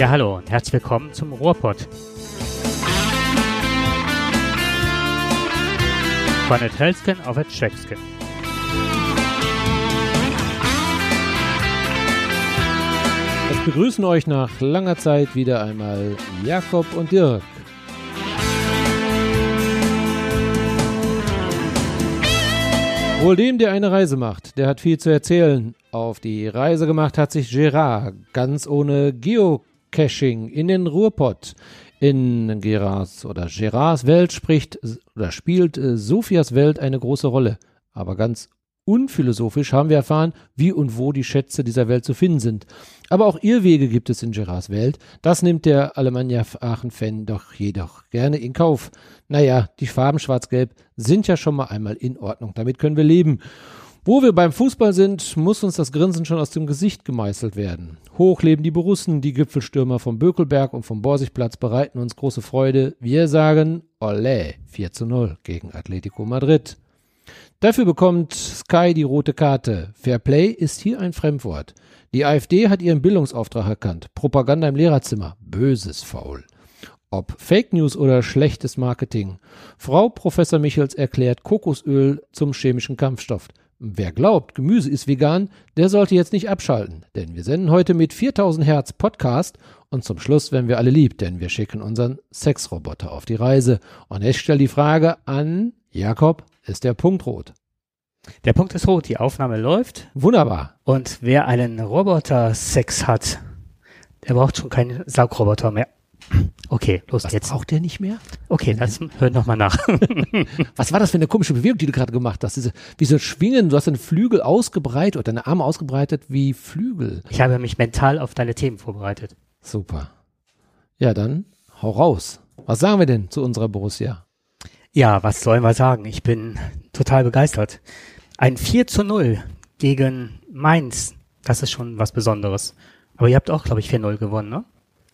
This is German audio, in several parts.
Ja, hallo und herzlich willkommen zum Ruhrpott. Von et Helsken auf et Tschecksken. Es begrüßen euch nach langer Zeit wieder einmal Jakob und Dirk. Wohl dem, der eine Reise macht, der hat viel zu erzählen. Auf die Reise gemacht hat sich Gerard, ganz ohne Geocaching, in den Ruhrpott. In Gerards oder Gerards Welt spricht oder spielt äh, Sophias Welt eine große Rolle. Aber ganz unphilosophisch haben wir erfahren, wie und wo die Schätze dieser Welt zu finden sind. Aber auch Irrwege gibt es in Gerards Welt. Das nimmt der Alemannia Aachen-Fan doch jedoch gerne in Kauf. Naja, die Farben schwarz-gelb sind ja schon mal einmal in Ordnung. Damit können wir leben. Wo wir beim Fußball sind, muss uns das Grinsen schon aus dem Gesicht gemeißelt werden. Hoch leben die Borussen, die Gipfelstürmer vom Bökelberg und vom Borsigplatz bereiten uns große Freude. Wir sagen Olé 4 zu 0 gegen Atletico Madrid. Dafür bekommt Sky die rote Karte. Fair Play ist hier ein Fremdwort. Die AfD hat ihren Bildungsauftrag erkannt. Propaganda im Lehrerzimmer. Böses Faul. Ob Fake News oder schlechtes Marketing. Frau Professor Michels erklärt Kokosöl zum chemischen Kampfstoff. Wer glaubt, Gemüse ist vegan, der sollte jetzt nicht abschalten, denn wir senden heute mit 4000 Hertz Podcast und zum Schluss werden wir alle lieb, denn wir schicken unseren Sexroboter auf die Reise. Und ich stelle die Frage an Jakob, ist der Punkt rot? Der Punkt ist rot, die Aufnahme läuft. Wunderbar. Und wer einen Roboter-Sex hat, der braucht schon keinen Saugroboter mehr. Okay, los Was jetzt. braucht der nicht mehr? Okay, das hört nochmal nach. Was war das für eine komische Bewegung, die du gerade gemacht hast? Diese, wie so Schwingen, du hast deine Flügel ausgebreitet oder deine Arme ausgebreitet wie Flügel. Ich habe mich mental auf deine Themen vorbereitet. Super. Ja, dann hau raus. Was sagen wir denn zu unserer Borussia? Ja, was sollen wir sagen? Ich bin total begeistert. Ein 4 zu 0 gegen Mainz, das ist schon was Besonderes. Aber ihr habt auch, glaube ich, 4-0 gewonnen, ne?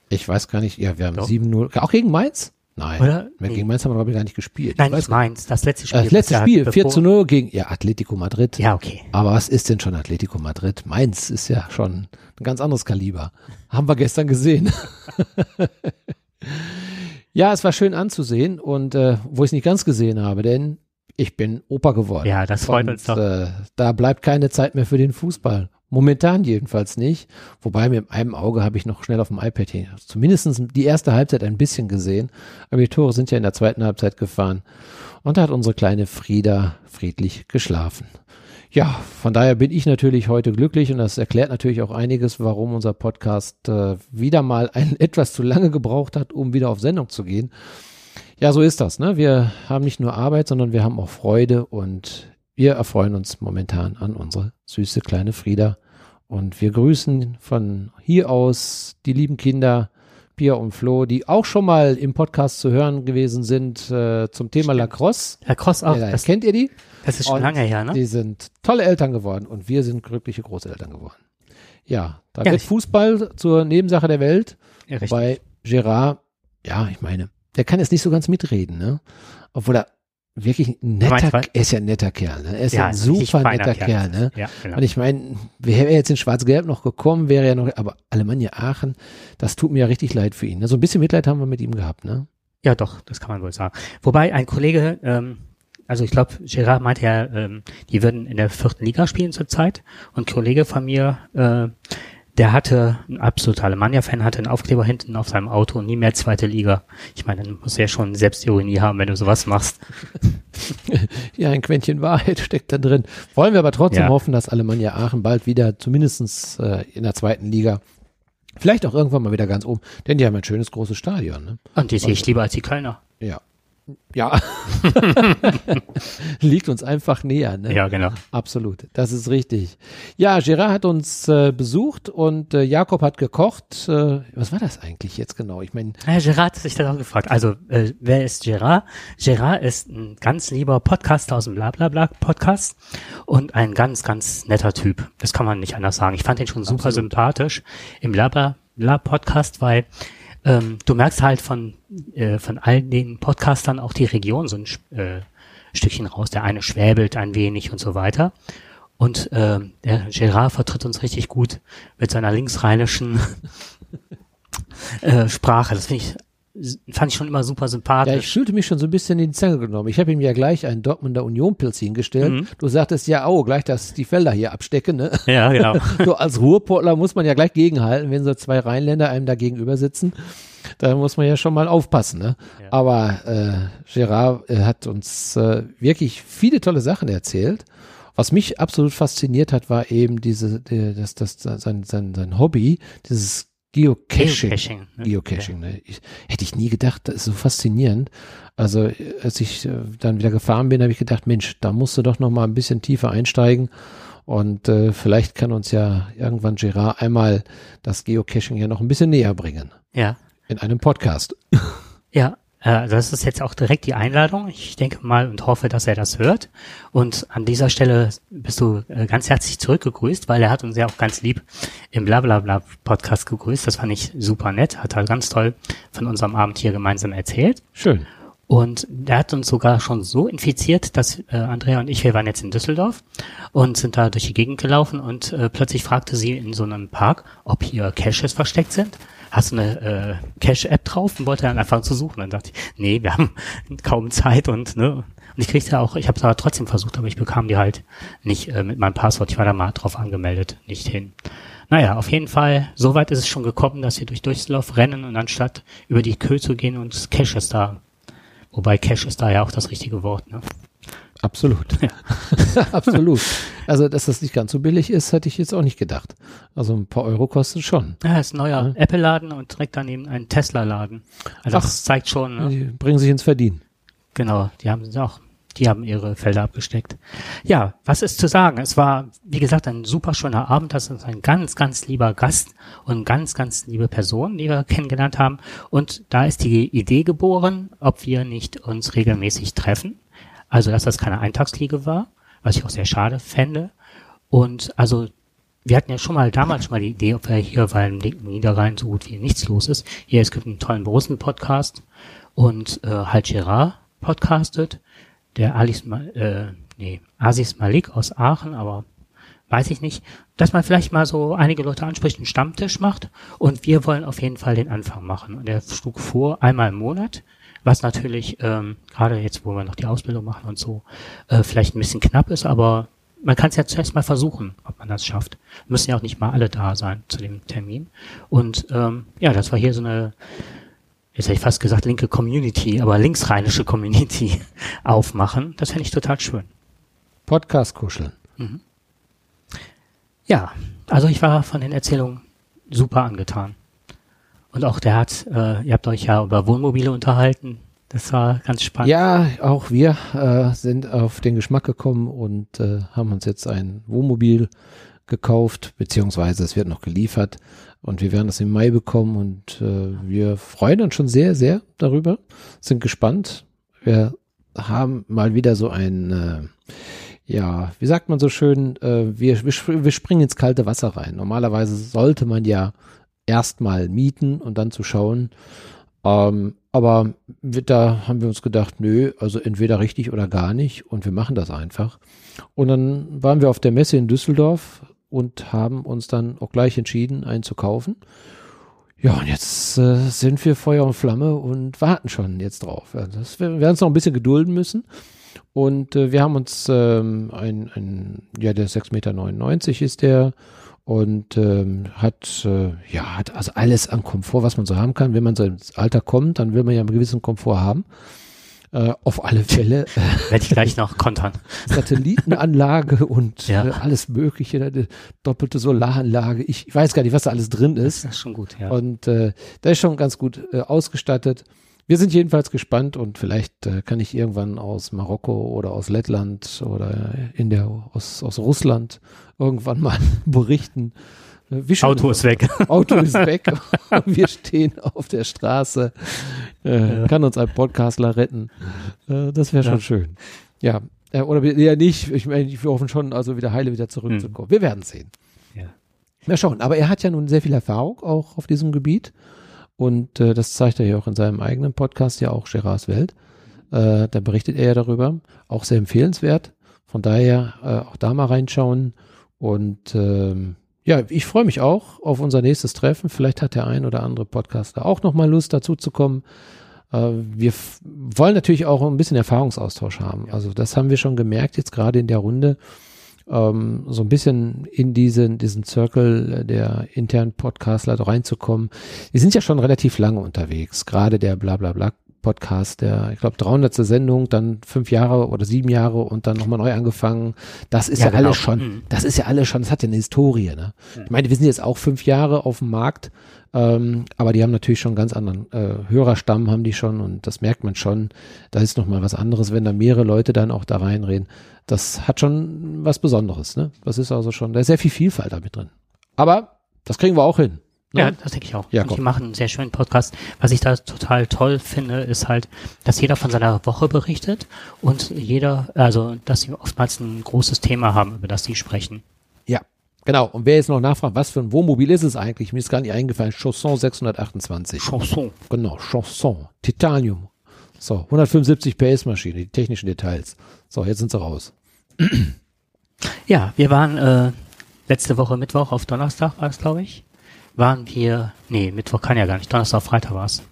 Ich weiß gar nicht, ja, wir haben Doch. 7-0. Auch gegen Mainz? Nein. Oder? Gegen Nee. Mainz haben wir, glaube ich, gar nicht gespielt. Nein, nicht Mainz, das letzte Spiel. Äh, Das letzte Spiel, bevor- 4 zu 0 gegen ja, Atletico Madrid. Ja, okay. Aber was ist denn schon Atletico Madrid? Mainz ist ja schon ein ganz anderes Kaliber. Haben wir gestern gesehen. ja, es war schön anzusehen und äh, wo ich es nicht ganz gesehen habe, denn ich bin Opa geworden. Ja, das freut und, uns doch. Äh, da bleibt keine Zeit mehr für den Fußball. Momentan jedenfalls nicht. Wobei mit einem Auge habe ich noch schnell auf dem iPad hier zumindest die erste Halbzeit ein bisschen gesehen. Aber die Tore sind ja in der zweiten Halbzeit gefahren. Und da hat unsere kleine Frieda friedlich geschlafen. Ja, von daher bin ich natürlich heute glücklich und das erklärt natürlich auch einiges, warum unser Podcast äh, wieder mal ein, etwas zu lange gebraucht hat, um wieder auf Sendung zu gehen. Ja, so ist das. Ne? Wir haben nicht nur Arbeit, sondern wir haben auch Freude und wir erfreuen uns momentan an unsere süße kleine Frieda. Und wir grüßen von hier aus die lieben Kinder Pia und Flo, die auch schon mal im Podcast zu hören gewesen sind äh, zum Thema Stimmt. Lacrosse. Cross auch, Ja, das, kennt ihr die? das ist schon Und lange her, ne? Die sind tolle Eltern geworden und wir sind glückliche Großeltern geworden. Ja, da Ja, wird ich- Fußball zur Nebensache der Welt. Ja, richtig. Bei Gerard, ja, ich meine, der kann jetzt nicht so ganz mitreden, ne? Obwohl er wirklich netter, er ist ja ein netter Kerl, ne? Er ist ja, ein super netter Kerl, ne? Ja, genau. Und ich meine, wäre er jetzt in Schwarz-Gelb noch gekommen, wäre er noch, aber Alemannia Aachen, das tut mir ja richtig leid für ihn. Ne? So ein bisschen Mitleid haben wir mit ihm gehabt, ne? Ja, doch, das kann man wohl sagen. Wobei ein Kollege, ähm, also ich glaube, Gerard meinte ja, ähm, die würden in der vierten Liga spielen zurzeit. Und ein Kollege von mir, äh, der hatte, ein absoluter Alemannia-Fan, hatte einen Aufkleber hinten auf seinem Auto und nie mehr zweite Liga. Ich meine, dann du ja schon Selbstironie haben, wenn du sowas machst. Ja, ein Quäntchen Wahrheit steckt da drin. Wollen wir aber trotzdem Ja. hoffen, dass Alemannia Aachen bald wieder zumindestens äh, in der zweiten Liga, vielleicht auch irgendwann mal wieder ganz oben, denn die haben ein schönes großes Stadion. Ne? Und die sehe ich lieber als die Kölner. Ja. Ja. Liegt uns einfach näher. Ne? Ja, genau. Absolut, das ist richtig. Ja, Gerard hat uns äh, besucht und äh, Jakob hat gekocht. Äh, was war das eigentlich jetzt genau? Ich meine, Ja, Gerard hat sich das auch gefragt. Also, äh, wer ist Gerard? Gerard ist ein ganz lieber Podcaster aus dem Blablabla-Podcast und ein ganz, ganz netter Typ. Das kann man nicht anders sagen. Ich fand ihn schon super Absolut. sympathisch im Blablabla-Podcast, weil ähm, du merkst halt von, äh, von all den Podcastern auch die Region so ein äh, Stückchen raus. Der eine schwäbelt ein wenig und so weiter. Und ähm, der Gerard vertritt uns richtig gut mit seiner linksrheinischen äh, Sprache. Das finde ich fand ich schon immer super sympathisch. Ja, ich fühlte mich schon so ein bisschen in die Zange genommen. Ich habe ihm ja gleich einen Dortmunder Unionpilz hingestellt. Mhm. Du sagtest ja, oh, gleich dass die Felder hier abstecken, ne? Ja, genau. so als Ruhrportler muss man ja gleich gegenhalten, wenn so zwei Rheinländer einem da gegenüber sitzen. Da muss man ja schon mal aufpassen, ne? Ja. Aber äh, Gerard äh, hat uns äh, wirklich viele tolle Sachen erzählt. Was mich absolut fasziniert hat, war eben diese, die, das, das, sein, sein, sein Hobby, dieses Geocaching. Geocaching, ne? Geocaching ne? Ich, hätte ich nie gedacht, das ist so faszinierend. Also als ich äh, dann wieder gefahren bin, habe ich gedacht, Mensch, da musst du doch noch mal ein bisschen tiefer einsteigen. Und äh, vielleicht kann uns ja irgendwann Gerard einmal das Geocaching hier noch ein bisschen näher bringen. Ja. In einem Podcast. Ja, äh, das ist jetzt auch direkt die Einladung. Ich denke mal und hoffe, dass er das hört. Und an dieser Stelle bist du äh, ganz herzlich zurückgegrüßt, weil er hat uns ja auch ganz lieb im Blablabla Podcast gegrüßt. Das fand ich super nett. Hat er ganz toll von unserem Abend hier gemeinsam erzählt. Schön. Und der hat uns sogar schon so infiziert, dass äh, Andrea und ich, wir waren jetzt in Düsseldorf und sind da durch die Gegend gelaufen und äh, plötzlich fragte sie in so einem Park, ob hier Caches versteckt sind hast du eine äh, Cash-App drauf und wollte dann anfangen zu suchen. Dann dachte ich, nee, wir haben kaum Zeit und ne. Und ich kriegte auch, ich habe es aber trotzdem versucht, aber ich bekam die halt nicht äh, mit meinem Passwort. Ich war da mal drauf angemeldet, nicht hin. Naja, auf jeden Fall, so weit ist es schon gekommen, dass wir durch Düsseldorf rennen und anstatt über die Kö zu gehen und Cash ist da. Wobei Cash ist da ja auch das richtige Wort, ne? Absolut. Ja. Absolut. Also, dass das nicht ganz so billig ist, hätte ich jetzt auch nicht gedacht. Also ein paar Euro kosten schon. Ja, ist ein neuer ja. Apple-Laden und direkt daneben ein Tesla-Laden. Also Ach, das zeigt schon. Ne? Die bringen sich ins Verdienen. Genau, die haben auch, die haben ihre Felder abgesteckt. Ja, was ist zu sagen? Es war, wie gesagt, ein super schöner Abend. Das ist ein ganz, ganz lieber Gast und ganz, ganz liebe Person, die wir kennengelernt haben. Und da ist die Idee geboren, ob wir nicht uns regelmäßig treffen also, dass das keine Eintagsfliege war, was ich auch sehr schade fände. Und also, wir hatten ja schon mal damals schon mal die Idee, ob wir hier, weil im linken Niederrhein so gut wie nichts los ist. Hier, es gibt einen tollen Borussen-Podcast und äh, halt Gerard podcastet. Der Alice, äh, nee, Asis Malik aus Aachen, aber weiß ich nicht, dass man vielleicht mal so einige Leute anspricht, einen Stammtisch macht und wir wollen auf jeden Fall den Anfang machen. Und er schlug vor, einmal im Monat was natürlich ähm, gerade jetzt, wo wir noch die Ausbildung machen und so, äh, vielleicht ein bisschen knapp ist, aber man kann es ja zuerst mal versuchen, ob man das schafft. Müssen ja auch nicht mal alle da sein zu dem Termin. Und ähm, ja, das war hier so eine, jetzt hätte ich fast gesagt linke Community, aber linksrheinische Community aufmachen. Das fände ich total schön. Podcast kuscheln. Mhm. Ja, also ich war von den Erzählungen super angetan. Und auch der hat, äh, ihr habt euch ja über Wohnmobile unterhalten. Das war ganz spannend. Ja, auch wir äh, sind auf den Geschmack gekommen und äh, haben uns jetzt ein Wohnmobil gekauft, beziehungsweise es wird noch geliefert und wir werden das im Mai bekommen und äh, wir freuen uns schon sehr, sehr darüber, sind gespannt. Wir haben mal wieder so ein, äh, ja, wie sagt man so schön, äh, wir, wir, wir springen ins kalte Wasser rein. Normalerweise sollte man ja erstmal mieten und dann zu schauen. Ähm, aber da haben wir uns gedacht, nö, also entweder richtig oder gar nicht und wir machen das einfach. Und dann waren wir auf der Messe in Düsseldorf und haben uns dann auch gleich entschieden, einen zu kaufen. Ja, und jetzt äh, sind wir Feuer und Flamme und warten schon jetzt drauf. Ja, das, wir werden uns noch ein bisschen gedulden müssen. Und äh, wir haben uns ähm, ein, ein, ja, der 6,99 Meter ist der und ähm, hat äh, ja hat also alles an Komfort, was man so haben kann. Wenn man so ins Alter kommt, dann will man ja einen gewissen Komfort haben. Äh, auf alle Fälle. Werde ich gleich noch kontern. Satellitenanlage und ja. äh, alles Mögliche, eine doppelte Solaranlage. Ich, ich, weiß gar nicht, was da alles drin ist. Das ist schon gut, ja. Und äh, da ist schon ganz gut äh, ausgestattet. Wir sind jedenfalls gespannt und vielleicht äh, kann ich irgendwann aus Marokko oder aus Lettland oder in der aus, aus Russland irgendwann mal berichten. Auto ist weg. Auto ist weg. wir stehen auf der Straße. Äh, ja. Kann uns ein Podcastler retten. Äh, das wäre schon ja. schön. Ja. Äh, oder ja nicht. Ich meine, wir hoffen schon, also wieder heile wieder zurückzukommen. Hm. Wir werden sehen. Ja. Mal schauen. Aber er hat ja nun sehr viel Erfahrung auch auf diesem Gebiet. Und äh, das zeigt er ja auch in seinem eigenen Podcast, ja auch Gerards Welt. Äh, da berichtet er ja darüber. Auch sehr empfehlenswert. Von daher äh, auch da mal reinschauen. Und ähm, Ja, ich freue mich auch auf unser nächstes Treffen. Vielleicht hat der ein oder andere Podcaster auch nochmal Lust dazu zu kommen. Äh, wir wollen natürlich auch ein bisschen Erfahrungsaustausch haben. Also das haben wir schon gemerkt jetzt gerade in der Runde. Ähm, so ein bisschen in diesen, diesen Circle der internen Podcastler reinzukommen. Die sind ja schon relativ lange unterwegs. Gerade der Blablabla Podcast, der, ich glaube, 300. Sendung, dann fünf Jahre oder sieben Jahre und dann nochmal neu angefangen. Das ist ja, ja genau. alles schon, mhm. das ist ja alles schon, das hat ja eine Historie. Ne? Mhm. Ich meine, wir sind jetzt auch fünf Jahre auf dem Markt, ähm, aber die haben natürlich schon einen ganz anderen äh, Hörerstamm, haben die schon und das merkt man schon. Da ist nochmal was anderes, wenn da mehrere Leute dann auch da reinreden. Das hat schon was Besonderes. Ne? Das ist also schon, da ist sehr viel Vielfalt damit drin. Aber das kriegen wir auch hin. Ne? Ja, das denke ich auch. Ja, und die machen einen sehr schönen Podcast. Was ich da total toll finde, ist halt, dass jeder von seiner Woche berichtet und jeder, also dass sie oftmals ein großes Thema haben, über das sie sprechen. Genau. Und wer jetzt noch nachfragt, was für ein Wohnmobil ist es eigentlich? Mir ist gar nicht eingefallen. Chausson 628. Chanson. Genau, Chanson. Titanium. So, 175 PS Maschine, die technischen Details. So, jetzt sind sie raus. Ja, wir waren äh, letzte Woche Mittwoch auf Donnerstag, war es, glaube ich waren wir, nee, Mittwoch kann ja gar nicht, Donnerstag, Freitag war es,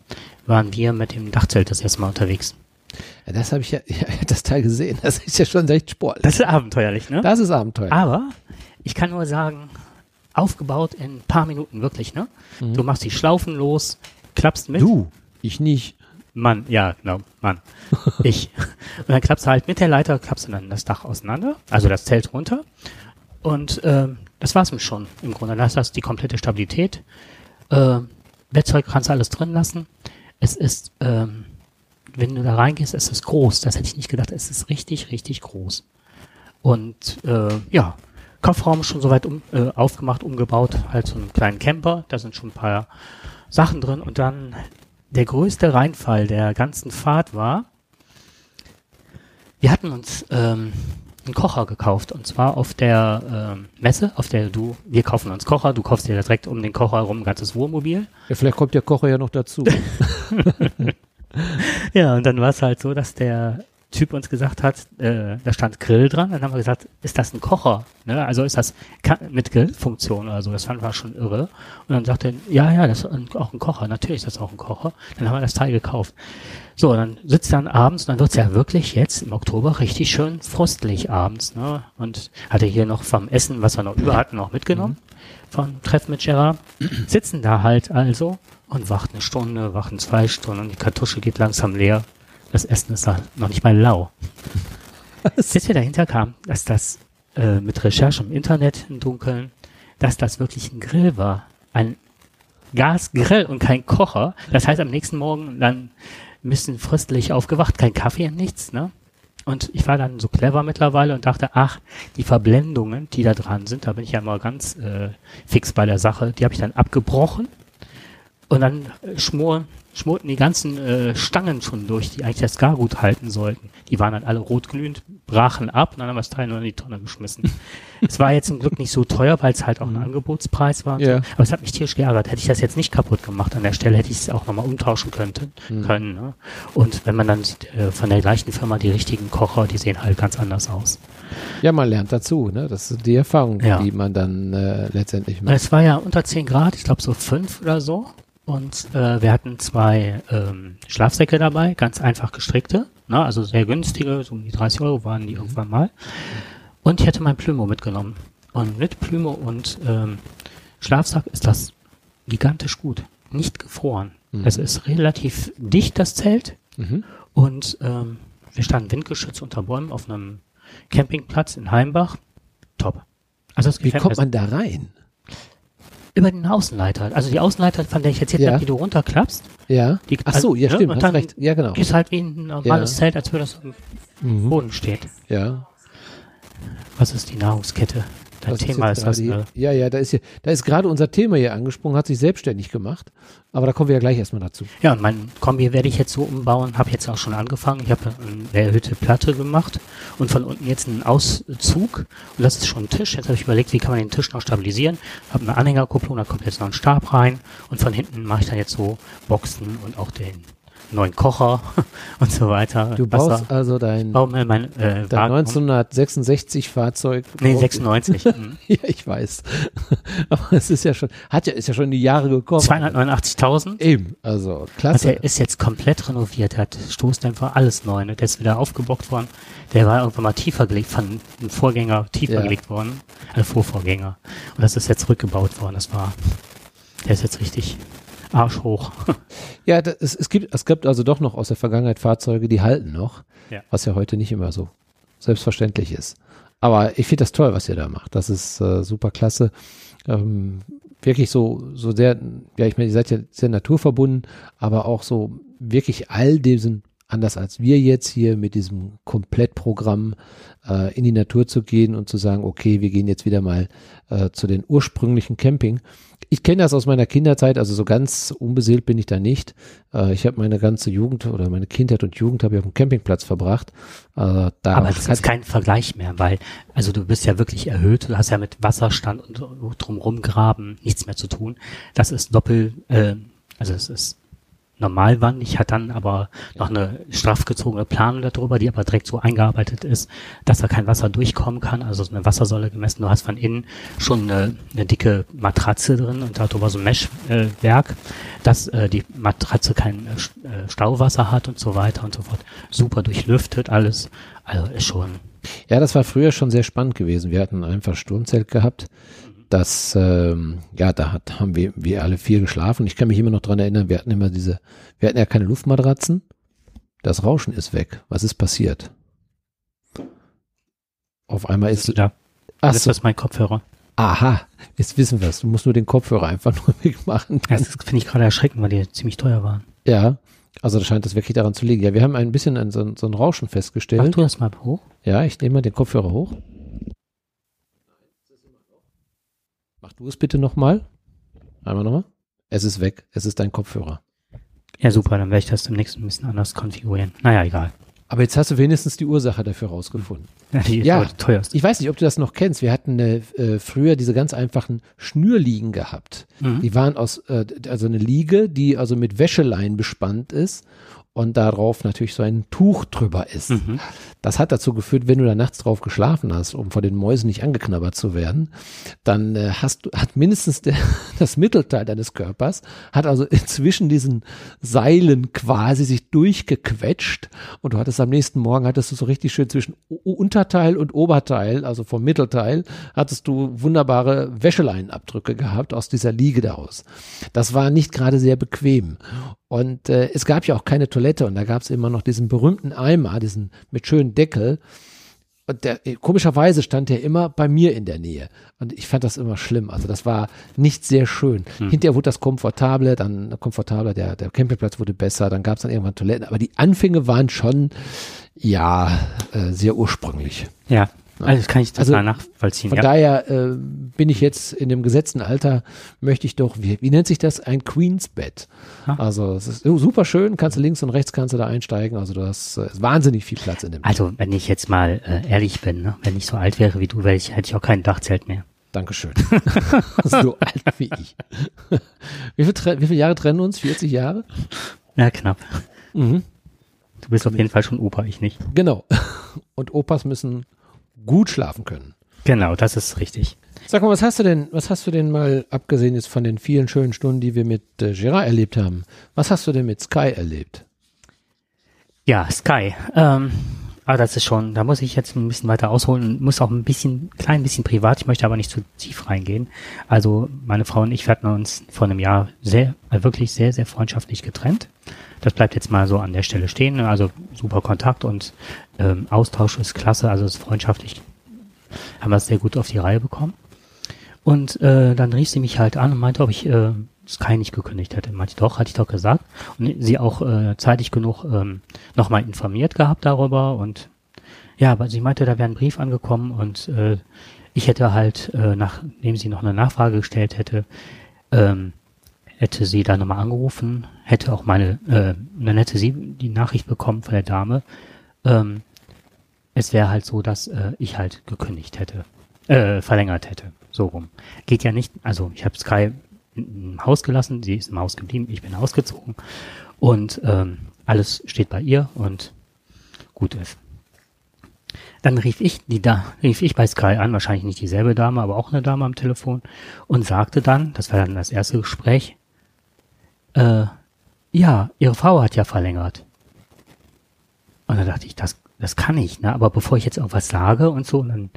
waren wir mit dem Dachzelt das erste Mal unterwegs. Ja, das habe ich ja, ja, das Teil gesehen. Das ist ja schon recht sportlich. Das ist abenteuerlich, ne? Das ist abenteuerlich. Aber ich kann nur sagen, aufgebaut in ein paar Minuten wirklich, ne? Mhm. Du machst die Schlaufen los, klappst mit. Du, ich nicht. Mann, ja, genau, Mann. ich. Und dann klappst du halt mit der Leiter, klappst du dann das Dach auseinander, also das Zelt runter. Und ähm, das war's schon im Grunde. Da ist das die komplette Stabilität. Äh, Bettzeug kannst du alles drin lassen. Es ist, ähm, wenn du da reingehst, es ist groß. Das hätte ich nicht gedacht. Es ist richtig, richtig groß. Und äh, ja, Kopfraum schon soweit um, äh, aufgemacht, umgebaut, halt so einen kleinen Camper. Da sind schon ein paar Sachen drin. Und dann der größte Reinfall der ganzen Fahrt war, wir hatten uns ähm, einen Kocher gekauft und zwar auf der äh, Messe, auf der du, wir kaufen uns Kocher, du kaufst dir direkt um den Kocher herum ein ganzes Wohnmobil. Ja, vielleicht kommt der Kocher ja noch dazu. ja, und dann war es halt so, dass der Typ uns gesagt hat, äh, da stand Grill dran. Dann haben wir gesagt, ist das ein Kocher? Ne? Also ist das mit Grillfunktion oder so? Das fanden wir schon irre. Und dann sagte er, ja, ja, das ist auch ein Kocher. Natürlich ist das auch ein Kocher. Dann haben wir das Teil gekauft. So, dann sitzt dann abends, dann wird's ja wirklich jetzt im Oktober richtig schön frostlich abends. Ne? Und hatte hier noch vom Essen, was wir noch über hatten, noch mitgenommen. Mhm. Vom Treffen mit Gerard. Sitzen da halt also und wacht eine Stunde, wachen zwei Stunden und die Kartusche geht langsam leer. Das Essen ist noch nicht mal lau. Bis wir dahinter kam, dass das äh, mit Recherche im Internet im Dunkeln, dass das wirklich ein Grill war. Ein Gasgrill und kein Kocher. Das heißt, am nächsten Morgen dann ein bisschen fröstlich aufgewacht, kein Kaffee und nichts, ne? Und ich war dann so clever mittlerweile und dachte, ach, die Verblendungen, die da dran sind, da bin ich ja mal ganz äh, fix bei der Sache, die habe ich dann abgebrochen und dann äh, schmoren schmorten die ganzen äh, Stangen schon durch, die eigentlich das gar gut halten sollten. Die waren dann alle rotglühend, brachen ab und dann haben wir das Teil nur in die Tonne geschmissen. es war jetzt zum Glück nicht so teuer, weil es halt auch ein mhm. Angebotspreis war. Ja. Aber es hat mich tierisch geärgert. Hätte ich das jetzt nicht kaputt gemacht an der Stelle, hätte ich es auch nochmal umtauschen könnte, mhm. können. Ne? Und wenn man dann sieht, äh, von der gleichen Firma die richtigen Kocher, die sehen halt ganz anders aus. Ja, man lernt dazu, ne? Das ist die Erfahrung, ja. die man dann äh, letztendlich macht. Es war ja unter 10 Grad, ich glaube so 5 oder so. Und äh, wir hatten zwei ähm, Schlafsäcke dabei, ganz einfach gestrickte, ne? also sehr günstige, so um die 30 Euro waren die irgendwann mal. Und ich hätte mein Plümo mitgenommen. Und mit Plümo und ähm, Schlafsack ist das gigantisch gut. Nicht gefroren. Mhm. Es ist relativ dicht, das Zelt. Mhm. Und ähm, wir standen windgeschützt unter Bäumen auf einem Campingplatz in Heimbach. Top. Also Wie kommt man da rein? Über den Außenleiter. Also die Außenleiter, von der ich erzählt ja. habe, die du runterklappst. Ja. Die, Ach so, ja, also, stimmt. Und dann recht. Ja, genau. ist halt wie ein normales ja. Zelt, als würde das im mhm. Boden steht. Ja. Was ist die Nahrungskette? Dein Thema ist, ist das. Ne? Ja, ja, da ist hier, da ist gerade unser Thema hier angesprungen, hat sich selbstständig gemacht. Aber da kommen wir ja gleich erstmal dazu. Ja, und mein Kombi werde ich jetzt so umbauen, habe jetzt auch schon angefangen. Ich habe eine erhöhte Platte gemacht und von unten jetzt einen Auszug. Und das ist schon ein Tisch. Jetzt habe ich überlegt, wie kann man den Tisch noch stabilisieren. Habe eine Anhängerkupplung, da kommt jetzt noch ein Stab rein. Und von hinten mache ich dann jetzt so Boxen und auch den neuen Kocher und so weiter. Du baust Wasser. also dein, baue mein, äh, dein 1966 Fahrzeug. Nee, 96. Mhm. ja, ich weiß. Aber es ist ja schon, hat ja, ist ja schon in die Jahre gekommen. 289.000. Eben, also klasse. Und der ist jetzt komplett renoviert, hat Stoßdämpfer, alles neu. Ne? Der ist wieder aufgebockt worden. Der war irgendwann mal tiefer gelegt, von einem Vorgänger tiefer ja. gelegt worden, ein Vorvorgänger. Und das ist jetzt rückgebaut worden. Das war, der ist jetzt richtig Arsch hoch. ja, das, es, es, gibt, es gibt also doch noch aus der Vergangenheit Fahrzeuge, die halten noch, ja. was ja heute nicht immer so selbstverständlich ist. Aber ich finde das toll, was ihr da macht. Das ist äh, super klasse. Ähm, wirklich so, so sehr, ja, ich meine, ihr seid ja sehr naturverbunden, aber auch so wirklich all diesen, anders als wir jetzt hier mit diesem Komplettprogramm äh, in die Natur zu gehen und zu sagen, okay, wir gehen jetzt wieder mal äh, zu den ursprünglichen Camping ich kenne das aus meiner Kinderzeit, also so ganz unbeseelt bin ich da nicht. Äh, ich habe meine ganze Jugend oder meine Kindheit und Jugend habe ich auf dem Campingplatz verbracht. Äh, Aber das ist kein Vergleich mehr, weil also du bist ja wirklich erhöht, du hast ja mit Wasserstand und drumherum graben nichts mehr zu tun. Das ist doppelt, äh, also es ist normalwandig, hat dann aber noch eine straff gezogene Planung darüber, die aber direkt so eingearbeitet ist, dass da kein Wasser durchkommen kann, also so eine Wassersäule gemessen. Du hast von innen schon eine, eine dicke Matratze drin und darüber so ein Meshwerk, äh, dass äh, die Matratze kein äh, Stauwasser hat und so weiter und so fort. Super durchlüftet alles, also ist schon. Ja, das war früher schon sehr spannend gewesen. Wir hatten einfach Sturmzelt gehabt das, ähm, ja, da hat, haben wir, wir alle viel geschlafen. Ich kann mich immer noch dran erinnern, wir hatten immer diese, wir hatten ja keine Luftmatratzen. Das Rauschen ist weg. Was ist passiert? Auf einmal ist. Ja, das so. ist mein Kopfhörer. Aha, jetzt wissen wir es. Du musst nur den Kopfhörer einfach nur wegmachen. Das finde ich gerade erschreckend, weil die ziemlich teuer waren. Ja, also da scheint das wirklich daran zu liegen. Ja, wir haben ein bisschen ein, so, so ein Rauschen festgestellt. Mach du das mal hoch? Ja, ich nehme mal den Kopfhörer hoch. Mach du es bitte nochmal. Einmal nochmal. Es ist weg. Es ist dein Kopfhörer. Ja, super. Dann werde ich das demnächst ein bisschen anders konfigurieren. Naja, egal. Aber jetzt hast du wenigstens die Ursache dafür rausgefunden. Ja, die ist ja teuerste. Ich weiß nicht, ob du das noch kennst. Wir hatten äh, früher diese ganz einfachen Schnürliegen gehabt. Mhm. Die waren aus, äh, also eine Liege, die also mit Wäschelein bespannt ist und darauf natürlich so ein Tuch drüber ist. Mhm. Das hat dazu geführt, wenn du da nachts drauf geschlafen hast, um vor den Mäusen nicht angeknabbert zu werden, dann äh, hast du, hat mindestens der, das Mittelteil deines Körpers, hat also zwischen diesen Seilen quasi sich durchgequetscht und du hattest am nächsten Morgen, hattest du so richtig schön zwischen Unterteil und Oberteil, also vom Mittelteil, hattest du wunderbare Wäscheleinabdrücke gehabt aus dieser Liege daraus. Das war nicht gerade sehr bequem. Und äh, es gab ja auch keine Toilette und da gab es immer noch diesen berühmten Eimer, diesen mit schönen Deckel. Und der, äh, komischerweise stand der immer bei mir in der Nähe. Und ich fand das immer schlimm. Also das war nicht sehr schön. Hm. Hinterher wurde das komfortable, dann komfortabler, der, der Campingplatz wurde besser, dann gab es dann irgendwann Toiletten. Aber die Anfänge waren schon, ja, äh, sehr ursprünglich. Ja, also das kann ich total also, nachvollziehen. Von ja. daher äh, bin ich jetzt in dem gesetzten Alter, möchte ich doch, wie, wie nennt sich das? Ein Queensbett. Ha? Also es ist super schön, kannst du links und rechts kannst du da einsteigen. Also du hast äh, wahnsinnig viel Platz in dem Also wenn ich jetzt mal äh, ehrlich bin, ne? wenn ich so alt wäre wie du, ich, hätte ich auch kein Dachzelt mehr. Dankeschön. so alt wie ich. wie, viel, wie viele Jahre trennen uns? 40 Jahre? Ja, knapp. Mhm. Du bist auf jeden Fall schon Opa, ich nicht. Genau. Und Opas müssen gut schlafen können. Genau, das ist richtig. Sag mal, was hast du denn, was hast du denn mal, abgesehen jetzt von den vielen schönen Stunden, die wir mit äh, Gerard erlebt haben, was hast du denn mit Sky erlebt? Ja, Sky. Ähm, aber das ist schon, da muss ich jetzt ein bisschen weiter ausholen, muss auch ein bisschen, klein bisschen privat, ich möchte aber nicht zu tief reingehen. Also meine Frau und ich, wir hatten uns vor einem Jahr sehr, äh, wirklich sehr, sehr freundschaftlich getrennt. Das bleibt jetzt mal so an der Stelle stehen. Also super Kontakt und ähm, Austausch ist klasse, also ist freundschaftlich. Haben wir es sehr gut auf die Reihe bekommen. Und äh, dann rief sie mich halt an und meinte, ob ich äh, Sky nicht gekündigt hätte. Meinte doch, hatte ich doch gesagt. Und sie auch äh, zeitig genug ähm, nochmal informiert gehabt darüber. Und ja, aber sie meinte, da wäre ein Brief angekommen und äh, ich hätte halt, äh, nachdem sie noch eine Nachfrage gestellt hätte, ähm, hätte sie da nochmal angerufen, hätte auch meine, äh, dann hätte sie die Nachricht bekommen von der Dame. Ähm, es wäre halt so, dass äh, ich halt gekündigt hätte, äh, verlängert hätte, so rum. Geht ja nicht, also ich habe Sky im Haus gelassen, sie ist im Haus geblieben, ich bin ausgezogen und ähm, alles steht bei ihr und gut ist. Dann rief ich die da, rief ich bei Sky an, wahrscheinlich nicht dieselbe Dame, aber auch eine Dame am Telefon und sagte dann, das war dann das erste Gespräch, äh, ja, ihre Frau hat ja verlängert. Und dann dachte ich, das, das kann ich, ne? Aber bevor ich jetzt auch was sage und so, und dann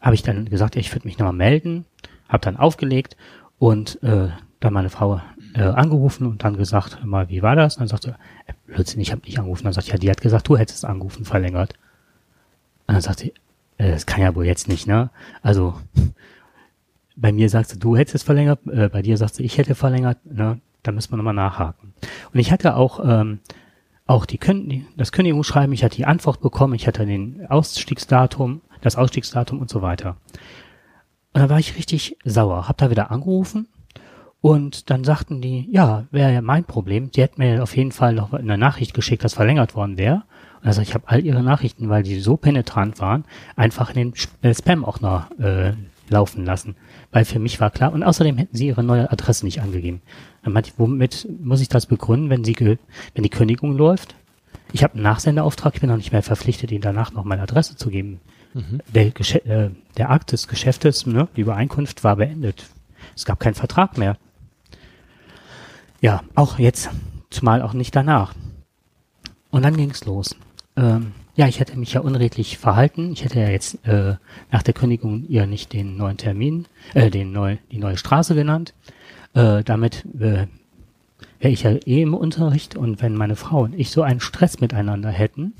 habe ich dann gesagt, ich würde mich nochmal melden, habe dann aufgelegt und äh, dann meine Frau äh, angerufen und dann gesagt, mal, wie war das? Und dann sagte, äh, Blödsinn, ich habe nicht angerufen. Dann sagte ja, die hat gesagt, du hättest angerufen, verlängert. Und dann sagte, äh, das kann ja wohl jetzt nicht, ne? Also bei mir sagst du, du hättest verlängert, äh, bei dir sagst du, ich hätte verlängert, ne? Da müssen wir nochmal nachhaken. Und ich hatte auch ähm, auch die, Kün das Kündigungsschreiben, ich hatte die Antwort bekommen, ich hatte den Ausstiegsdatum, das Ausstiegsdatum und so weiter. Und dann war ich richtig sauer, hab da wieder angerufen und dann sagten die, ja, wäre ja mein Problem. Die hätten mir auf jeden Fall noch eine Nachricht geschickt, dass verlängert worden wäre. Und also ich habe all ihre Nachrichten, weil die so penetrant waren, einfach in den Spam auch noch äh, laufen lassen. Weil für mich war klar, und außerdem hätten sie ihre neue Adresse nicht angegeben. Dann meinte ich, womit muss ich das begründen, wenn sie wenn die Kündigung läuft? Ich habe einen Nachsendeauftrag, ich bin noch nicht mehr verpflichtet, ihnen danach noch meine Adresse zu geben. Mhm. Der, äh, der Akt des Geschäftes, ne, die Übereinkunft war beendet. Es gab keinen Vertrag mehr. Ja, auch jetzt, zumal auch nicht danach. Und dann ging's los. Ähm, ja, ich hätte mich ja unredlich verhalten. Ich hätte ja jetzt äh, nach der Kündigung ihr nicht den neuen Termin, äh, den neu, die neue Straße genannt. Äh, damit äh, wäre ich ja eh im Unterricht und wenn meine Frau und ich so einen Stress miteinander hätten,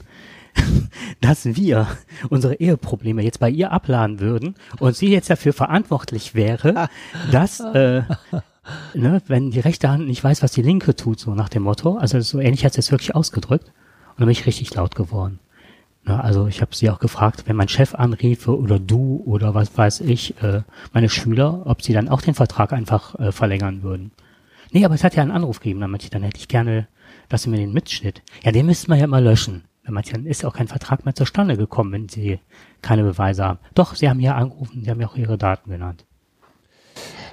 dass wir unsere Eheprobleme jetzt bei ihr abladen würden und sie jetzt dafür verantwortlich wäre, dass äh, ne, wenn die rechte Hand nicht weiß, was die linke tut, so nach dem Motto. Also so ähnlich hat sie es wirklich ausgedrückt. Und dann bin ich richtig laut geworden. Ne, also ich habe sie auch gefragt, wenn mein Chef anriefe oder du oder was weiß ich, äh, meine Schüler, ob sie dann auch den Vertrag einfach äh, verlängern würden. Nee, aber es hat ja einen Anruf gegeben, dann dann hätte ich gerne, dass sie mir den Mitschnitt. Ja, den müssten wir ja mal löschen. Dann meinte ich, dann ist auch kein Vertrag mehr zustande gekommen, wenn sie keine Beweise haben. Doch, sie haben ja angerufen, sie haben ja auch ihre Daten genannt.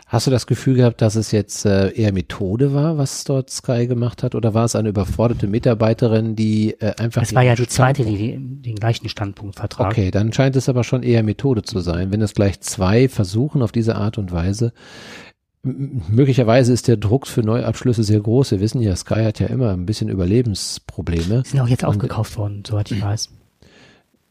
Hast du das Gefühl gehabt, dass es jetzt äh, eher Methode war, was dort Sky gemacht hat, oder war es eine überforderte Mitarbeiterin, die äh, einfach. Es war ja die zweite, die, den gleichen Standpunkt vertrag. Okay, dann scheint es aber schon eher Methode zu sein. Wenn es gleich zwei versuchen auf diese Art und Weise, möglicherweise ist der Druck für Neuabschlüsse sehr groß. Wir wissen ja, Sky hat ja immer ein bisschen Überlebensprobleme. Sie sind auch jetzt aufgekauft worden, soweit ich weiß.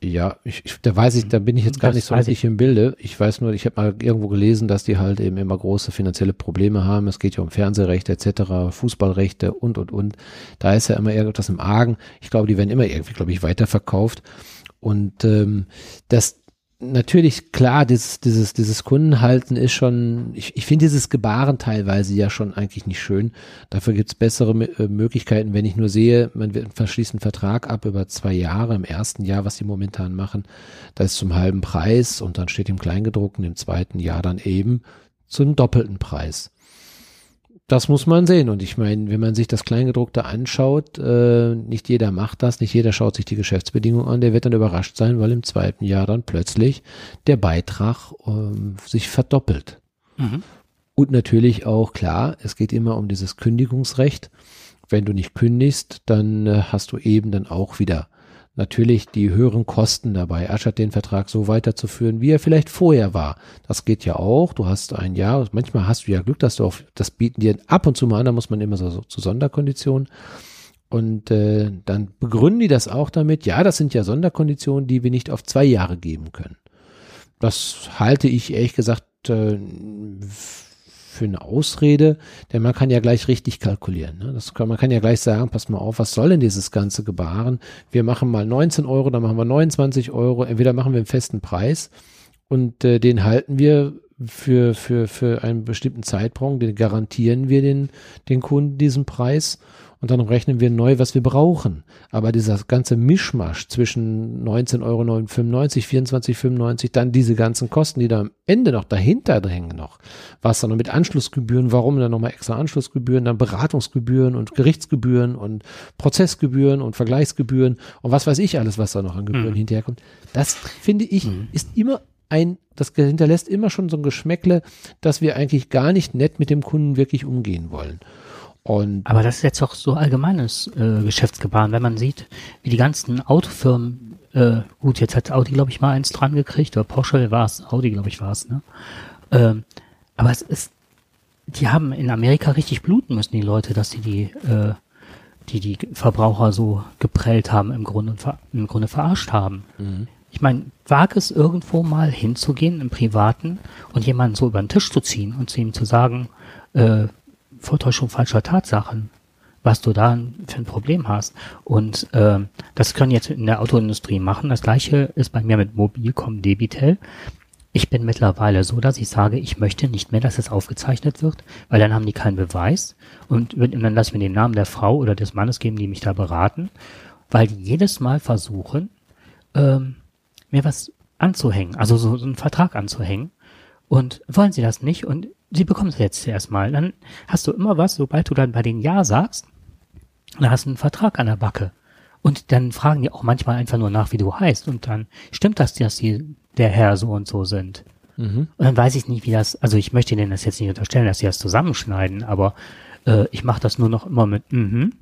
Ja, ich, ich, da weiß ich, da bin ich jetzt gar das nicht so richtig im Bilde. Ich weiß nur, ich habe mal irgendwo gelesen, dass die halt eben immer große finanzielle Probleme haben. Es geht ja um Fernsehrechte etc., Fußballrechte und und und. Da ist ja immer irgendwas im Argen. Ich glaube, die werden immer irgendwie, glaube ich, weiterverkauft. Und ähm, das natürlich, klar, dieses, dieses, dieses Kundenhalten ist schon, ich, ich finde dieses Gebaren teilweise ja schon eigentlich nicht schön. Dafür gibt's bessere äh, Möglichkeiten, wenn ich nur sehe, man verschließt einen Vertrag ab über zwei Jahre, im ersten Jahr, was sie momentan machen, da ist zum halben Preis und dann steht im Kleingedruckten im zweiten Jahr dann eben zum doppelten Preis das muss man sehen. Und ich meine, wenn man sich das Kleingedruckte anschaut, äh, nicht jeder macht das, nicht jeder schaut sich die Geschäftsbedingungen an, der wird dann überrascht sein, weil im zweiten Jahr dann plötzlich der Beitrag ähm, sich verdoppelt. Mhm. Und natürlich auch klar, es geht immer um dieses Kündigungsrecht. Wenn du nicht kündigst, dann äh, hast du eben dann auch wieder natürlich die höheren Kosten dabei, anstatt den Vertrag so weiterzuführen, wie er vielleicht vorher war. Das geht ja auch. Du hast ein Jahr, manchmal hast du ja Glück, dass du auf, das bieten dir ab und zu mal an, da muss man immer so, so zu Sonderkonditionen. Und äh, dann begründen die das auch damit, ja, das sind ja Sonderkonditionen, die wir nicht auf zwei Jahre geben können. Das halte ich ehrlich gesagt äh, für eine Ausrede, denn man kann ja gleich richtig kalkulieren. Ne? Das kann, man kann ja gleich sagen, pass mal auf, was soll denn dieses ganze Gebaren? Wir machen mal 19 Euro, dann machen wir 29 Euro, entweder machen wir einen festen Preis und äh, den halten wir für, für, für einen bestimmten Zeitraum, den garantieren wir den, den Kunden diesen Preis und dann rechnen wir neu, was wir brauchen. Aber dieser ganze Mischmasch zwischen 19,95 Euro, 24,95, dann diese ganzen Kosten, die da am Ende noch dahinter drängen noch, was dann noch mit Anschlussgebühren, warum dann nochmal extra Anschlussgebühren, dann Beratungsgebühren und Gerichtsgebühren und Prozessgebühren und Vergleichsgebühren und was weiß ich alles, was da noch an Gebühren mhm. hinterherkommt. Das finde ich, mhm. ist immer ein, das hinterlässt immer schon so ein Geschmäckle, dass wir eigentlich gar nicht nett mit dem Kunden wirklich umgehen wollen. Und Aber das ist jetzt auch so allgemeines äh, Geschäftsgebaren, wenn man sieht, wie die ganzen Autofirmen, äh, gut, jetzt hat Audi, glaube ich, mal eins dran gekriegt, oder Porsche war es, Audi, glaube ich, war es, ne? Ähm, aber es ist, die haben in Amerika richtig bluten müssen, die Leute, dass sie die, äh, die, die Verbraucher so geprellt haben, im Grunde, und im Grunde verarscht haben. Ich meine, wage es irgendwo mal hinzugehen im Privaten und jemanden so über den Tisch zu ziehen und zu ihm zu sagen, äh, Vortäuschung falscher Tatsachen, was du da für ein Problem hast. Und ähm, das können jetzt in der Autoindustrie machen. Das gleiche ist bei mir mit Mobilcom Debitel. Ich bin mittlerweile so, dass ich sage, ich möchte nicht mehr, dass es aufgezeichnet wird, weil dann haben die keinen Beweis und, dann lass mir den Namen der Frau oder des Mannes geben, die mich da beraten, weil die jedes Mal versuchen, ähm, mir was anzuhängen, also so, so einen Vertrag anzuhängen. Und wollen sie das nicht und sie bekommen es jetzt erstmal. Dann hast du immer was, sobald du dann bei denen Ja sagst, dann hast du einen Vertrag an der Backe. Und dann fragen die auch manchmal einfach nur nach, wie du heißt. Und dann stimmt das, dass die der Herr so und so sind. Und dann weiß ich nicht, wie das, also ich möchte denen das jetzt nicht unterstellen, dass sie das zusammenschneiden, aber äh, ich mache das nur noch immer mit mhm.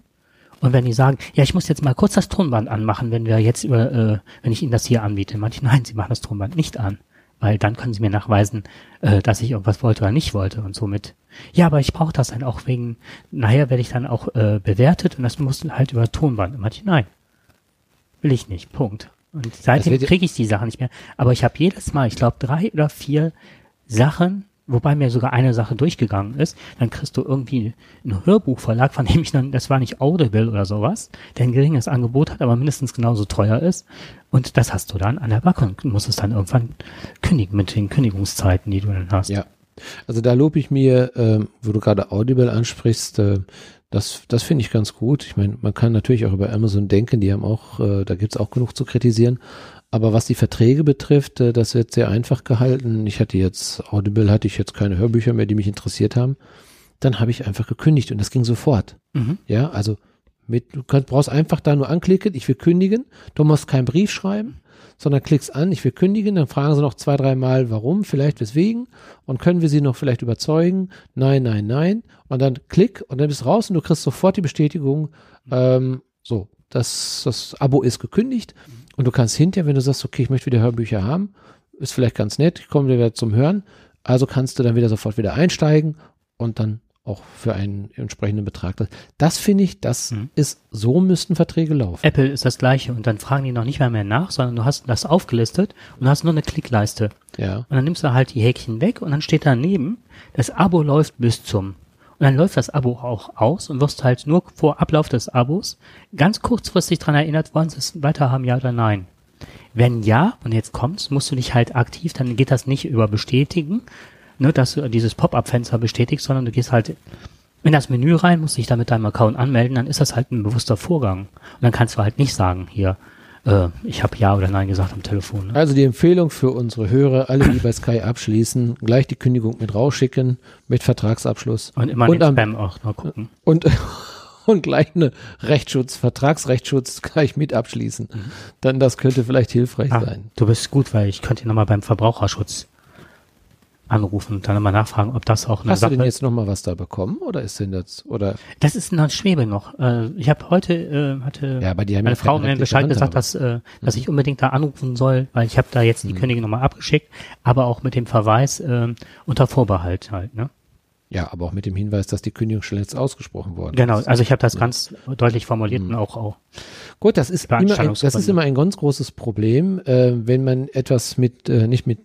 Und wenn die sagen, ja, ich muss jetzt mal kurz das Tonband anmachen, wenn wir jetzt über, äh, wenn ich Ihnen das hier anbiete, manche, nein, Sie machen das Tonband nicht an, weil dann können Sie mir nachweisen, äh, dass ich irgendwas wollte oder nicht wollte und somit. Ja, aber ich brauche das dann auch wegen, nachher werde ich dann auch äh, bewertet und das muss halt über Tonband. Und manche, nein, will ich nicht, Punkt. Und seitdem kriege ich die Sachen nicht mehr. Aber ich habe jedes Mal, ich glaube, drei oder vier Sachen, wobei mir sogar eine Sache durchgegangen ist, dann kriegst du irgendwie einen Hörbuchverlag, von dem ich dann, das war nicht Audible oder sowas, der ein geringes Angebot hat, aber mindestens genauso teuer ist. Und das hast du dann an der Backe und musst es dann irgendwann kündigen mit den Kündigungszeiten, die du dann hast. Ja. Also da lobe ich mir, ähm, wo du gerade Audible ansprichst, äh, das, das finde ich ganz gut. Ich meine, man kann natürlich auch über Amazon denken, die haben auch, äh, da gibt's auch genug zu kritisieren. Aber was die Verträge betrifft, äh, das wird sehr einfach gehalten. Ich hatte jetzt, Audible hatte ich jetzt keine Hörbücher mehr, die mich interessiert haben. Dann habe ich einfach gekündigt und das ging sofort. Mhm. Ja, also mit, du kannst, brauchst einfach da nur anklicken, ich will kündigen. Du musst keinen Brief schreiben, sondern klickst an, ich will kündigen. Dann fragen sie noch zwei, dreimal, warum, vielleicht weswegen. Und können wir sie noch vielleicht überzeugen? Nein, nein, nein. Und dann klick und dann bist du raus und du kriegst sofort die Bestätigung. Ähm, so, das, das Abo ist gekündigt. Und du kannst hinterher, wenn du sagst, okay, ich möchte wieder Hörbücher haben, ist vielleicht ganz nett, ich komme wieder zum Hören. Also kannst du dann wieder sofort wieder einsteigen und dann auch für einen entsprechenden Betrag. Das, das finde ich, das Mhm. ist, so müssten Verträge laufen. Apple ist das gleiche und dann fragen die noch nicht mal mehr nach, sondern du hast das aufgelistet und hast nur eine Klickleiste. Ja. Und dann nimmst du halt die Häkchen weg und dann steht daneben, das Abo läuft bis zum. Und dann läuft das Abo auch aus und wirst halt nur vor Ablauf des Abos ganz kurzfristig dran erinnert, wollen sie es weiterhaben, ja oder nein. Wenn ja, und jetzt kommt's, musst du dich halt aktiv, dann geht das nicht über bestätigen, ne, dass du dieses Pop-up-Fenster bestätigst, sondern du gehst halt in das Menü rein, musst dich da mit deinem Account anmelden, dann ist das halt ein bewusster Vorgang. Und dann kannst du halt nicht sagen, hier, äh, ich habe Ja oder Nein gesagt am Telefon. Ne? Also die Empfehlung für unsere Hörer, alle, die bei Sky abschließen, gleich die Kündigung mit rausschicken, mit Vertragsabschluss Und immer Und den am- Spam auch noch gucken. und, und gleich eine Rechtsschutz, Vertragsrechtsschutz gleich mit abschließen. Dann das könnte vielleicht hilfreich Ah, sein. du bist gut, weil ich könnte nochmal beim Verbraucherschutz anrufen und dann nochmal nachfragen, ob das auch eine Hast du Sache denn jetzt nochmal was da bekommen oder ist denn das, oder, Das ist noch Schwebe noch. Äh, ich habe heute, äh, hatte Ja, die meine ja Frau mir Bescheid gesagt, dass, äh, dass ich unbedingt da anrufen soll, weil ich habe da jetzt die Kündigung nochmal abgeschickt, aber auch mit dem Verweis äh, unter Vorbehalt halt. Ne? ja, aber auch mit dem Hinweis, dass die Kündigung schon jetzt ausgesprochen worden Genau, ist. also ich habe das ganz deutlich formuliert und auch, auch Gut, das ist immer ein, das ist immer ein ganz großes Problem, äh, wenn man etwas mit äh, nicht mit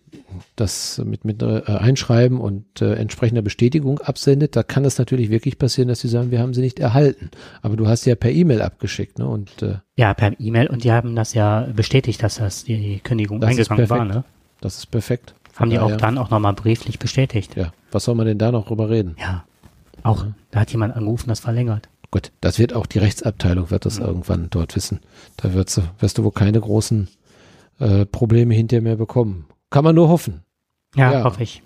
das mit mit äh, Einschreiben und äh, entsprechender Bestätigung absendet, da kann es natürlich wirklich passieren, dass sie sagen, wir haben sie nicht erhalten. Aber du hast ja per E-Mail abgeschickt, ne? Und äh, ja per E-Mail und die haben das ja bestätigt, dass das die Kündigung Das eingegangen war. Ne? das ist perfekt. Haben die auch dann auch nochmal brieflich bestätigt. Ja, was soll man denn da noch drüber reden? Ja, auch da hat jemand angerufen, das verlängert. Gut, das wird auch die Rechtsabteilung wird das irgendwann dort wissen. Da wirst du, wirst du wohl keine großen äh, Probleme hinterher mehr bekommen. Kann man nur hoffen. Ja, Ja. hoffe ich.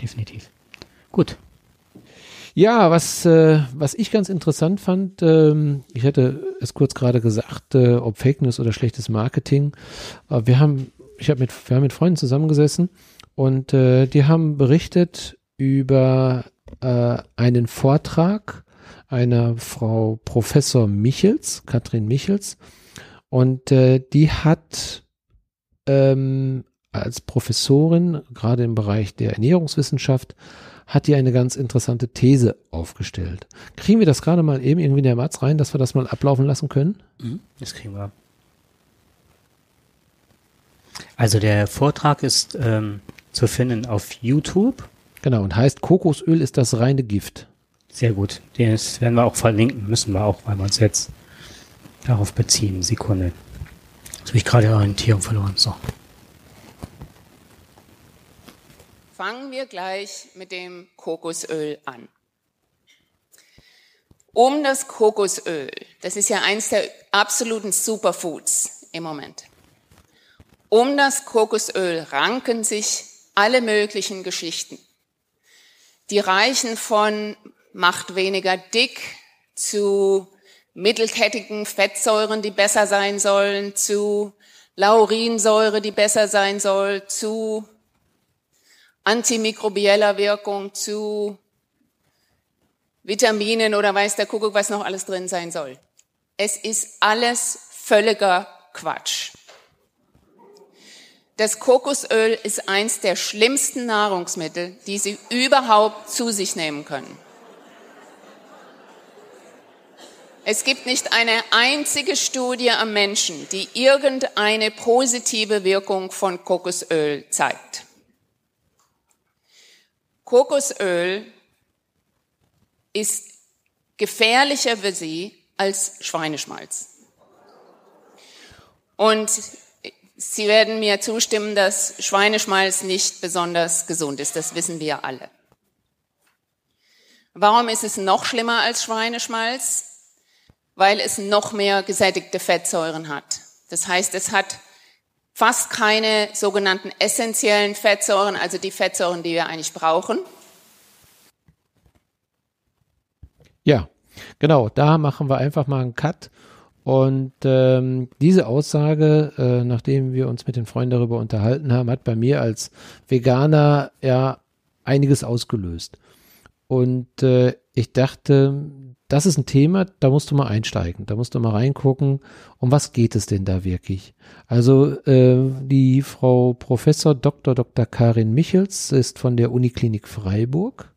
Definitiv. Gut. Ja, was, äh, was ich ganz interessant fand, ähm, ich hatte es kurz gerade gesagt, äh, ob Fake News oder schlechtes Marketing. Äh, wir haben, ich habe mit, wir haben mit Freunden zusammengesessen und äh, die haben berichtet über äh, einen Vortrag einer Frau Professor Michels, Katrin Michels. Und äh, die hat ähm, als Professorin, gerade im Bereich der Ernährungswissenschaft, hat die eine ganz interessante These aufgestellt. Kriegen wir das gerade mal eben irgendwie in der Matz rein, dass wir das mal ablaufen lassen können? Mhm, das kriegen wir. Also der Vortrag ist ähm, zu finden auf YouTube. Genau, und heißt Kokosöl ist das reine Gift. Sehr gut. Das werden wir auch verlinken, müssen wir auch, weil wir uns jetzt darauf beziehen. Sekunde. Jetzt habe ich gerade Orientierung verloren. So. Fangen wir gleich mit dem Kokosöl an. Um das Kokosöl, das ist ja eins der absoluten Superfoods im Moment. Um das Kokosöl ranken sich alle möglichen Geschichten. Die reichen von macht weniger dick zu mittelkettigen Fettsäuren, die besser sein sollen, zu Laurinsäure, die besser sein soll, zu antimikrobieller Wirkung, zu Vitaminen oder weiß der Kuckuck, was noch alles drin sein soll. Es ist alles völliger Quatsch. Das Kokosöl ist eins der schlimmsten Nahrungsmittel, die Sie überhaupt zu sich nehmen können. Es gibt nicht eine einzige Studie am Menschen, die irgendeine positive Wirkung von Kokosöl zeigt. Kokosöl ist gefährlicher für Sie als Schweineschmalz. Und Sie werden mir zustimmen, dass Schweineschmalz nicht besonders gesund ist. Das wissen wir alle. Warum ist es noch schlimmer als Schweineschmalz? Weil es noch mehr gesättigte Fettsäuren hat. Das heißt, es hat fast keine sogenannten essentiellen Fettsäuren, also die Fettsäuren, die wir eigentlich brauchen. Ja, genau. Da machen wir einfach mal einen Cut und ähm, diese Aussage, äh, nachdem wir uns mit den Freunden darüber unterhalten haben, hat bei mir als Veganer ja einiges ausgelöst. Und äh, ich dachte, das ist ein Thema, da musst du mal einsteigen, da musst du mal reingucken, um was geht es denn da wirklich? Also äh, die Frau Professor Dr. Dr. Karin Michels ist von der Uniklinik Freiburg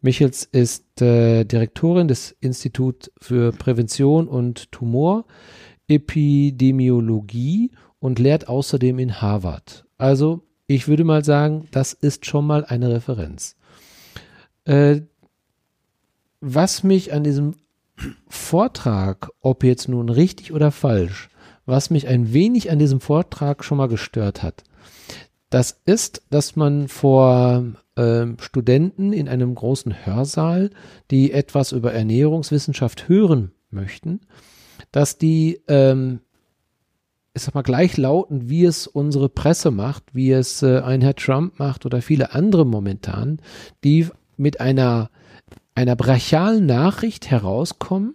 Michels ist äh, Direktorin des Instituts für Prävention und Tumorepidemiologie und lehrt außerdem in Harvard. Also ich würde mal sagen, das ist schon mal eine Referenz. Äh, was mich an diesem Vortrag, ob jetzt nun richtig oder falsch, was mich ein wenig an diesem Vortrag schon mal gestört hat, das ist, dass man vor ähm, Studenten in einem großen Hörsaal, die etwas über Ernährungswissenschaft hören möchten, dass die, ähm, ich sag mal, gleichlautend, wie es unsere Presse macht, wie es äh, ein Herr Trump macht oder viele andere momentan, die mit einer, einer brachialen Nachricht herauskommen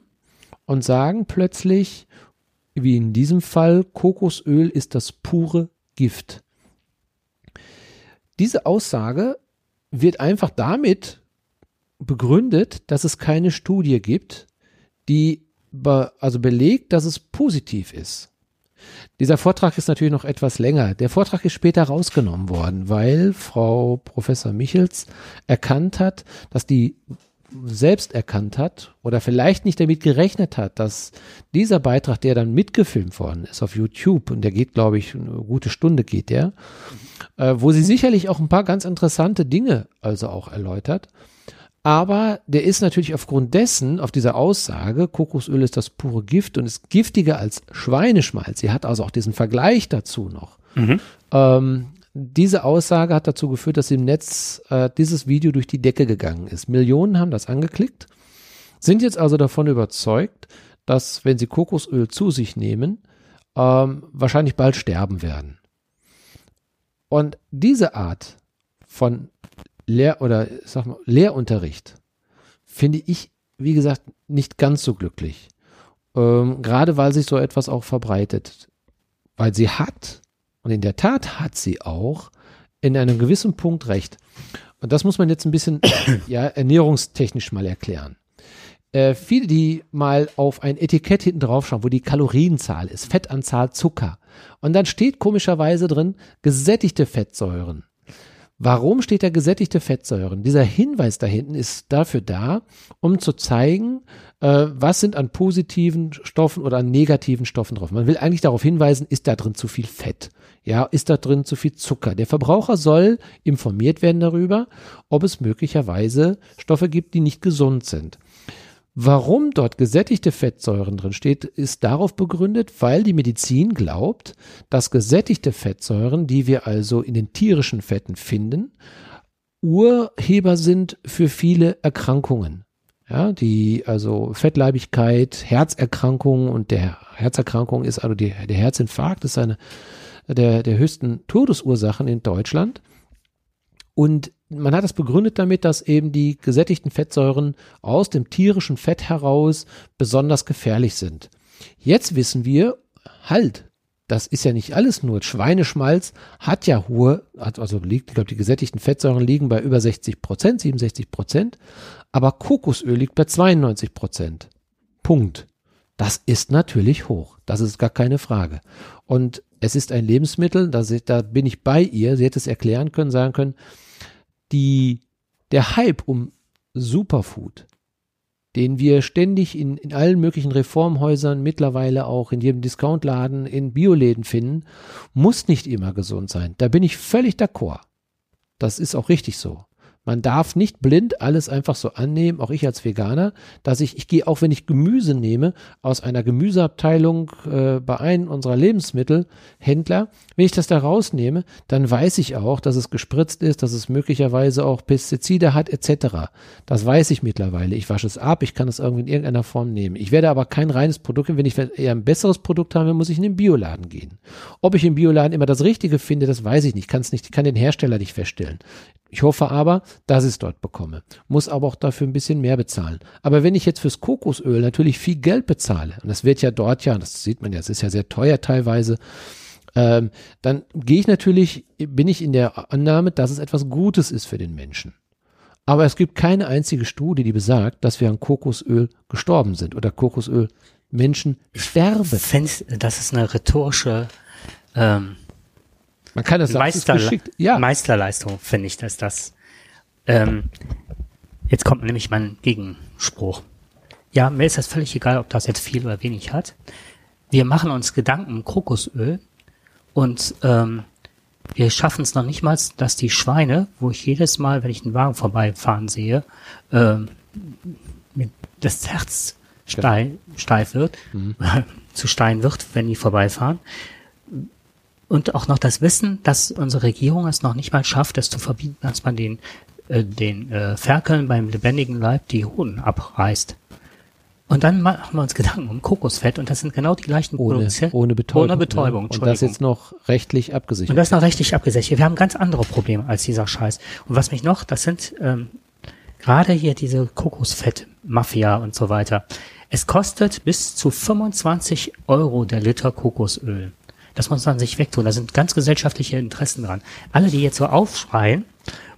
und sagen plötzlich, wie in diesem Fall, Kokosöl ist das pure Gift. Diese Aussage wird einfach damit begründet, dass es keine Studie gibt, die be also belegt, dass es positiv ist. Dieser Vortrag ist natürlich noch etwas länger. Der Vortrag ist später rausgenommen worden, weil Frau Professor Michels erkannt hat, dass die selbst erkannt hat oder vielleicht nicht damit gerechnet hat, dass dieser Beitrag, der dann mitgefilmt worden ist auf YouTube, und der geht, glaube ich, eine gute Stunde geht der, äh, wo sie sicherlich auch ein paar ganz interessante Dinge also auch erläutert. Aber der ist natürlich aufgrund dessen, auf dieser Aussage, Kokosöl ist das pure Gift und ist giftiger als Schweineschmalz. Sie hat also auch diesen Vergleich dazu noch. Mhm. Ähm, diese Aussage hat dazu geführt, dass im Netz äh, dieses Video durch die Decke gegangen ist. Millionen haben das angeklickt, sind jetzt also davon überzeugt, dass wenn sie Kokosöl zu sich nehmen, ähm, wahrscheinlich bald sterben werden. Und diese Art von Lehr- oder sag mal, Lehrunterricht finde ich, wie gesagt, nicht ganz so glücklich. Ähm, gerade weil sich so etwas auch verbreitet. Weil sie hat und in der Tat hat sie auch in einem gewissen Punkt recht. Und das muss man jetzt ein bisschen ja, ernährungstechnisch mal erklären. äh, viele, die mal auf ein Etikett hinten drauf schauen, wo die Kalorienzahl ist, Fettanzahl, Zucker. Und dann steht komischerweise drin gesättigte Fettsäuren. Warum steht da gesättigte Fettsäuren? Dieser Hinweis da hinten ist dafür da, um zu zeigen, äh, was sind an positiven Stoffen oder an negativen Stoffen drauf. Man will eigentlich darauf hinweisen, ist da drin zu viel Fett? Ja, ist da drin zu viel Zucker? Der Verbraucher soll informiert werden darüber, ob es möglicherweise Stoffe gibt, die nicht gesund sind. Warum dort gesättigte Fettsäuren drin steht, ist darauf begründet, weil die Medizin glaubt, dass gesättigte Fettsäuren, die wir also in den tierischen Fetten finden, Urheber sind für viele Erkrankungen. Ja, die, also Fettleibigkeit, Herzerkrankungen und der Herzerkrankung ist, also die, der Herzinfarkt ist eine der, der höchsten Todesursachen in Deutschland. Und man hat das begründet damit, dass eben die gesättigten Fettsäuren aus dem tierischen Fett heraus besonders gefährlich sind. Jetzt wissen wir, halt, das ist ja nicht alles nur. Schweineschmalz hat ja hohe, also liegt, ich glaube, die gesättigten Fettsäuren liegen bei über 60 Prozent, 67 Prozent, aber Kokosöl liegt bei 92 Prozent. Punkt. Das ist natürlich hoch. Das ist gar keine Frage. Und es ist ein Lebensmittel, da, da bin ich bei ihr. Sie hätte es erklären können, sagen können, die, der Hype um Superfood, den wir ständig in, in allen möglichen Reformhäusern, mittlerweile auch in jedem Discountladen, in Bioläden finden, muss nicht immer gesund sein. Da bin ich völlig d'accord. Das ist auch richtig so. Man darf nicht blind alles einfach so annehmen, auch ich als Veganer, dass ich, ich gehe auch wenn ich Gemüse nehme, aus einer Gemüseabteilung äh, bei einem unserer Lebensmittelhändler, wenn ich das da rausnehme, dann weiß ich auch, dass es gespritzt ist, dass es möglicherweise auch Pestizide hat, etc. Das weiß ich mittlerweile. Ich wasche es ab, ich kann es irgendwie in irgendeiner Form nehmen. Ich werde aber kein reines Produkt, wenn ich eher ein besseres Produkt habe, muss ich in den Bioladen gehen. Ob ich im Bioladen immer das Richtige finde, das weiß ich nicht. Nicht, kann den Hersteller nicht feststellen. Ich hoffe aber, dass ich es dort bekomme. Muss aber auch dafür ein bisschen mehr bezahlen. Aber wenn ich jetzt fürs Kokosöl natürlich viel Geld bezahle, und das wird ja dort ja, das sieht man ja, es ist ja sehr teuer teilweise, ähm, dann gehe ich natürlich, bin ich in der Annahme, dass es etwas Gutes ist für den Menschen. Aber es gibt keine einzige Studie, die besagt, dass wir an Kokosöl gestorben sind oder Kokosöl Menschen sterben. Ich das ist eine rhetorische ähm, man kann das Meister, ja. Meisterleistung, finde ich, dass das. Ähm, jetzt kommt nämlich mein Gegenspruch. Ja, mir ist das völlig egal, ob das jetzt viel oder wenig hat. Wir machen uns Gedanken um Kokosöl und ähm, wir schaffen es noch nicht mal, dass die Schweine, wo ich jedes Mal, wenn ich einen Wagen vorbeifahren sehe, ähm, das Herz steif, steif wird, mhm. zu Stein wird, wenn die vorbeifahren, und auch noch das Wissen, dass unsere Regierung es noch nicht mal schafft, es zu verbieten, dass man den, äh, den äh, Ferkeln beim lebendigen Leib die Hoden abreißt. Und dann machen wir uns Gedanken um Kokosfett und das sind genau die gleichen ohne, Produkte. Ohne Betäubung. Ohne Betäubung, ne? Und das jetzt noch rechtlich abgesichert. Und das noch rechtlich abgesichert. Wir haben ganz andere Probleme als dieser Scheiß. Und was mich noch, das sind ähm, gerade hier diese Kokosfett-Mafia und so weiter. Es kostet bis zu 25 Euro der Liter Kokosöl. Das muss man sich wegtun. Da sind ganz gesellschaftliche Interessen dran. Alle, die jetzt so aufschreien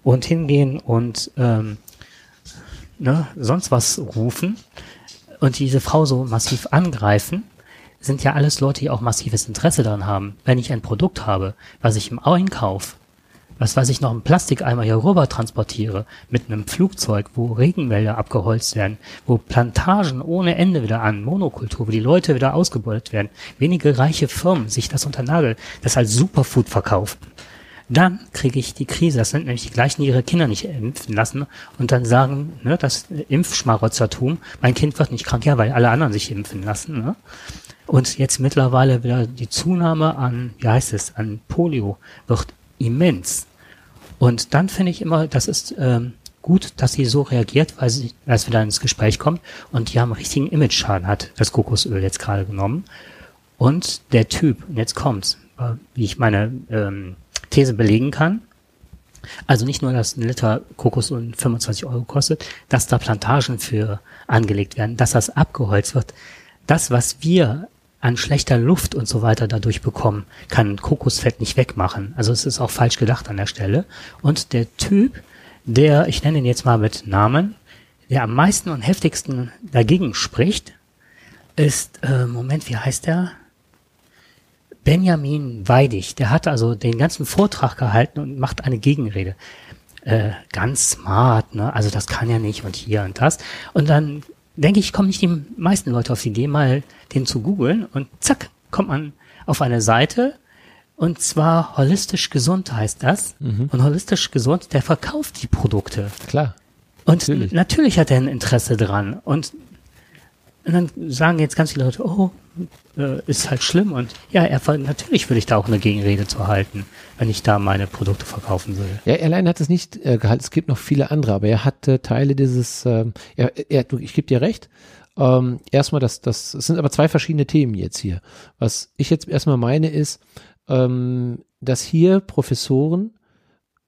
und hingehen und ähm, ne, sonst was rufen und diese Frau so massiv angreifen, sind ja alles Leute, die auch massives Interesse daran haben. Wenn ich ein Produkt habe, was ich im Einkauf was weiß ich noch, einen Plastikeimer hier rüber transportiere mit einem Flugzeug, wo Regenwälder abgeholzt werden, wo Plantagen ohne Ende wieder an, Monokultur, wo die Leute wieder ausgebeutet werden, wenige reiche Firmen sich das unter Nagel, das als Superfood verkaufen. Dann kriege ich die Krise. Das sind nämlich die gleichen, die ihre Kinder nicht impfen lassen und dann sagen, ne, das Impfschmarotzertum, mein Kind wird nicht krank, ja, weil alle anderen sich impfen lassen. Ne? Und jetzt mittlerweile wieder die Zunahme an, wie heißt es, an Polio wird immens. Und dann finde ich immer, das ist ähm, gut, dass sie so reagiert, weil sie, als wir dann ins Gespräch kommen und die haben richtigen Image-Schaden hat das Kokosöl jetzt gerade genommen. Und der Typ, und jetzt kommt's, äh, wie ich meine ähm, These belegen kann, also nicht nur, dass ein Liter Kokosöl 25 Euro kostet, dass da Plantagen für angelegt werden, dass das abgeholzt wird. Das, was wir an schlechter Luft und so weiter dadurch bekommen, kann Kokosfett nicht wegmachen. Also es ist auch falsch gedacht an der Stelle. Und der Typ, der, ich nenne ihn jetzt mal mit Namen, der am meisten und heftigsten dagegen spricht, ist, äh, Moment, wie heißt der? Benjamin Weidig. Der hat also den ganzen Vortrag gehalten und macht eine Gegenrede. Äh, ganz smart, ne? Also das kann ja nicht und hier und das. Und dann denke ich, kommen nicht die meisten Leute auf die Idee, mal den zu googeln und zack, kommt man auf eine Seite und zwar holistisch gesund heißt das. Mhm. Und holistisch gesund, der verkauft die Produkte. Klar. Und Natürlich. natürlich, hat er ein Interesse dran. Und, und dann sagen jetzt ganz viele Leute, oh, äh, ist halt schlimm. Und ja, er, natürlich würde ich da auch eine Gegenrede zu halten, wenn ich da meine Produkte verkaufen will. Ja, er allein hat es nicht äh, gehalten. Es gibt noch viele andere, aber er hat äh, Teile dieses, ähm, er, er, ich gebe dir recht. Ähm, erstmal, das, das, es sind aber zwei verschiedene Themen jetzt hier. Was ich jetzt erstmal meine ist, ähm, dass hier Professoren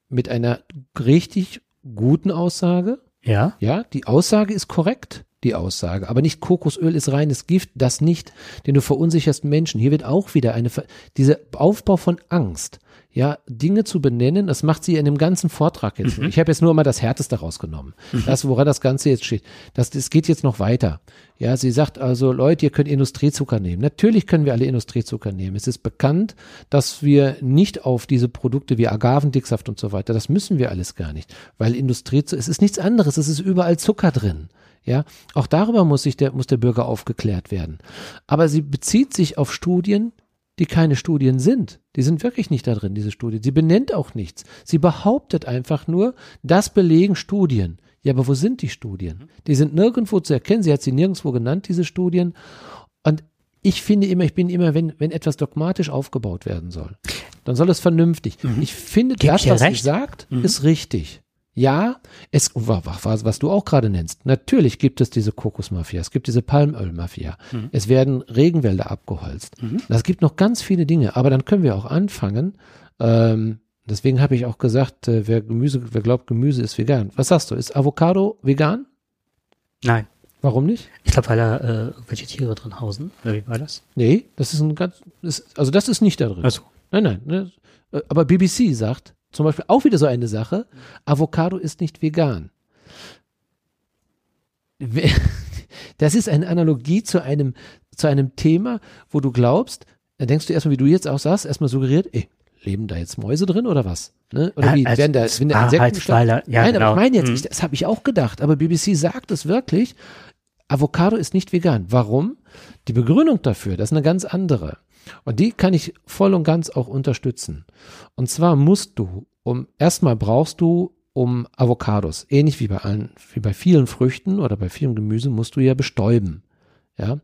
mit einer richtig guten Aussage, Ja? ja, die Aussage ist korrekt, die Aussage, aber nicht Kokosöl ist reines Gift, das nicht, denn du verunsicherst Menschen. Hier wird auch wieder eine, dieser Aufbau von Angst, ja, Dinge zu benennen, das macht sie in dem ganzen Vortrag jetzt. Ich habe jetzt nur mal das Härteste rausgenommen. Das, woran das Ganze jetzt steht. Das, das geht jetzt noch weiter. Ja, sie sagt also, Leute, ihr könnt Industriezucker nehmen. Natürlich können wir alle Industriezucker nehmen. Es ist bekannt, dass wir nicht auf diese Produkte wie Agavendicksaft und so weiter, das müssen wir alles gar nicht. Weil Industriezucker, es ist nichts anderes, es ist überall Zucker drin. Ja, auch darüber muss sich der, muss der Bürger aufgeklärt werden. Aber sie bezieht sich auf Studien, die keine Studien sind. Die sind wirklich nicht da drin, diese Studien. Sie benennt auch nichts. Sie behauptet einfach nur, das belegen Studien. Ja, aber wo sind die Studien? Die sind nirgendwo zu erkennen. Sie hat sie nirgendwo genannt, diese Studien. Und ich finde immer, ich bin immer, wenn, wenn etwas dogmatisch aufgebaut werden soll, dann soll es vernünftig. Ich finde, Geb das, was sie sagt, ist richtig. Ja, es, was, was du auch gerade nennst. Natürlich gibt es diese Kokosmafia, es gibt diese Palmölmafia, es werden Regenwälder abgeholzt. Es gibt noch ganz viele Dinge, aber dann können wir auch anfangen. Ähm, deswegen habe ich auch gesagt, äh, wer Gemüse, wer glaubt, Gemüse ist vegan. Was sagst du? Ist Avocado vegan? Nein. Warum nicht? Ich glaube, weil da äh, welche Tiere drin hausen. Oder wie war das? Nee, das ist ein ganz, ist, also das ist nicht da drin. Also, Nein, nein. Ne? Äh, Aber BBC sagt zum Beispiel auch wieder so eine Sache, Avocado ist nicht vegan. Das ist eine Analogie zu einem, zu einem Thema, wo du glaubst, da denkst du erstmal, wie du jetzt auch sagst, erstmal suggeriert, ey, leben da jetzt Mäuse drin oder was? Ne? Oder Ja, wie als werden da, werden da Insekten Wahrheitsweiler, ja, Nein, aber genau. ich meine jetzt, Mhm. ich, das habe ich auch gedacht, aber BBC sagt es wirklich, Avocado ist nicht vegan. Warum? Die Begründung dafür, das ist eine ganz andere. Und die kann ich voll und ganz auch unterstützen. Und zwar musst du, um erstmal brauchst du um Avocados, ähnlich wie bei allen, wie bei vielen Früchten oder bei vielem Gemüse, musst du ja bestäuben. Ja.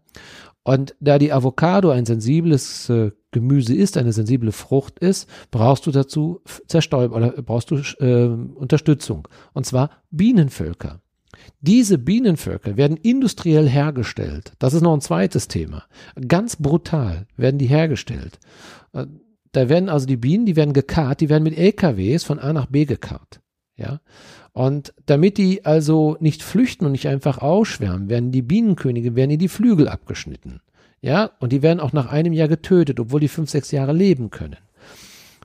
Und da die Avocado ein sensibles äh, Gemüse ist, eine sensible Frucht ist, brauchst du dazu zerstäuben oder brauchst du äh, Unterstützung. Und zwar Bienenvölker. Diese Bienenvölker werden industriell hergestellt. Das ist noch ein zweites Thema. Ganz brutal werden die hergestellt. Äh, Da werden also die Bienen, die werden gekarrt, die werden mit LKWs von A nach B gekarrt. Ja. Und damit die also nicht flüchten und nicht einfach ausschwärmen, werden die Bienenkönige, werden ihnen die Flügel abgeschnitten. Ja. Und die werden auch nach einem Jahr getötet, obwohl die fünf, sechs Jahre leben können.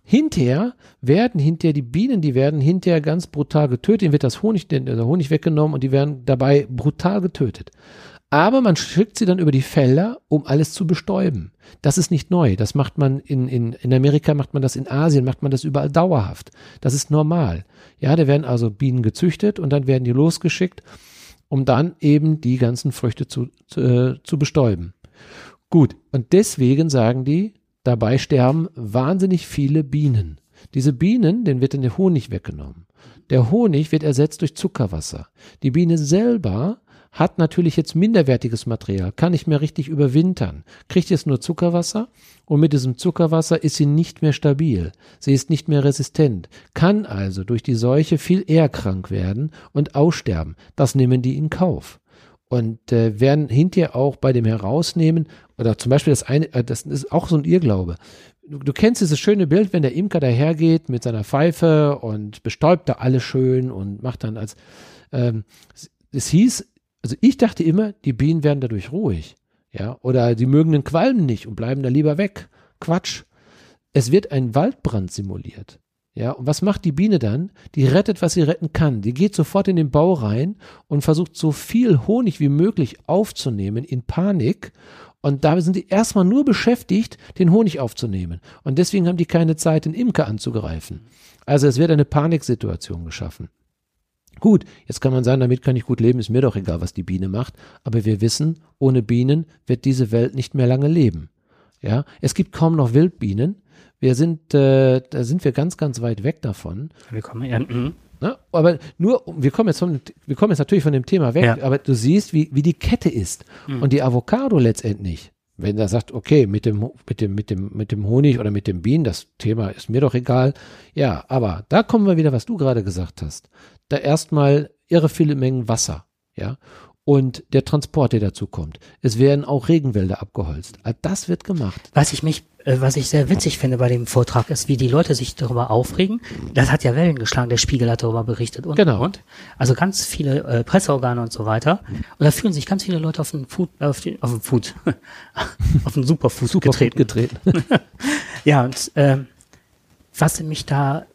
Hinterher werden hinterher die Bienen, die werden hinterher ganz brutal getötet, ihnen wird das Honig, der Honig weggenommen und die werden dabei brutal getötet. Aber man schickt sie dann über die Felder, um alles zu bestäuben. Das ist nicht neu. Das macht man in, in, in Amerika, macht man das in Asien, macht man das überall dauerhaft. Das ist normal. Ja, da werden also Bienen gezüchtet und dann werden die losgeschickt, um dann eben die ganzen Früchte zu, zu, äh, zu bestäuben. Gut, und deswegen sagen die, dabei sterben wahnsinnig viele Bienen. Diese Bienen, denen wird dann der Honig weggenommen. Der Honig wird ersetzt durch Zuckerwasser. Die Biene selber hat natürlich jetzt minderwertiges Material, kann nicht mehr richtig überwintern, kriegt jetzt nur Zuckerwasser und mit diesem Zuckerwasser ist sie nicht mehr stabil. Sie ist nicht mehr resistent, kann also durch die Seuche viel eher krank werden und aussterben. Das nehmen die in Kauf und äh, werden hinterher auch bei dem Herausnehmen oder zum Beispiel das eine, äh, das ist auch so ein Irrglaube. Du, du kennst dieses schöne Bild, wenn der Imker dahergeht mit seiner Pfeife und bestäubt da alles schön und macht dann als ähm, es, hieß, also ich dachte immer, die Bienen werden dadurch ruhig, ja, oder die mögen den Qualm nicht und bleiben da lieber weg. Quatsch. Es wird ein Waldbrand simuliert. Ja, und was macht die Biene dann? Die rettet, was sie retten kann. Die geht sofort in den Bau rein und versucht so viel Honig wie möglich aufzunehmen in Panik. Und da sind die erstmal nur beschäftigt, den Honig aufzunehmen. Und deswegen haben die keine Zeit, den Imker anzugreifen. Also es wird eine Paniksituation geschaffen. Gut, jetzt kann man sagen, damit kann ich gut leben, ist mir doch egal, was die Biene macht. Aber wir wissen, ohne Bienen wird diese Welt nicht mehr lange leben. Ja, es gibt kaum noch Wildbienen. Wir sind, äh, da sind wir ganz, ganz weit weg davon. Wir kommen mm. Ne? Aber nur, wir kommen jetzt von, wir kommen jetzt natürlich von dem Thema weg, Ja. aber du siehst, wie, wie die Kette ist. Mhm. Und die Avocado letztendlich, wenn er sagt, okay, mit dem, mit dem, mit dem, mit dem Honig oder mit dem Bienen, das Thema ist mir doch egal. Ja, aber da kommen wir wieder, was du gerade gesagt hast. Da erstmal irre viele Mengen Wasser, ja. Und der Transport, der dazu kommt. Es werden auch Regenwälder abgeholzt. All das wird gemacht. Was ich mich, was ich sehr witzig finde bei dem Vortrag, ist, wie die Leute sich darüber aufregen. Das hat ja Wellen geschlagen, der Spiegel hat darüber berichtet und, Genau. und. Also ganz viele äh, Presseorgane und so weiter. Und da fühlen sich ganz viele Leute auf den Food, auf den, auf den Food, auf den Superfood Super getreten. getreten. Ja, und ähm, was mich da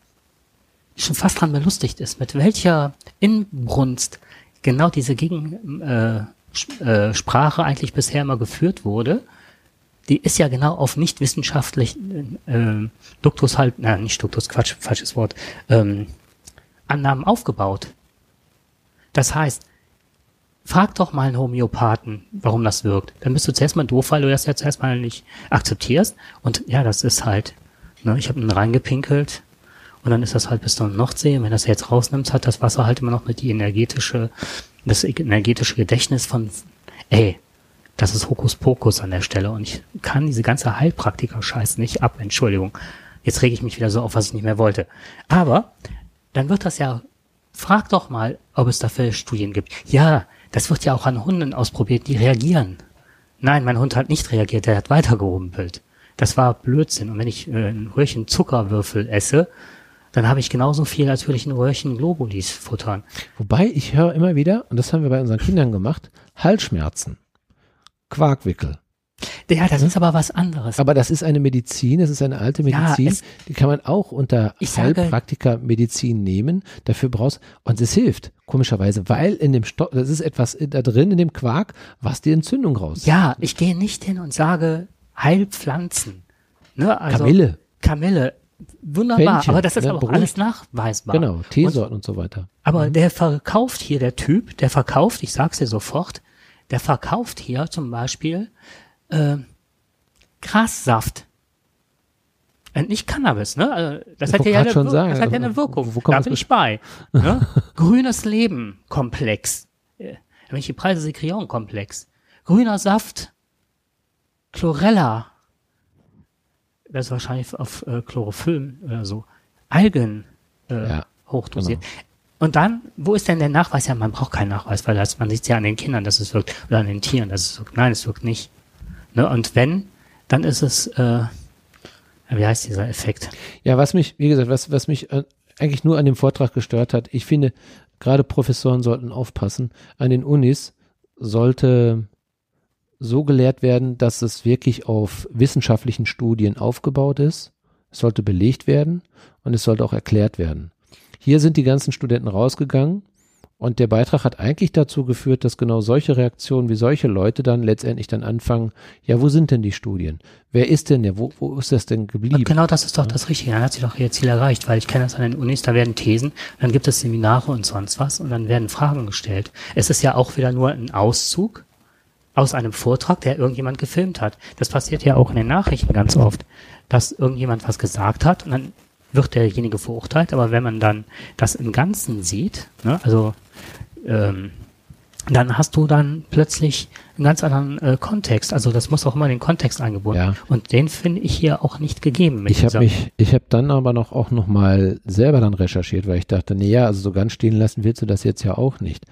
schon fast dran belustigt ist, mit welcher Inbrunst genau diese Gegensprache äh, äh, eigentlich bisher immer geführt wurde, die ist ja genau auf nicht wissenschaftlichen äh, Duktus halt, na nicht Duktus, Quatsch, falsches Wort, ähm, Annahmen aufgebaut. Das heißt, frag doch mal einen Homöopathen, warum das wirkt. Dann bist du zuerst mal doof, weil du das jetzt erstmal nicht akzeptierst. Und ja, das ist halt, ne, ich habe ihn reingepinkelt und dann ist das halt bis zur Nordsee. Und wenn das jetzt rausnimmst, hat das Wasser halt immer noch mit die energetische, das energetische Gedächtnis von, ey, das ist Hokuspokus an der Stelle und ich kann diese ganze Heilpraktiker-Scheiß nicht ab, Entschuldigung. Jetzt rege ich mich wieder so auf, was ich nicht mehr wollte. Aber dann wird das ja, frag doch mal, ob es dafür Studien gibt. Ja, das wird ja auch an Hunden ausprobiert, die reagieren. Nein, mein Hund hat nicht reagiert, der hat weitergerumpelt. Das war Blödsinn. Und wenn ich äh, ein Röhrchen Zuckerwürfel esse, dann habe ich genauso viel, als würde ich ein Röhrchen Globulis futtern. Wobei ich höre immer wieder, und das haben wir bei unseren Kindern gemacht, Halsschmerzen, Quarkwickel. Ja, das ist aber was anderes. Aber das ist eine Medizin, das ist eine alte Ja, Medizin, es- die kann man auch unter Heilpraktiker-Medizin nehmen. Dafür brauchst und es hilft, komischerweise, weil in dem Stoff, das ist etwas da drin in dem Quark, was die Entzündung raus. Ja, ich gehe nicht hin und sage Heilpflanzen. Ne, also Kamille. Kamille. Wunderbar, Fenchel, aber das ist ne, aber auch alles nachweisbar. Genau, Und, Teesorten und so weiter. aber der verkauft hier, der Typ, der verkauft, ich sag's dir sofort, der verkauft hier zum Beispiel äh, Grassaft. Und nicht Cannabis, ne? Also, das Ich hat ja eine, das hat ja also, eine Wirkung. wo- da bin ich bei. Ne? Grünes Leben Komplex. Äh, Wenn ich die Preise sehe, Krion Komplex. Grüner Saft. Chlorella. Das ist wahrscheinlich auf äh, Chlorophyll oder so. Algen äh, Ja, hochdosiert. genau. Und dann, wo ist denn der Nachweis? Ja, man braucht keinen Nachweis, weil das, man sieht ja an den Kindern, dass es wirkt, oder an den Tieren, dass es wirkt. Nein, es wirkt nicht. Ne? Und wenn, dann ist es, äh, wie heißt dieser Effekt? Ja, was mich, wie gesagt, was, was mich äh, eigentlich nur an dem Vortrag gestört hat, ich finde, gerade Professoren sollten aufpassen. An den Unis sollte so gelehrt werden, dass es wirklich auf wissenschaftlichen Studien aufgebaut ist. Es sollte belegt werden und es sollte auch erklärt werden. Hier sind die ganzen Studenten rausgegangen und der Beitrag hat eigentlich dazu geführt, dass genau solche Reaktionen wie solche Leute dann letztendlich dann anfangen, ja, wo sind denn die Studien? Wer ist denn der? Wo, wo ist das denn geblieben? Genau das ist doch das Richtige. Dann hat sie doch ihr Ziel erreicht, weil ich kenne das an den Unis, da werden Thesen, dann gibt es Seminare und sonst was und dann werden Fragen gestellt. Es ist ja auch wieder nur ein Auszug aus einem Vortrag, der irgendjemand gefilmt hat. Das passiert ja auch in den Nachrichten ganz oft, dass irgendjemand was gesagt hat und dann wird derjenige verurteilt, aber wenn man dann das im Ganzen sieht, ne, also ähm, dann hast du dann plötzlich einen ganz anderen äh, Kontext. Also das muss auch immer in den Kontext eingebunden. Ja. Und den finde ich hier auch nicht gegeben. Ich habe mich, ich habe dann aber noch auch noch mal selber dann recherchiert, weil ich dachte, nee, ja, also so ganz stehen lassen willst du das jetzt ja auch nicht.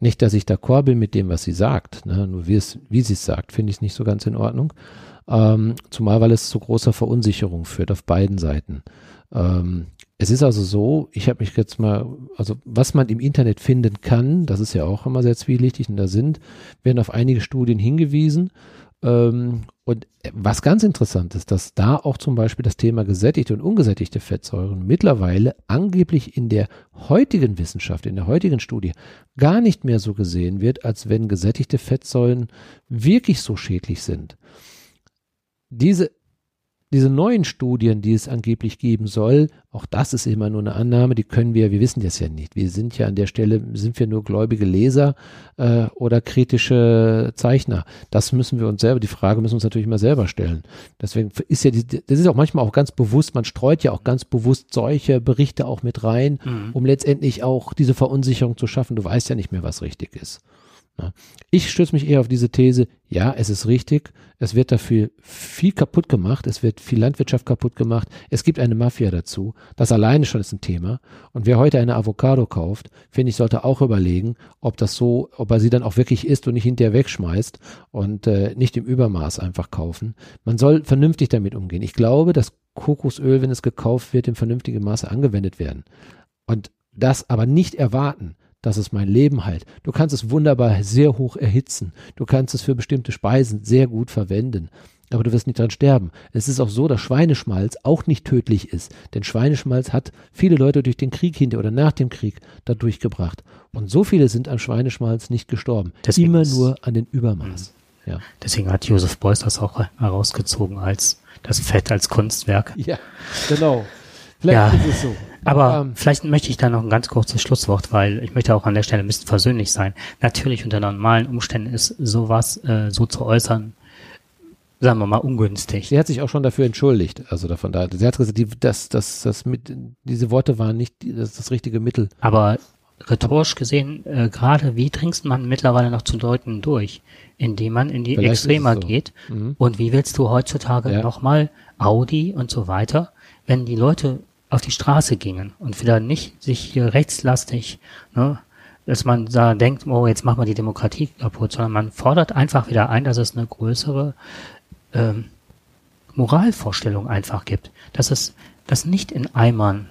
Nicht, dass ich d'accord bin mit dem, was sie sagt, ne? nur wie es, wie sie es sagt, finde ich es nicht so ganz in Ordnung. Ähm, zumal, weil es zu großer Verunsicherung führt auf beiden Seiten. Ähm, es ist also so, ich habe mich jetzt mal, also was man im Internet finden kann, das ist ja auch immer sehr zwielichtig und da sind, werden auf einige Studien hingewiesen. Ähm, Und was ganz interessant ist, dass da auch zum Beispiel das Thema gesättigte und ungesättigte Fettsäuren mittlerweile angeblich in der heutigen Wissenschaft, in der heutigen Studie gar nicht mehr so gesehen wird, als wenn gesättigte Fettsäuren wirklich so schädlich sind. Diese diese neuen Studien, die es angeblich geben soll, auch das ist immer nur eine Annahme, die können wir, wir wissen das ja nicht. Wir sind ja an der Stelle, sind wir nur gläubige Leser äh, oder kritische Zeichner. Das müssen wir uns selber, die Frage müssen wir uns natürlich immer selber stellen. Deswegen ist ja, die, das ist auch manchmal auch ganz bewusst, man streut ja auch ganz bewusst solche Berichte auch mit rein, mhm. um letztendlich auch diese Verunsicherung zu schaffen. Du weißt ja nicht mehr, was richtig ist. Ich stütze mich eher auf diese These, ja, es ist richtig, es wird dafür viel kaputt gemacht, es wird viel Landwirtschaft kaputt gemacht, es gibt eine Mafia dazu, das alleine schon ist ein Thema. Und wer heute eine Avocado kauft, finde ich, sollte auch überlegen, ob das so, ob er sie dann auch wirklich isst und nicht hinterher wegschmeißt und äh, nicht im Übermaß einfach kaufen. Man soll vernünftig damit umgehen. Ich glaube, dass Kokosöl, wenn es gekauft wird, in vernünftigem Maße angewendet werden. Und das aber nicht erwarten, dass es mein Leben halt. Du kannst es wunderbar sehr hoch erhitzen. Du kannst es für bestimmte Speisen sehr gut verwenden. Aber du wirst nicht dran sterben. Es ist auch so, dass Schweineschmalz auch nicht tödlich ist. Denn Schweineschmalz hat viele Leute durch den Krieg hinter oder nach dem Krieg dadurch gebracht. Und so viele sind an Schweineschmalz nicht gestorben. Deswegen Immer nur an den Übermaß. Mhm. Ja. Deswegen hat Josef Beuys das auch herausgezogen als das Fett als Kunstwerk. Ja, genau. Vielleicht ja. ist es so. Aber ähm, vielleicht möchte ich da noch ein ganz kurzes Schlusswort, weil ich möchte auch an der Stelle ein bisschen versöhnlich sein. Natürlich unter normalen Umständen ist sowas äh, so zu äußern, sagen wir mal, ungünstig. Sie hat sich auch schon dafür entschuldigt, also davon da. Sie hat gesagt, die, das, das, das mit, diese Worte waren nicht das, das richtige Mittel. Aber rhetorisch gesehen, äh, gerade wie dringst man mittlerweile noch zu Leuten durch, indem man in die Vielleicht Extremer so. geht. Mhm. Und wie willst du heutzutage ja. nochmal Audi und so weiter, wenn die Leute auf die Straße gingen und wieder nicht sich hier rechtslastig, ne, dass man da denkt, oh, jetzt machen wir die Demokratie kaputt, sondern man fordert einfach wieder ein, dass es eine größere ähm, Moralvorstellung einfach gibt, dass es das nicht in Eimern,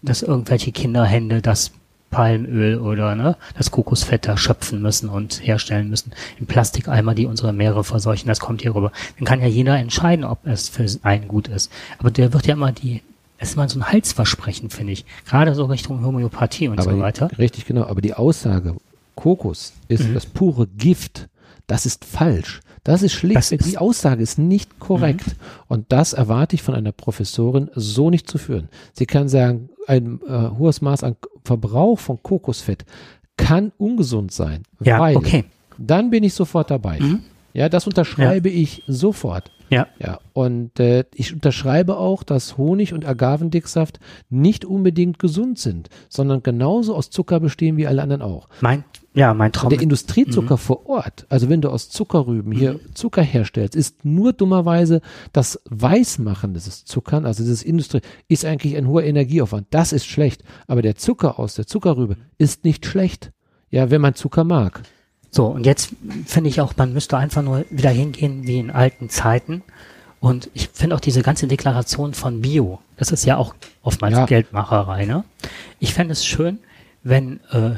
dass irgendwelche Kinderhände das Palmöl oder ne, das Kokosfett da schöpfen müssen und herstellen müssen in Plastikeimer, die unsere Meere verseuchen. Das kommt hier rüber. Dann kann ja jeder entscheiden, ob es für einen gut ist. Aber der wird ja immer die es ist immer so ein Halsversprechen, finde ich. Gerade so Richtung Homöopathie und aber so weiter. Die, richtig, genau. Aber die Aussage, Kokos ist mhm. das pure Gift, das ist falsch. Das ist schlicht. Das ist die Aussage ist nicht korrekt. Mhm. Und das erwarte ich von einer Professorin so nicht zu führen. Sie kann sagen, ein äh, hohes Maß an Verbrauch von Kokosfett kann ungesund sein. Ja, weil okay. Dann bin ich sofort dabei. Mhm. Ja, das unterschreibe ja. ich sofort. Ja. Ja. Und äh, ich unterschreibe auch, dass Honig und Agavendicksaft nicht unbedingt gesund sind, sondern genauso aus Zucker bestehen wie alle anderen auch. Mein, ja, mein Traum. Der Industriezucker mhm. vor Ort, also wenn du aus Zuckerrüben hier mhm. Zucker herstellst, ist nur dummerweise das Weißmachen des Zuckern, also dieses Industrie, ist eigentlich ein hoher Energieaufwand. Das ist schlecht. Aber der Zucker aus der Zuckerrübe ist nicht schlecht. Ja, wenn man Zucker mag. So, und jetzt finde ich auch, man müsste einfach nur wieder hingehen wie in alten Zeiten. Und ich finde auch diese ganze Deklaration von Bio, das ist ja auch oftmals ja. Geldmacherei, ne? Ich fände es schön, wenn äh,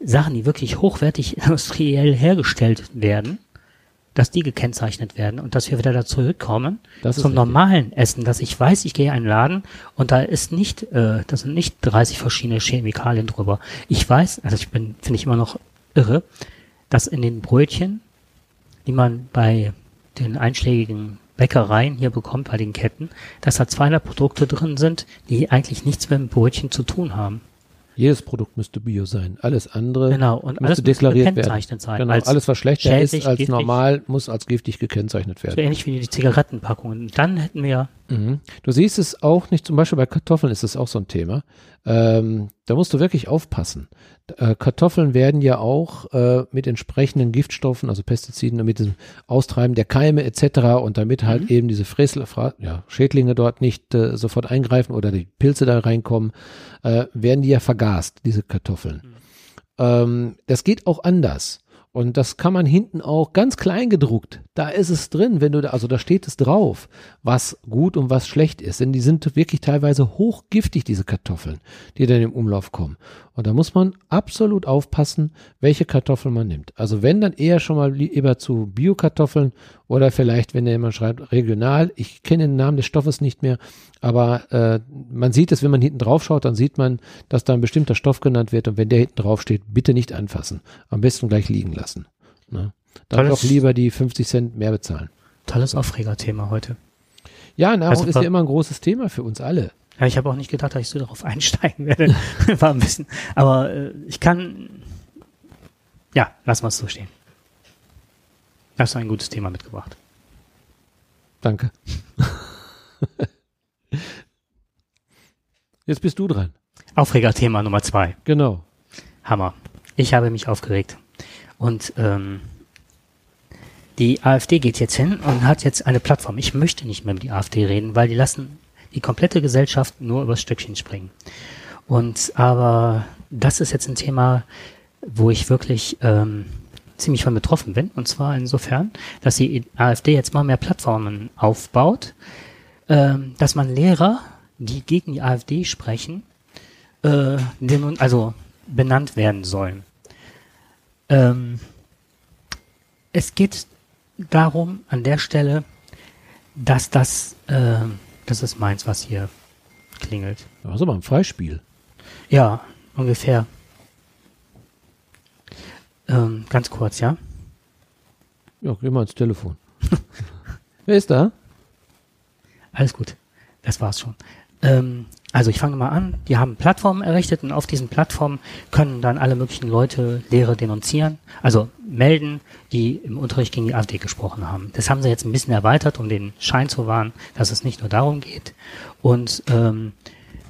Sachen, die wirklich hochwertig industriell hergestellt werden, dass die gekennzeichnet werden und dass wir wieder dazu zurückkommen zum normalen Essen, dass ich weiß, ich gehe in einen Laden und da ist nicht, äh, da sind nicht 30 verschiedene Chemikalien drüber. Ich weiß, also ich bin, finde ich immer noch irre, dass in den Brötchen, die man bei den einschlägigen Bäckereien hier bekommt, bei den Ketten, dass da 200 Produkte drin sind, die eigentlich nichts mit dem Brötchen zu tun haben. Jedes Produkt müsste Bio sein. Alles andere genau, und müsste deklariert werden. Sein. Genau, alles was schlechter ist als giftig, normal, muss als giftig gekennzeichnet werden. So ähnlich wie die Zigarettenpackungen. Dann hätten wir. Mhm. Du siehst es auch nicht, zum Beispiel bei Kartoffeln ist es auch so ein Thema. Ähm, da musst du wirklich aufpassen. Äh, Kartoffeln werden ja auch äh, mit entsprechenden Giftstoffen, also Pestiziden, mit dem Austreiben der Keime etc. und damit halt mhm. eben diese Fräsel, ja, Schädlinge dort nicht äh, sofort eingreifen oder die Pilze da reinkommen, äh, werden die ja vergast, diese Kartoffeln. Mhm. Ähm, das geht auch anders. Und das kann man hinten auch ganz klein gedruckt. Da ist es drin, wenn du da, also da steht es drauf, was gut und was schlecht ist. Denn die sind wirklich teilweise hochgiftig, diese Kartoffeln, die dann im Umlauf kommen. Und da muss man absolut aufpassen, welche Kartoffeln man nimmt. Also wenn dann eher schon mal lieber zu Biokartoffeln Oder vielleicht, wenn jemand schreibt, regional, ich kenne den Namen des Stoffes nicht mehr, aber äh, man sieht es, wenn man hinten drauf schaut, dann sieht man, dass da ein bestimmter Stoff genannt wird und wenn der hinten drauf steht, bitte nicht anfassen. Am besten gleich liegen lassen. Ne? Dann Tolles- doch lieber die 50 Cent mehr bezahlen. Tolles Aufregerthema heute. Ja, Nahrung Also ist ja immer ein großes Thema für uns alle. Ja, ich habe auch nicht gedacht, dass ich so darauf einsteigen werde. War ein bisschen. Aber äh, ich kann. Ja, lassen wir es so stehen. Hast du ein gutes Thema mitgebracht. Danke. Jetzt bist du dran. Aufregerthema Nummer zwei. Genau. Hammer. Ich habe mich aufgeregt. Und ähm, die AfD geht jetzt hin und hat jetzt eine Plattform. Ich möchte nicht mehr mit die AfD reden, weil die lassen die komplette Gesellschaft nur übers Stöckchen springen. Und aber das ist jetzt ein Thema, wo ich wirklich ähm, ziemlich von betroffen bin. Und zwar insofern, dass die AfD jetzt mal mehr Plattformen aufbaut, ähm, dass man Lehrer, die gegen die AfD sprechen, äh, denun- also benannt werden sollen. Ähm, es geht darum an der Stelle, dass das, äh, das ist meins, was hier klingelt. Das ist aber ein Freispiel. Ja, ungefähr. Ähm, ganz kurz, ja. Ja, geh mal ins Telefon. Wer ist da? Alles gut. Das war's schon. Ähm, also ich fange mal an. Die haben Plattformen errichtet und auf diesen Plattformen können dann alle möglichen Leute Lehre denunzieren, also melden, die im Unterricht gegen die AfD gesprochen haben. Das haben sie jetzt ein bisschen erweitert, um den Schein zu wahren, dass es nicht nur darum geht. Und ähm,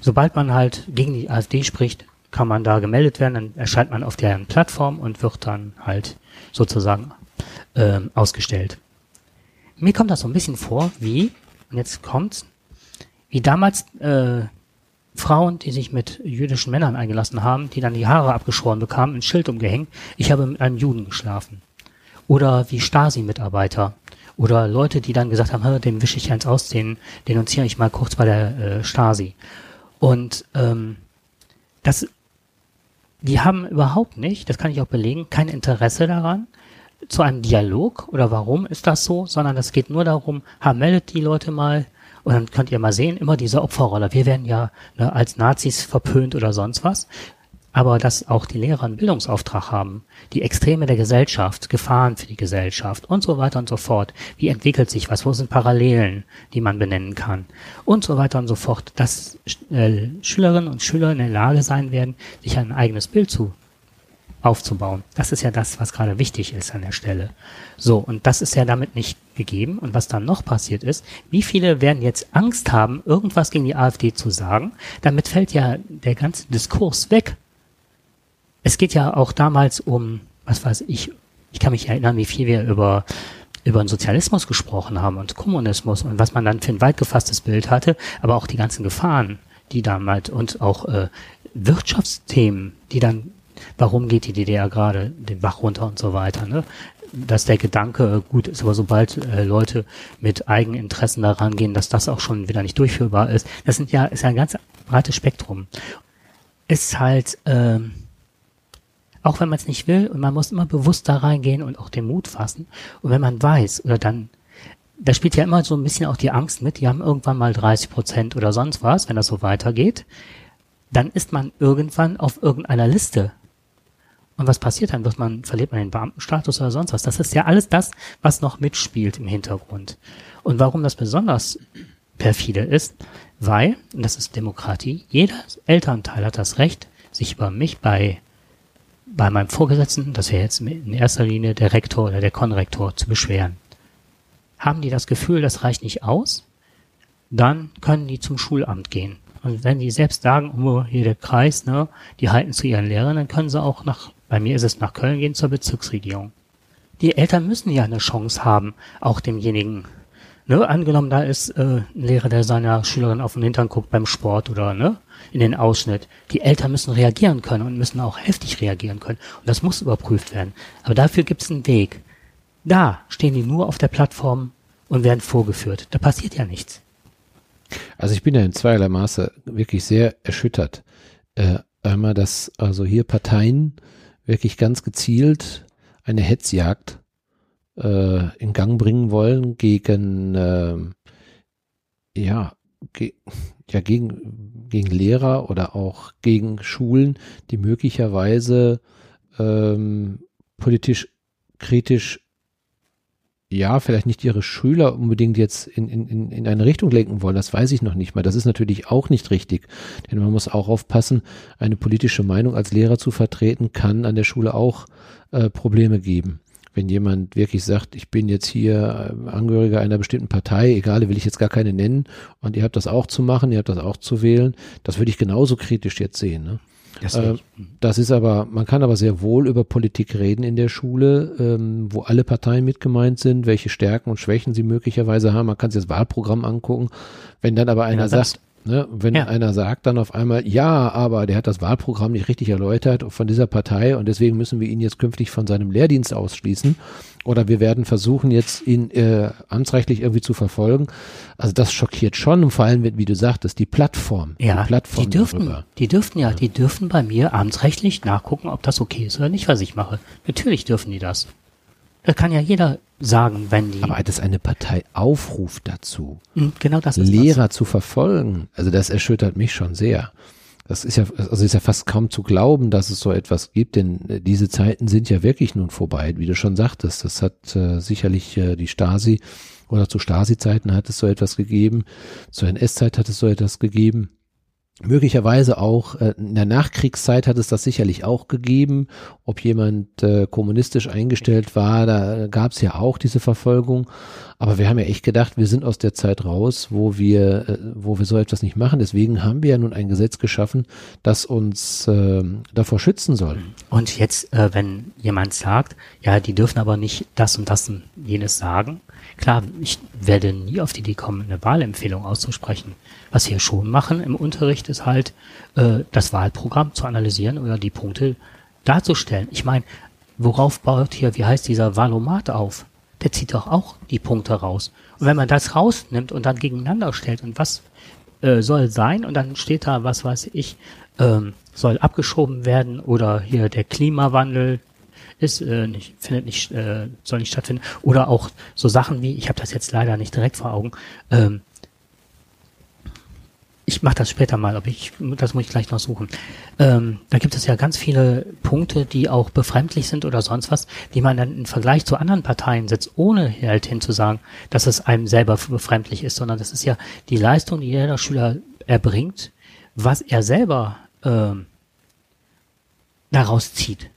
sobald man halt gegen die AfD spricht, kann man da gemeldet werden, dann erscheint man auf deren Plattform und wird dann halt sozusagen ähm, ausgestellt. Mir kommt das so ein bisschen vor wie, und jetzt kommt's, wie damals äh, Frauen, die sich mit jüdischen Männern eingelassen haben, die dann die Haare abgeschoren bekamen, ein Schild umgehängt, ich habe mit einem Juden geschlafen. Oder wie Stasi-Mitarbeiter. Oder Leute, die dann gesagt haben, "Hä, dem wische ich eins aus, den denunziere ich mal kurz bei der äh, Stasi. Und ähm, das, die haben überhaupt nicht, das kann ich auch belegen, kein Interesse daran, zu einem Dialog oder warum ist das so, sondern es geht nur darum, ha, meldet die Leute mal und dann könnt ihr mal sehen, immer diese Opferrolle. Wir werden ja ne, als Nazis verpönt oder sonst was. Aber dass auch die Lehrer einen Bildungsauftrag haben, die Extreme der Gesellschaft, Gefahren für die Gesellschaft und so weiter und so fort. Wie entwickelt sich was? Wo sind Parallelen, die man benennen kann? Und so weiter und so fort. Dass äh, Schülerinnen und Schüler in der Lage sein werden, sich ein eigenes Bild zu aufzubauen. Das ist ja das, was gerade wichtig ist an der Stelle. So, und das ist ja damit nicht gegeben. Und was dann noch passiert ist, wie viele werden jetzt Angst haben, irgendwas gegen die AfD zu sagen? Damit fällt ja der ganze Diskurs weg. Es geht ja auch damals um, was weiß ich, ich kann mich erinnern, wie viel wir über über den Sozialismus gesprochen haben und Kommunismus und was man dann für ein weit gefasstes Bild hatte, aber auch die ganzen Gefahren, die damals und auch äh, Wirtschaftsthemen, die dann warum geht die DDR gerade den Bach runter und so weiter. Ne? Dass der Gedanke äh, gut ist, aber sobald äh, Leute mit Eigeninteressen daran gehen, dass das auch schon wieder nicht durchführbar ist, das sind ja ist ja ein ganz breites Spektrum. Ist halt ähm, auch wenn man es nicht will und man muss immer bewusst da reingehen und auch den Mut fassen. Und wenn man weiß oder dann da spielt ja immer so ein bisschen auch die Angst mit, die haben irgendwann mal 30 Prozent oder sonst was, wenn das so weitergeht, dann ist man irgendwann auf irgendeiner Liste und was passiert dann? Wird man, verliert man den Beamtenstatus oder sonst was? Das ist ja alles das, was noch mitspielt im Hintergrund. Und warum das besonders perfide ist, weil, und das ist Demokratie, jeder Elternteil hat das Recht, sich über mich bei, bei meinem Vorgesetzten, das wäre jetzt in erster Linie der Rektor oder der Konrektor, zu beschweren. Haben die das Gefühl, das reicht nicht aus, dann können die zum Schulamt gehen. Und wenn die selbst sagen, oh, hier der Kreis, ne, die halten zu ihren Lehrern, dann können sie auch nach, bei mir ist es nach Köln gehen zur Bezirksregierung. Die Eltern müssen ja eine Chance haben, auch demjenigen, ne, angenommen, da ist äh, ein Lehrer, der seiner Schülerin auf den Hintern guckt beim Sport oder ne, in den Ausschnitt. Die Eltern müssen reagieren können und müssen auch heftig reagieren können. Und das muss überprüft werden. Aber dafür gibt es einen Weg. Da stehen die nur auf der Plattform und werden vorgeführt. Da passiert ja nichts. Also ich bin ja in zweierlei Maße wirklich sehr erschüttert. Äh, einmal, dass also hier Parteien wirklich ganz gezielt eine Hetzjagd äh, in Gang bringen wollen gegen, äh, ja, ge ja, gegen, gegen Lehrer oder auch gegen Schulen, die möglicherweise ähm, politisch kritisch ja, vielleicht nicht ihre Schüler unbedingt jetzt in, in, in eine Richtung lenken wollen, das weiß ich noch nicht mal. Das ist natürlich auch nicht richtig. Denn man muss auch aufpassen, eine politische Meinung als Lehrer zu vertreten, kann an der Schule auch äh, Probleme geben. Wenn jemand wirklich sagt, ich bin jetzt hier äh, Angehöriger einer bestimmten Partei, egal, will ich jetzt gar keine nennen, und ihr habt das auch zu machen, ihr habt das auch zu wählen, das würde ich genauso kritisch jetzt sehen. Ne? Das, äh, das, ist aber, man kann aber sehr wohl über Politik reden in der Schule, ähm, wo alle Parteien mit gemeint sind, welche Stärken und Schwächen sie möglicherweise haben. Man kann sich das Wahlprogramm angucken. Wenn dann aber einer ja, sagt, ne, wenn ja. einer sagt dann auf einmal, ja, aber der hat das Wahlprogramm nicht richtig erläutert von dieser Partei und deswegen müssen wir ihn jetzt künftig von seinem Lehrdienst ausschließen, oder wir werden versuchen, jetzt ihn äh, amtsrechtlich irgendwie zu verfolgen. Also das schockiert schon und vor allem, wie du sagtest, die Plattform. Ja, die, Plattform die dürften, darüber. die dürften ja, ja, die dürften bei mir amtsrechtlich nachgucken, ob das okay ist oder nicht, was ich mache. Natürlich dürfen die das. Da kann ja jeder sagen, wenn die. Aber dass eine Partei aufruft dazu, hm, genau das ist Lehrer das. zu verfolgen, also das erschüttert mich schon sehr. Das ist ja, also ist ja fast kaum zu glauben, dass es so etwas gibt, denn äh, diese Zeiten sind ja wirklich nun vorbei, wie du schon sagtest. Das hat äh, sicherlich äh, die Stasi oder zu Stasi-Zeiten hat es so etwas gegeben, zur NS-Zeit hat es so etwas gegeben. Möglicherweise auch äh, in der Nachkriegszeit hat es das sicherlich auch gegeben. Ob jemand äh, kommunistisch eingestellt war, da gab es ja auch diese Verfolgung. Aber wir haben ja echt gedacht, wir sind aus der Zeit raus, wo wir, äh, wo wir so etwas nicht machen. Deswegen haben wir ja nun ein Gesetz geschaffen, das uns äh, davor schützen soll. Und jetzt, äh, wenn jemand sagt, ja, die dürfen aber nicht das und das und jenes sagen, klar, ich werde nie auf die Idee kommen, eine Wahlempfehlung auszusprechen. Was wir schon machen im Unterricht ist halt, äh, das Wahlprogramm zu analysieren oder die Punkte darzustellen. Ich meine, worauf baut hier, wie heißt dieser Valomat auf? Der zieht doch auch die Punkte raus. Und wenn man das rausnimmt und dann gegeneinander stellt und was äh, soll sein und dann steht da, was weiß ich, ähm, soll abgeschoben werden oder hier der Klimawandel ist, äh, nicht, findet nicht, äh, soll nicht stattfinden. Oder auch so Sachen wie, ich habe das jetzt leider nicht direkt vor Augen, ähm, ich mache das später mal, aber ich, das muss ich gleich noch suchen. Ähm, da gibt es ja ganz viele Punkte, die auch befremdlich sind oder sonst was, die man dann im Vergleich zu anderen Parteien setzt, ohne halt hinzusagen, dass es einem selber befremdlich ist, sondern das ist ja die Leistung, die jeder Schüler erbringt, was er selber ähm, daraus zieht.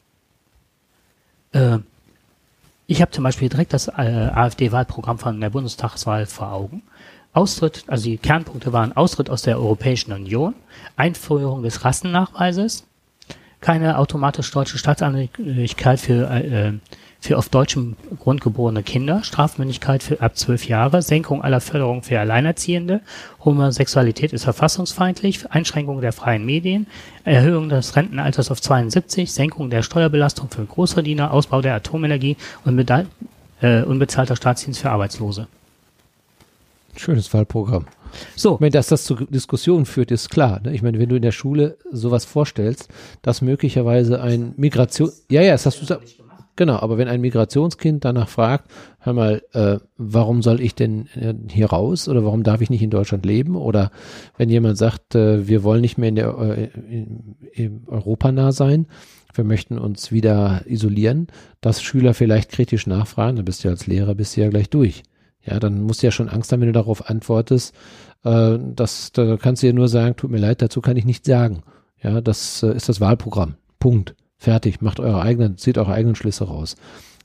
Äh, ich habe zum Beispiel direkt das äh, AfD-Wahlprogramm von der Bundestagswahl vor Augen. Austritt, also die Kernpunkte waren Austritt aus der Europäischen Union, Einführung des Rassennachweises, keine automatisch deutsche Staatsangehörigkeit für, äh, für auf deutschem Grund geborene Kinder, Strafmündigkeit für ab zwölf Jahre, Senkung aller Förderung für Alleinerziehende, Homosexualität ist verfassungsfeindlich, Einschränkung der freien Medien, Erhöhung des Rentenalters auf 72, Senkung der Steuerbelastung für Großverdiener, Ausbau der Atomenergie und äh, unbezahlter Staatsdienst für Arbeitslose. Schönes Wahlprogramm. So. Ich meine, dass das zu Diskussionen führt, ist klar. Ne? Ich meine, wenn du in der Schule sowas vorstellst, dass möglicherweise ein Migration, ja, ja, das hast du Genau, aber wenn ein Migrationskind danach fragt, hör mal, äh, warum soll ich denn äh, hier raus oder warum darf ich nicht in Deutschland leben? Oder wenn jemand sagt, äh, wir wollen nicht mehr in der äh, in, in Europa nah sein, wir möchten uns wieder isolieren, dass Schüler vielleicht kritisch nachfragen, dann bist du als Lehrer bist du ja gleich durch. Ja, dann musst du ja schon Angst haben, wenn du darauf antwortest. Äh, das, da kannst du ja nur sagen, tut mir leid, dazu kann ich nichts sagen. Ja, das äh, ist das Wahlprogramm. Punkt. Fertig. Macht eure eigenen, zieht eure eigenen Schlüsse raus.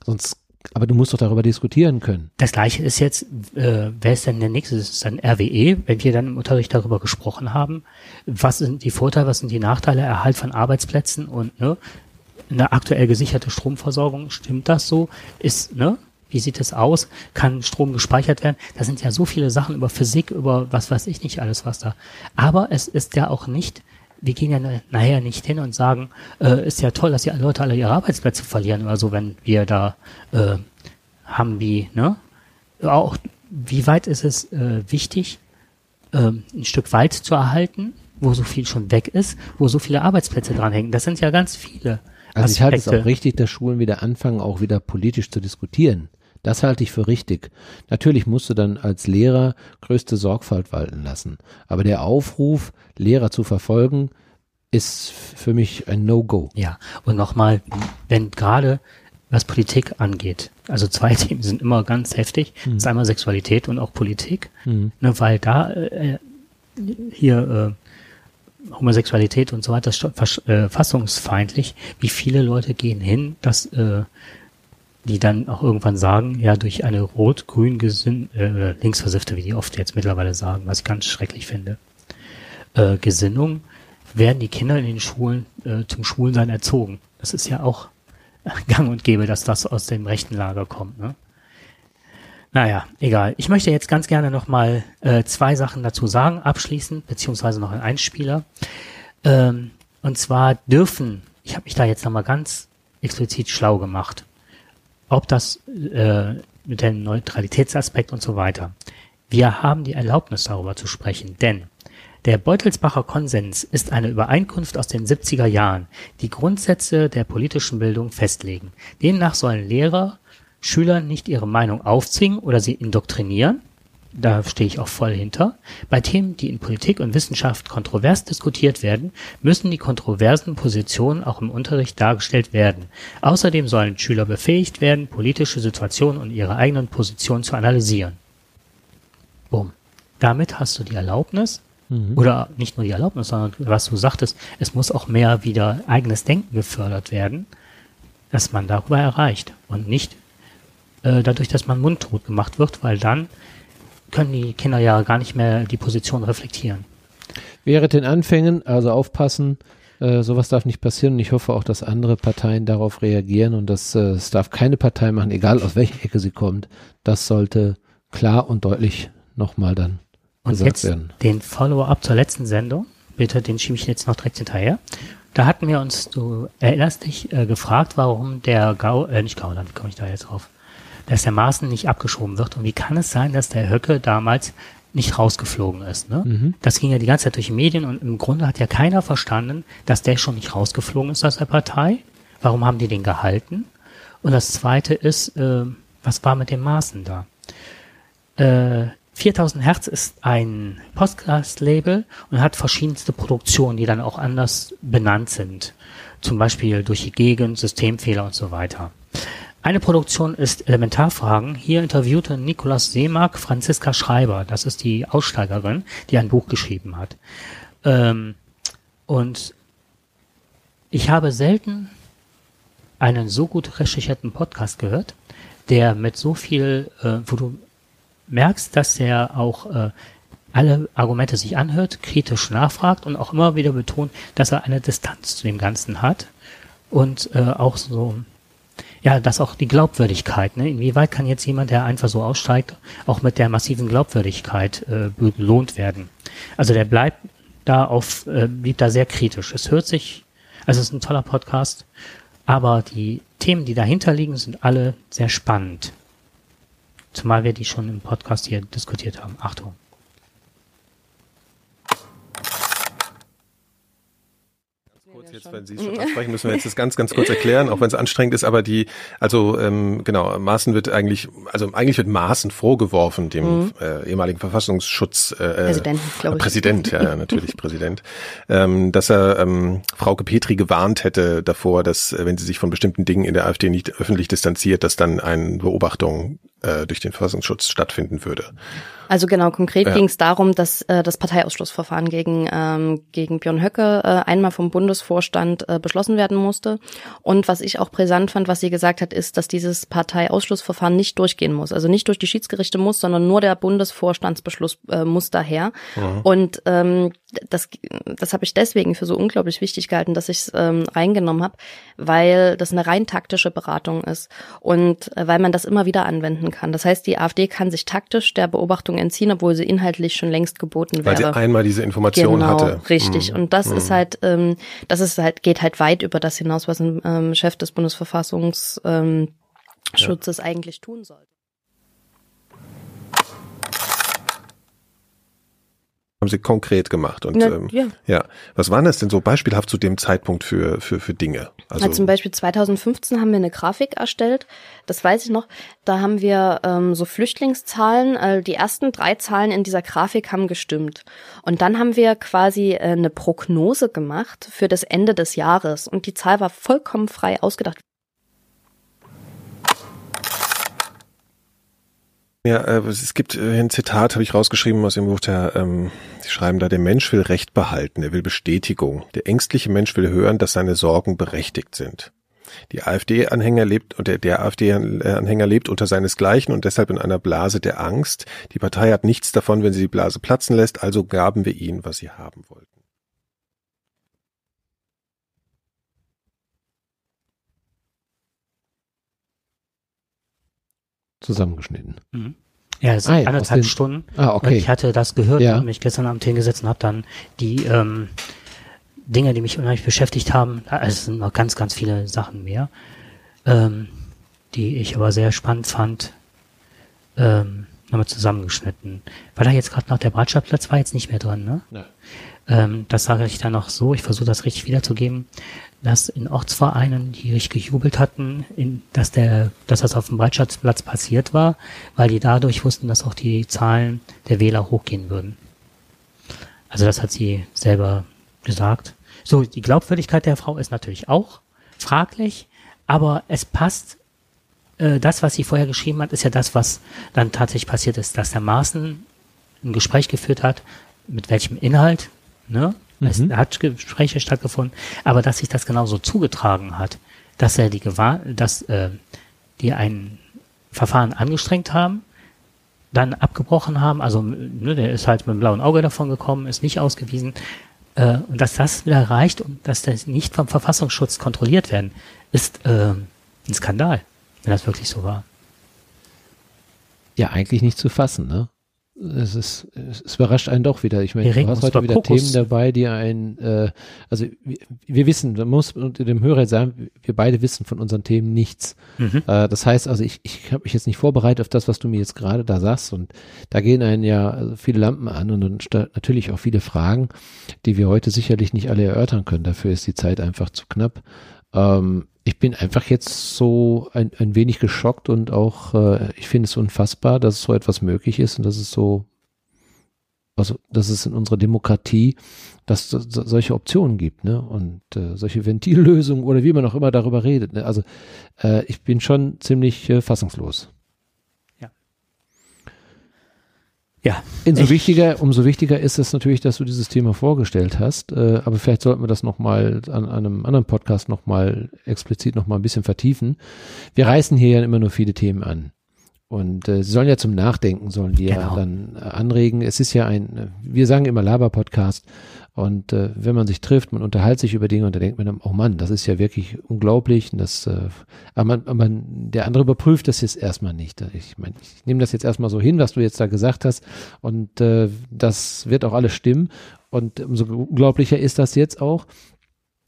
Sonst, aber du musst doch darüber diskutieren können. Das gleiche ist jetzt, äh, wer ist denn der nächste? Das ist dann RWE, wenn wir dann im Unterricht darüber gesprochen haben. Was sind die Vorteile, was sind die Nachteile, Erhalt von Arbeitsplätzen und ne, eine aktuell gesicherte Stromversorgung, stimmt das so? Ist, ne? Wie sieht es aus? Kann Strom gespeichert werden? Da sind ja so viele Sachen über Physik, über was weiß ich nicht alles, was da. Aber es ist ja auch nicht, wir gehen ja nachher nicht hin und sagen, äh, ist ja toll, dass die Leute alle ihre Arbeitsplätze verlieren oder so, wenn wir da äh, haben wie, ne? Auch wie weit ist es äh, wichtig, äh, ein Stück Wald zu erhalten, wo so viel schon weg ist, wo so viele Arbeitsplätze dranhängen? Das sind ja ganz viele. Also ich halte es auch richtig, dass Schulen wieder anfangen, auch wieder politisch zu diskutieren. Das halte ich für richtig. Natürlich musst du dann als Lehrer größte Sorgfalt walten lassen. Aber der Aufruf, Lehrer zu verfolgen, ist für mich ein No-Go. Ja, und nochmal, wenn gerade was Politik angeht, also zwei Themen sind immer ganz heftig, mhm. das ist einmal Sexualität und auch Politik, mhm. ne, weil da äh, hier äh, Homosexualität und so weiter ist äh, fassungsfeindlich. Wie viele Leute gehen hin, dass äh, die dann auch irgendwann sagen, ja, durch eine rot-grün gesinn äh, linksversiffte, wie die oft jetzt mittlerweile sagen, was ich ganz schrecklich finde, äh, Gesinnung, werden die Kinder in den Schulen äh, zum Schwulsein erzogen. Das ist ja auch gang und gäbe, dass das aus dem rechten Lager kommt. Ne? Naja, egal. Ich möchte jetzt ganz gerne nochmal äh, zwei Sachen dazu sagen, abschließend, beziehungsweise noch ein Einspieler. Ähm, und zwar dürfen, ich habe mich da jetzt nochmal ganz explizit schlau gemacht, ob das äh, mit dem Neutralitätsaspekt und so weiter. Wir haben die Erlaubnis darüber zu sprechen, denn der Beutelsbacher Konsens ist eine Übereinkunft aus den 70er Jahren, die Grundsätze der politischen Bildung festlegen. Demnach sollen Lehrer Schülern nicht ihre Meinung aufzwingen oder sie indoktrinieren, da stehe ich auch voll hinter. Bei Themen, die in Politik und Wissenschaft kontrovers diskutiert werden, müssen die kontroversen Positionen auch im Unterricht dargestellt werden. Außerdem sollen Schüler befähigt werden, politische Situationen und ihre eigenen Positionen zu analysieren. Bumm. Damit hast du die Erlaubnis, mhm. oder nicht nur die Erlaubnis, sondern was du sagtest, es muss auch mehr wieder eigenes Denken gefördert werden, dass man darüber erreicht und nicht äh, dadurch, dass man mundtot gemacht wird, weil dann können die Kinder ja gar nicht mehr die Position reflektieren. Während den Anfängen, also aufpassen, äh, sowas darf nicht passieren und ich hoffe auch, dass andere Parteien darauf reagieren und dass äh, es darf keine Partei machen, egal aus welcher Ecke sie kommt. Das sollte klar und deutlich nochmal dann und gesagt jetzt werden. Den Follow-up zur letzten Sendung, bitte, den schiebe ich jetzt noch direkt hinterher. Da hatten wir uns, du erinnerst dich, äh, gefragt, warum der Gau, äh, nicht Gauland, wie komme ich da jetzt drauf? Dass der Maaßen nicht abgeschoben wird. Und wie kann es sein, dass der Höcke damals nicht rausgeflogen ist. Ne? Mhm. Das ging ja die ganze Zeit durch die Medien und im Grunde hat ja keiner verstanden, dass der schon nicht rausgeflogen ist aus der Partei. Warum haben die den gehalten? Und das Zweite ist, äh, was war mit dem Maßen da? Äh, 4000 Hertz ist ein Podcast-Label und hat verschiedenste Produktionen, die dann auch anders benannt sind. Zum Beispiel durch die Gegend, Systemfehler und so weiter. Eine Produktion ist Elementarfragen. Hier interviewte Nikolaus Seemark Franziska Schreiber. Das ist die Aussteigerin, die ein Buch geschrieben hat. Ähm, und ich habe selten einen so gut recherchierten Podcast gehört, der mit so viel, äh, wo du merkst, dass er auch äh, alle Argumente sich anhört, kritisch nachfragt und auch immer wieder betont, dass er eine Distanz zu dem Ganzen hat und äh, auch so ja, das auch die Glaubwürdigkeit. Ne? Inwieweit kann jetzt jemand, der einfach so aussteigt, auch mit der massiven Glaubwürdigkeit äh, belohnt werden? Also der bleibt da auf, äh, blieb da sehr kritisch. Es hört sich, also es ist ein toller Podcast, aber die Themen, die dahinter liegen, sind alle sehr spannend. Zumal wir die schon im Podcast hier diskutiert haben. Achtung. Jetzt, wenn Sie es schon ansprechen, müssen wir jetzt das ganz, ganz kurz erklären, auch wenn es anstrengend ist, aber die, also ähm, genau, Maaßen wird eigentlich, also eigentlich wird Maaßen vorgeworfen, dem mhm. äh, ehemaligen Verfassungsschutz äh, Präsident, glaube ich. Präsident, ja, ja natürlich Präsident, ähm, dass er ähm, Frauke Petri gewarnt hätte davor, dass äh, wenn sie sich von bestimmten Dingen in der AfD nicht öffentlich distanziert, dass dann eine Beobachtung äh, durch den Verfassungsschutz stattfinden würde. Also genau, konkret ja. ging es darum, dass äh, das Parteiausschlussverfahren gegen, ähm, gegen Björn Höcke äh, einmal vom Bundesvorstand äh, beschlossen werden musste. Und was ich auch brisant fand, was sie gesagt hat, ist, dass dieses Parteiausschlussverfahren nicht durchgehen muss. Also nicht durch die Schiedsgerichte muss, sondern nur der Bundesvorstandsbeschluss äh, muss daher. Mhm. Und ähm, das, das habe ich deswegen für so unglaublich wichtig gehalten, dass ich es ähm, reingenommen habe, weil das eine rein taktische Beratung ist und äh, weil man das immer wieder anwenden kann. Das heißt, die AfD kann sich taktisch der Beobachtung entziehen, obwohl sie inhaltlich schon längst geboten wäre. Weil sie einmal diese Information genau, hatte. Richtig. Mhm. Und das mhm. ist halt, ähm, das ist halt, geht halt weit über das hinaus, was ein ähm, Chef des Bundesverfassungsschutzes ähm, ja. eigentlich tun sollte. Haben sie konkret gemacht. Und Na, ähm, ja. ja. Was waren das denn so beispielhaft zu dem Zeitpunkt für, für, für Dinge? Also ja, zum Beispiel 2015 haben wir eine Grafik erstellt, das weiß ich noch. Da haben wir ähm, so Flüchtlingszahlen, äh, die ersten drei Zahlen in dieser Grafik haben gestimmt. Und dann haben wir quasi äh, eine Prognose gemacht für das Ende des Jahres. Und die Zahl war vollkommen frei ausgedacht. Ja, äh, es gibt äh, ein Zitat, habe ich rausgeschrieben aus dem Buch, der, ähm, Sie schreiben da, der Mensch will Recht behalten, er will Bestätigung. Der ängstliche Mensch will hören, dass seine Sorgen berechtigt sind. Die AfD-Anhänger lebt und der, der AfD-Anhänger lebt unter seinesgleichen und deshalb in einer Blase der Angst. Die Partei hat nichts davon, wenn sie die Blase platzen lässt, also gaben wir ihnen, was sie haben wollten. Zusammengeschnitten. Mhm. Ja, es sind ah, ja, anderthalb den, Stunden. Ah, okay. Und ich hatte das gehört ja. und mich gestern Abend hingesetzt und habe dann die ähm, Dinge, die mich unheimlich beschäftigt haben, also es sind noch ganz, ganz viele Sachen mehr, ähm, die ich aber sehr spannend fand, ähm, nochmal zusammengeschnitten. War da jetzt gerade noch der Bratschaplatz war jetzt nicht mehr drin, ne? Nein. Ähm, das sage ich dann noch so, ich versuche das richtig wiederzugeben dass in Ortsvereinen, die richtig gejubelt hatten, in, dass der, dass das auf dem Breitschatzplatz passiert war, weil die dadurch wussten, dass auch die Zahlen der Wähler hochgehen würden. Also das hat sie selber gesagt. So, die Glaubwürdigkeit der Frau ist natürlich auch fraglich, aber es passt. Äh, das, was sie vorher geschrieben hat, ist ja das, was dann tatsächlich passiert ist, dass der Maaßen ein Gespräch geführt hat, mit welchem Inhalt, ne? Es mhm. hat Gespräche stattgefunden, aber dass sich das genauso zugetragen hat, dass er die Gewahr, dass äh, die ein Verfahren angestrengt haben, dann abgebrochen haben, also ne, der ist halt mit dem blauen Auge davon gekommen, ist nicht ausgewiesen, äh, und dass das wieder reicht und dass das nicht vom Verfassungsschutz kontrolliert werden, ist äh, ein Skandal, wenn das wirklich so war. Ja, eigentlich nicht zu fassen, ne? Es ist, es überrascht einen doch wieder. Ich meine, du hast heute wieder Kokos. Themen dabei, die ein, äh, also wir, wir wissen, man muss dem Hörer sagen, wir beide wissen von unseren Themen nichts. Mhm. Äh, das heißt, also ich, ich habe mich jetzt nicht vorbereitet auf das, was du mir jetzt gerade da sagst und da gehen einen ja also viele Lampen an und dann natürlich auch viele Fragen, die wir heute sicherlich nicht alle erörtern können. Dafür ist die Zeit einfach zu knapp. Ähm, ich bin einfach jetzt so ein, ein wenig geschockt und auch, äh, ich finde es unfassbar, dass so etwas möglich ist und dass es so, also, dass es in unserer Demokratie, dass es solche Optionen gibt, ne? Und äh, solche Ventillösungen oder wie man auch immer darüber redet. Ne? Also äh, ich bin schon ziemlich äh, fassungslos. Ja. Umso wichtiger, umso wichtiger ist es natürlich, dass du dieses Thema vorgestellt hast. Äh, aber vielleicht sollten wir das nochmal an, an einem anderen Podcast nochmal explizit nochmal ein bisschen vertiefen. Wir reißen hier ja immer nur viele Themen an. Und äh, sie sollen ja zum Nachdenken, sollen wir genau. dann äh, anregen. Es ist ja ein, wir sagen immer Laber-Podcast. Und äh, wenn man sich trifft, man unterhält sich über Dinge und da denkt man, oh Mann, das ist ja wirklich unglaublich. Und das, äh, aber, man, aber man, der andere überprüft das jetzt erstmal nicht. Ich meine, ich nehme das jetzt erstmal so hin, was du jetzt da gesagt hast. Und äh, das wird auch alles stimmen. Und umso unglaublicher ist das jetzt auch.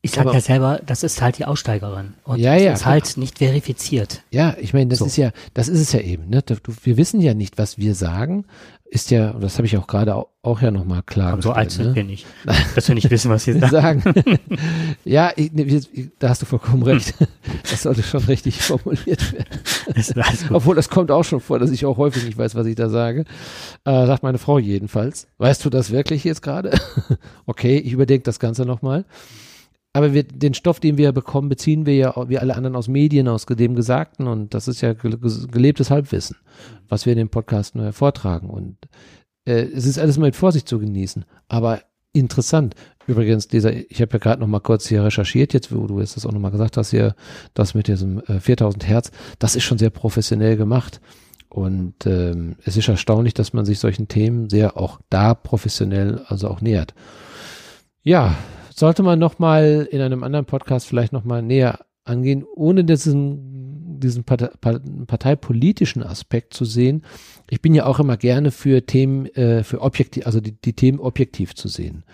Ich sag ja selber, das ist halt die Aussteigerin. Und ja, ja, das ist halt nicht verifiziert. Ja, ich meine, das so. ist ja, das ist es ja eben. Ne? Wir wissen ja nicht, was wir sagen, ist ja, und das habe ich auch gerade auch, auch ja nochmal klar Aber so alt sind ne? wir nicht, dass wir nicht wissen, was sie sagen. ja, ich, ne, da hast du vollkommen recht. Das sollte schon richtig formuliert werden. Das Obwohl, das kommt auch schon vor, dass ich auch häufig nicht weiß, was ich da sage. Äh, sagt meine Frau jedenfalls. Weißt du das wirklich jetzt gerade? okay, ich überdenke das Ganze nochmal. Aber wir, den Stoff, den wir bekommen, beziehen wir ja, wie alle anderen aus Medien, aus dem Gesagten und das ist ja gelebtes Halbwissen, was wir in dem Podcast nur vortragen und äh, es ist alles mal mit Vorsicht zu genießen, aber interessant. Übrigens, dieser, ich habe ja gerade noch mal kurz hier recherchiert, jetzt, wo du jetzt das auch noch mal gesagt hast, hier, das mit diesem äh, 4000 Hertz, das ist schon sehr professionell gemacht. Und ähm, es ist erstaunlich, dass man sich solchen Themen sehr auch da professionell also auch nähert. Ja, sollte man noch mal in einem anderen Podcast vielleicht noch mal näher angehen, ohne diesen, diesen Partei, parteipolitischen Aspekt zu sehen. Ich bin ja auch immer gerne für Themen, äh, für objektiv, also die, die Themen objektiv zu sehen.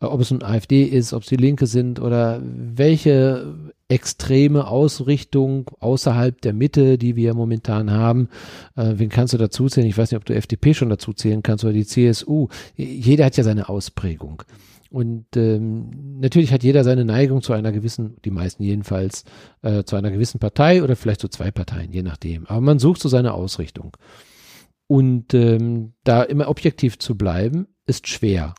Äh, ob es ein AfD ist, ob es die Linke sind oder welche extreme Ausrichtung außerhalb der Mitte, die wir momentan haben. Äh, wen kannst du dazu zählen? Ich weiß nicht, ob du FDP schon dazu zählen kannst oder die CSU. Jeder hat ja seine Ausprägung. Und ähm, natürlich hat jeder seine Neigung zu einer gewissen, die meisten jedenfalls, äh, zu einer gewissen Partei oder vielleicht zu zwei Parteien, je nachdem. Aber man sucht so seine Ausrichtung. Und ähm, da immer objektiv zu bleiben, ist schwer.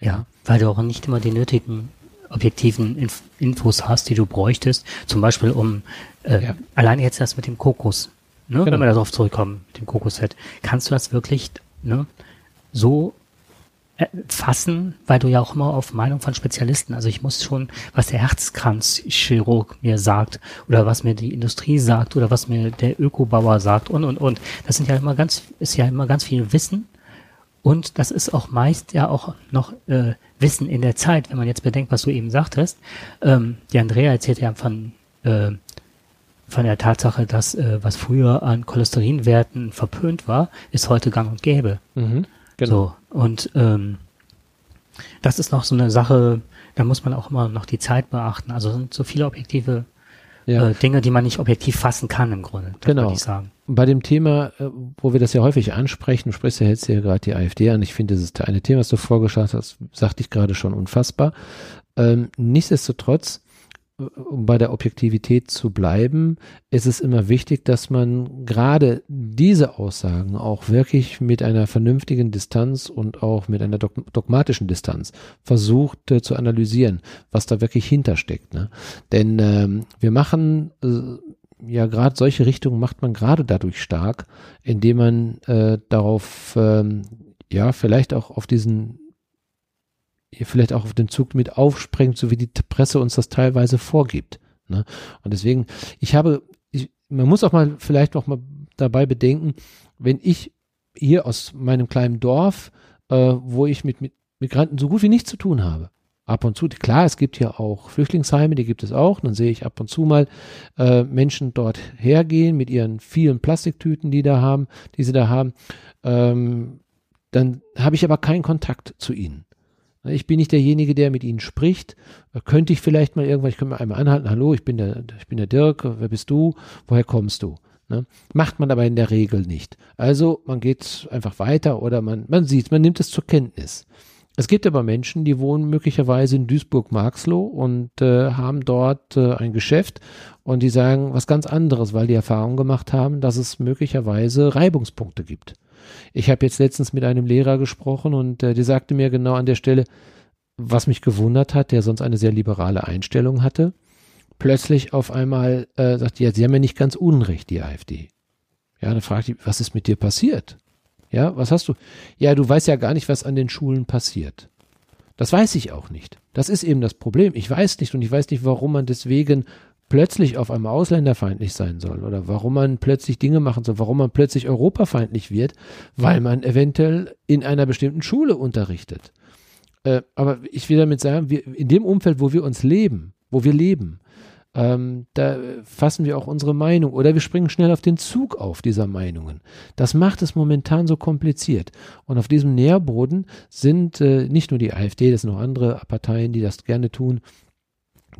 Ja, weil du auch nicht immer die nötigen objektiven Inf Infos hast, die du bräuchtest. Zum Beispiel um äh, ja. allein jetzt das mit dem Kokos, ne? Genau. wenn wir darauf zurückkommen, dem Kokosset. Kannst du das wirklich ne, so fassen, weil du ja auch immer auf Meinung von Spezialisten, also ich muss schon, was der Herzkranzchirurg mir sagt oder was mir die Industrie sagt oder was mir der Ökobauer sagt und und und. Das sind ja immer ganz, ist ja immer ganz viel Wissen und das ist auch meist ja auch noch äh, Wissen in der Zeit, wenn man jetzt bedenkt, was du eben sagtest. Ähm, die Andrea erzählt ja von, äh, von der Tatsache, dass äh, was früher an Cholesterinwerten verpönt war, ist heute gang und gäbe. Mhm, genau. So, und ähm, das ist noch so eine Sache, da muss man auch immer noch die Zeit beachten. Also sind so viele objektive ja. äh, Dinge, die man nicht objektiv fassen kann im Grunde. genau. ich sagen. Bei dem Thema, äh, wo wir das ja häufig ansprechen, du sprichst ja jetzt hier gerade die AfD an. Ich finde, das ist eine Thema, was du vorgeschlagen hast, sagte ich gerade schon unfassbar. Ähm, nichtsdestotrotz um bei der Objektivität zu bleiben, ist es immer wichtig, dass man gerade diese Aussagen auch wirklich mit einer vernünftigen Distanz und auch mit einer dogmatischen Distanz versucht äh, zu analysieren, was da wirklich hintersteckt. Ne? Denn ähm, wir machen äh, ja gerade solche Richtungen macht man gerade dadurch stark, indem man äh, darauf ähm, ja vielleicht auch auf diesen ihr vielleicht auch auf den Zug mit aufspringt, so wie die Presse uns das teilweise vorgibt. Ne? Und deswegen, ich habe, ich, man muss auch mal vielleicht auch mal dabei bedenken, wenn ich hier aus meinem kleinen Dorf, äh, wo ich mit, mit Migranten so gut wie nichts zu tun habe, ab und zu, klar, es gibt ja auch Flüchtlingsheime, die gibt es auch, dann sehe ich ab und zu mal äh, Menschen dort hergehen mit ihren vielen Plastiktüten, die da haben, die sie da haben, ähm, dann habe ich aber keinen Kontakt zu ihnen. Ich bin nicht derjenige, der mit ihnen spricht. Könnte ich vielleicht mal irgendwann, ich könnte mal einmal anhalten, hallo, ich bin der, ich bin der Dirk, wer bist du? Woher kommst du? Ne? Macht man aber in der Regel nicht. Also man geht einfach weiter oder man, man sieht, man nimmt es zur Kenntnis. Es gibt aber Menschen, die wohnen möglicherweise in Duisburg-Marxloh und äh, haben dort äh, ein Geschäft und die sagen was ganz anderes, weil die Erfahrung gemacht haben, dass es möglicherweise Reibungspunkte gibt. Ich habe jetzt letztens mit einem Lehrer gesprochen und äh, der sagte mir genau an der Stelle, was mich gewundert hat, der sonst eine sehr liberale Einstellung hatte, plötzlich auf einmal äh, sagt, ja, sie haben ja nicht ganz unrecht, die AfD. Ja, dann fragt ich, was ist mit dir passiert? Ja, was hast du? Ja, du weißt ja gar nicht, was an den Schulen passiert. Das weiß ich auch nicht. Das ist eben das Problem. Ich weiß nicht und ich weiß nicht, warum man deswegen plötzlich auf einmal ausländerfeindlich sein soll oder warum man plötzlich Dinge machen soll, warum man plötzlich europafeindlich wird, weil man eventuell in einer bestimmten Schule unterrichtet. Äh, aber ich will damit sagen, wir, in dem Umfeld, wo wir uns leben, wo wir leben, ähm, da fassen wir auch unsere Meinung oder wir springen schnell auf den Zug auf dieser Meinungen. Das macht es momentan so kompliziert. Und auf diesem Nährboden sind äh, nicht nur die AfD, das sind auch andere Parteien, die das gerne tun,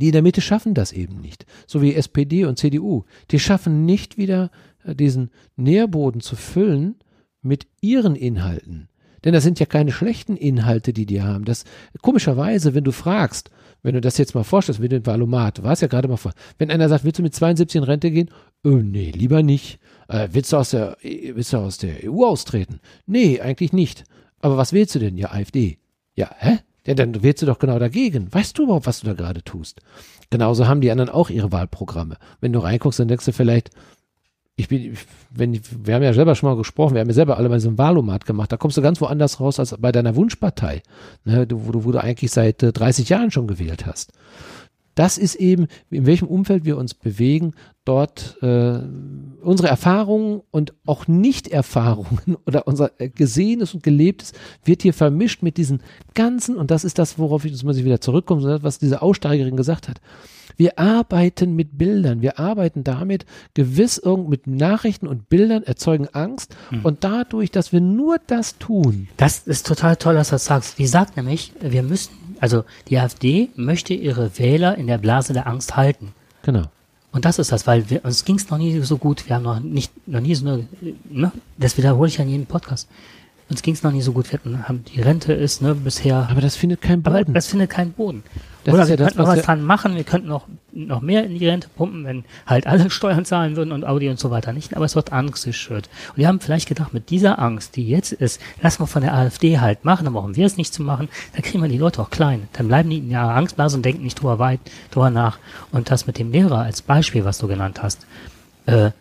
die in der Mitte schaffen das eben nicht. So wie SPD und CDU. Die schaffen nicht wieder äh, diesen Nährboden zu füllen mit ihren Inhalten. Denn das sind ja keine schlechten Inhalte, die die haben. Das, komischerweise, wenn du fragst, wenn du das jetzt mal vorstellst, wie den Valomat, du warst ja gerade mal vor, wenn einer sagt, willst du mit 72 in Rente gehen? Oh, nee, lieber nicht. Äh, willst du aus der, willst du aus der EU austreten? Nee, eigentlich nicht. Aber was willst du denn? Ja, AfD. Ja, hä? Ja, dann wählst du doch genau dagegen. Weißt du überhaupt, was du da gerade tust? Genauso haben die anderen auch ihre Wahlprogramme. Wenn du reinguckst, dann denkst du vielleicht, ich bin, wenn, wir haben ja selber schon mal gesprochen, wir haben ja selber alle mal so ein Wahlomat gemacht, da kommst du ganz woanders raus als bei deiner Wunschpartei, ne, wo, du, wo du eigentlich seit 30 äh, Jahren schon gewählt hast. Das ist eben, in welchem Umfeld wir uns bewegen, dort äh, unsere Erfahrungen und auch Nicht-Erfahrungen oder unser äh, Gesehenes und Gelebtes wird hier vermischt mit diesen ganzen, und das ist das, worauf ich, das muss ich wieder zurückkommen, was diese Aussteigerin gesagt hat. Wir arbeiten mit Bildern, wir arbeiten damit gewiss irgend mit Nachrichten und Bildern erzeugen Angst hm. und dadurch, dass wir nur das tun. Das ist total toll, dass du das sagst. Die sagt nämlich, wir müssen also die AfD möchte ihre Wähler in der Blase der Angst halten. Genau. Und das ist das, weil wir, uns ging es noch nie so gut. Wir haben noch nicht, noch nie so eine, ne, das wiederhole ich ja in jedem Podcast. Uns ging es noch nie so gut. Wir hatten, haben, die Rente ist, ne, bisher. Aber das findet keinen Aber Boden. das findet keinen Boden. Das Oder wir ja das, könnten noch was dran machen. Wir könnten noch, noch mehr in die Rente pumpen, wenn halt alle Steuern zahlen würden und Audi und so weiter nicht. Aber es wird Angst geschürt. Und wir haben vielleicht gedacht, mit dieser Angst, die jetzt ist, lassen wir von der AfD halt machen, dann brauchen wir es nicht zu machen. Dann kriegen wir die Leute auch klein. Dann bleiben die in ihrer Angstblase und denken nicht drüber weit, drüber nach. Und das mit dem Lehrer als Beispiel, was du genannt hast. Äh,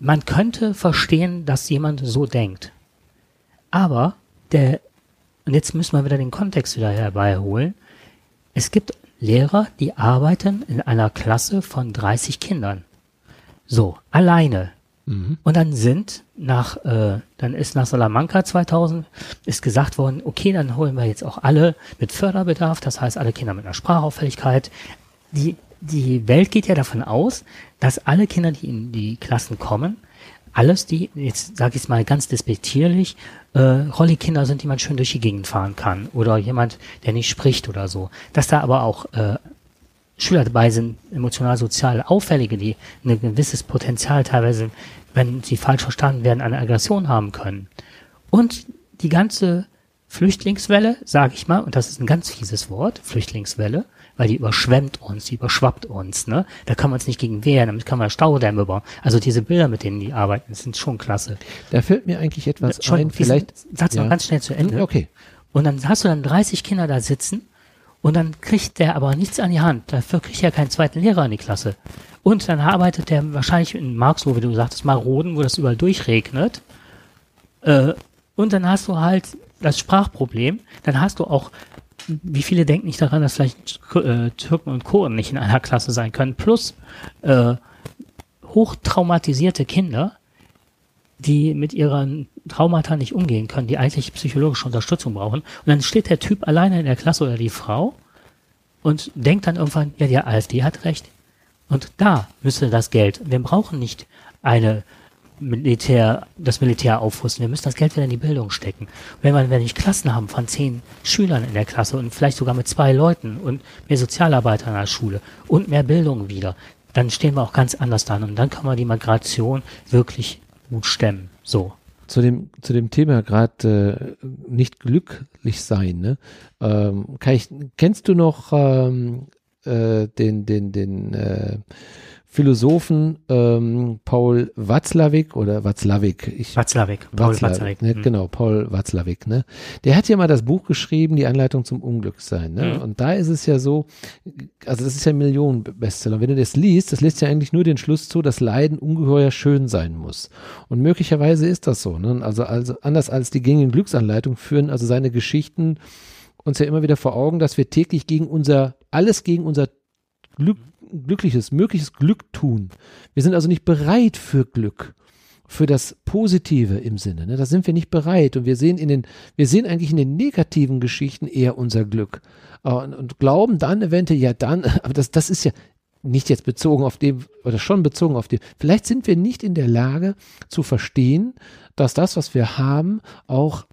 man könnte verstehen, dass jemand so denkt. Aber der, und jetzt müssen wir wieder den Kontext wieder herbeiholen. Es gibt Lehrer, die arbeiten in einer Klasse von 30 Kindern. So, alleine. Und dann sind nach, äh, dann ist nach Salamanca 2000 ist gesagt worden, okay, dann holen wir jetzt auch alle mit Förderbedarf, das heißt alle Kinder mit einer Sprachauffälligkeit. Die, die Welt geht ja davon aus, dass alle Kinder, die in die Klassen kommen, alles die, jetzt sage ich es mal ganz despektierlich, äh, Rolli-Kinder sind, die man schön durch die Gegend fahren kann oder jemand, der nicht spricht oder so. Dass da aber auch äh, Schüler dabei sind, emotional-sozial Auffällige, die ein gewisses Potenzial teilweise, wenn sie falsch verstanden werden, eine Aggression haben können. Und die ganze Flüchtlingswelle, sage ich mal, und das ist ein ganz fieses Wort, Flüchtlingswelle, weil die überschwemmt uns, die überschwappt uns, ne? Da kann man uns nicht gegen wehren, damit kann man Staudämme bauen. Also diese Bilder, mit denen die arbeiten, sind schon klasse. Da fällt mir eigentlich etwas Entschuldigung, ein. Vielleicht. Satz noch ja. ganz schnell zu Ende. Okay. Und dann hast du dann 30 Kinder da sitzen und dann kriegt der aber nichts an die Hand. Dafür kriegt er keinen zweiten Lehrer in die Klasse. Und dann arbeitet der wahrscheinlich in Marxloh, wie du sagtest, Maroden, wo das überall durchregnet. Äh, und dann hast du halt das Sprachproblem. Dann hast du auch, wie viele denken nicht daran, dass vielleicht äh, Türken und Kurden nicht in einer Klasse sein können. Plus äh, hochtraumatisierte Kinder, die mit ihren Traumata nicht umgehen können, die eigentlich psychologische Unterstützung brauchen. Und dann steht der Typ alleine in der Klasse oder die Frau und denkt dann irgendwann, ja, die AfD hat recht. Und da müsste das Geld, wir brauchen nicht eine Militär, das Militär aufrüsten. Wir müssen das Geld wieder in die Bildung stecken. Wenn wir, wenn ich Klassen haben von zehn Schülern in der Klasse und vielleicht sogar mit zwei Leuten und mehr Sozialarbeiter in der Schule und mehr Bildung wieder, dann stehen wir auch ganz anders da und dann kann man die Migration wirklich gut stemmen. So. zu dem zu dem Thema gerade äh, nicht glücklich sein. Ne? Ähm, ich, kennst du noch ähm, äh, den den den äh, Philosophen ähm, Paul Watzlawick oder Watzlawick? Ich Watzlawick, Paul Watzlawick, ne? Mhm. genau, Paul Watzlawick, ne? Der hat ja mal das Buch geschrieben, die Anleitung zum Unglücksein, ne? Mhm. Und da ist es ja so, also das ist ja ein Millionen-Bestseller. Wenn du das liest, das lässt ja eigentlich nur den Schluss zu, dass Leiden ungeheuer schön sein muss. Und möglicherweise ist das so, ne? Also, also anders als die gängigen Glücksanleitungen führen also seine Geschichten uns ja immer wieder vor Augen, dass wir täglich gegen unser, alles gegen unser Glück, glückliches, mögliches Glück tun. Wir sind also nicht bereit für Glück, für das Positive im Sinne. Ne? Da sind wir nicht bereit und wir sehen in den, wir sehen eigentlich in den negativen Geschichten eher unser Glück äh, und, und glauben dann eventuell, ja dann, aber das, das ist ja nicht jetzt bezogen auf dem oder schon bezogen auf dem. Vielleicht sind wir nicht in der Lage zu verstehen, dass das, was wir haben, auch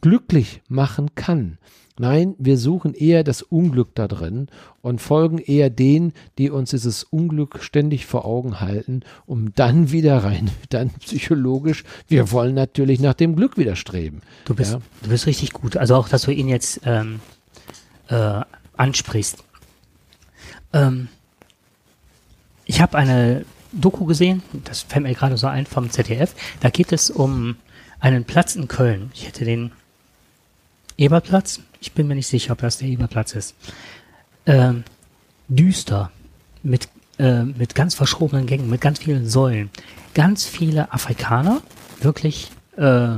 glücklich machen kann. Nein, wir suchen eher das Unglück da drin und folgen eher denen, die uns dieses Unglück ständig vor Augen halten, um dann wieder rein, dann psychologisch, wir wollen natürlich nach dem Glück wieder streben. Du bist, Ja. du bist richtig gut. Also auch, dass du ihn jetzt ähm, äh, ansprichst. Ähm, ich habe eine Doku gesehen, das fällt mir gerade so ein vom ZDF. Da geht es um einen Platz in Köln. Ich hätte den Eberplatz. Ich bin mir nicht sicher, ob das der Eberplatz ist. Ähm, düster, mit, äh, mit ganz verschobenen Gängen, mit ganz vielen Säulen. Ganz viele Afrikaner, wirklich äh,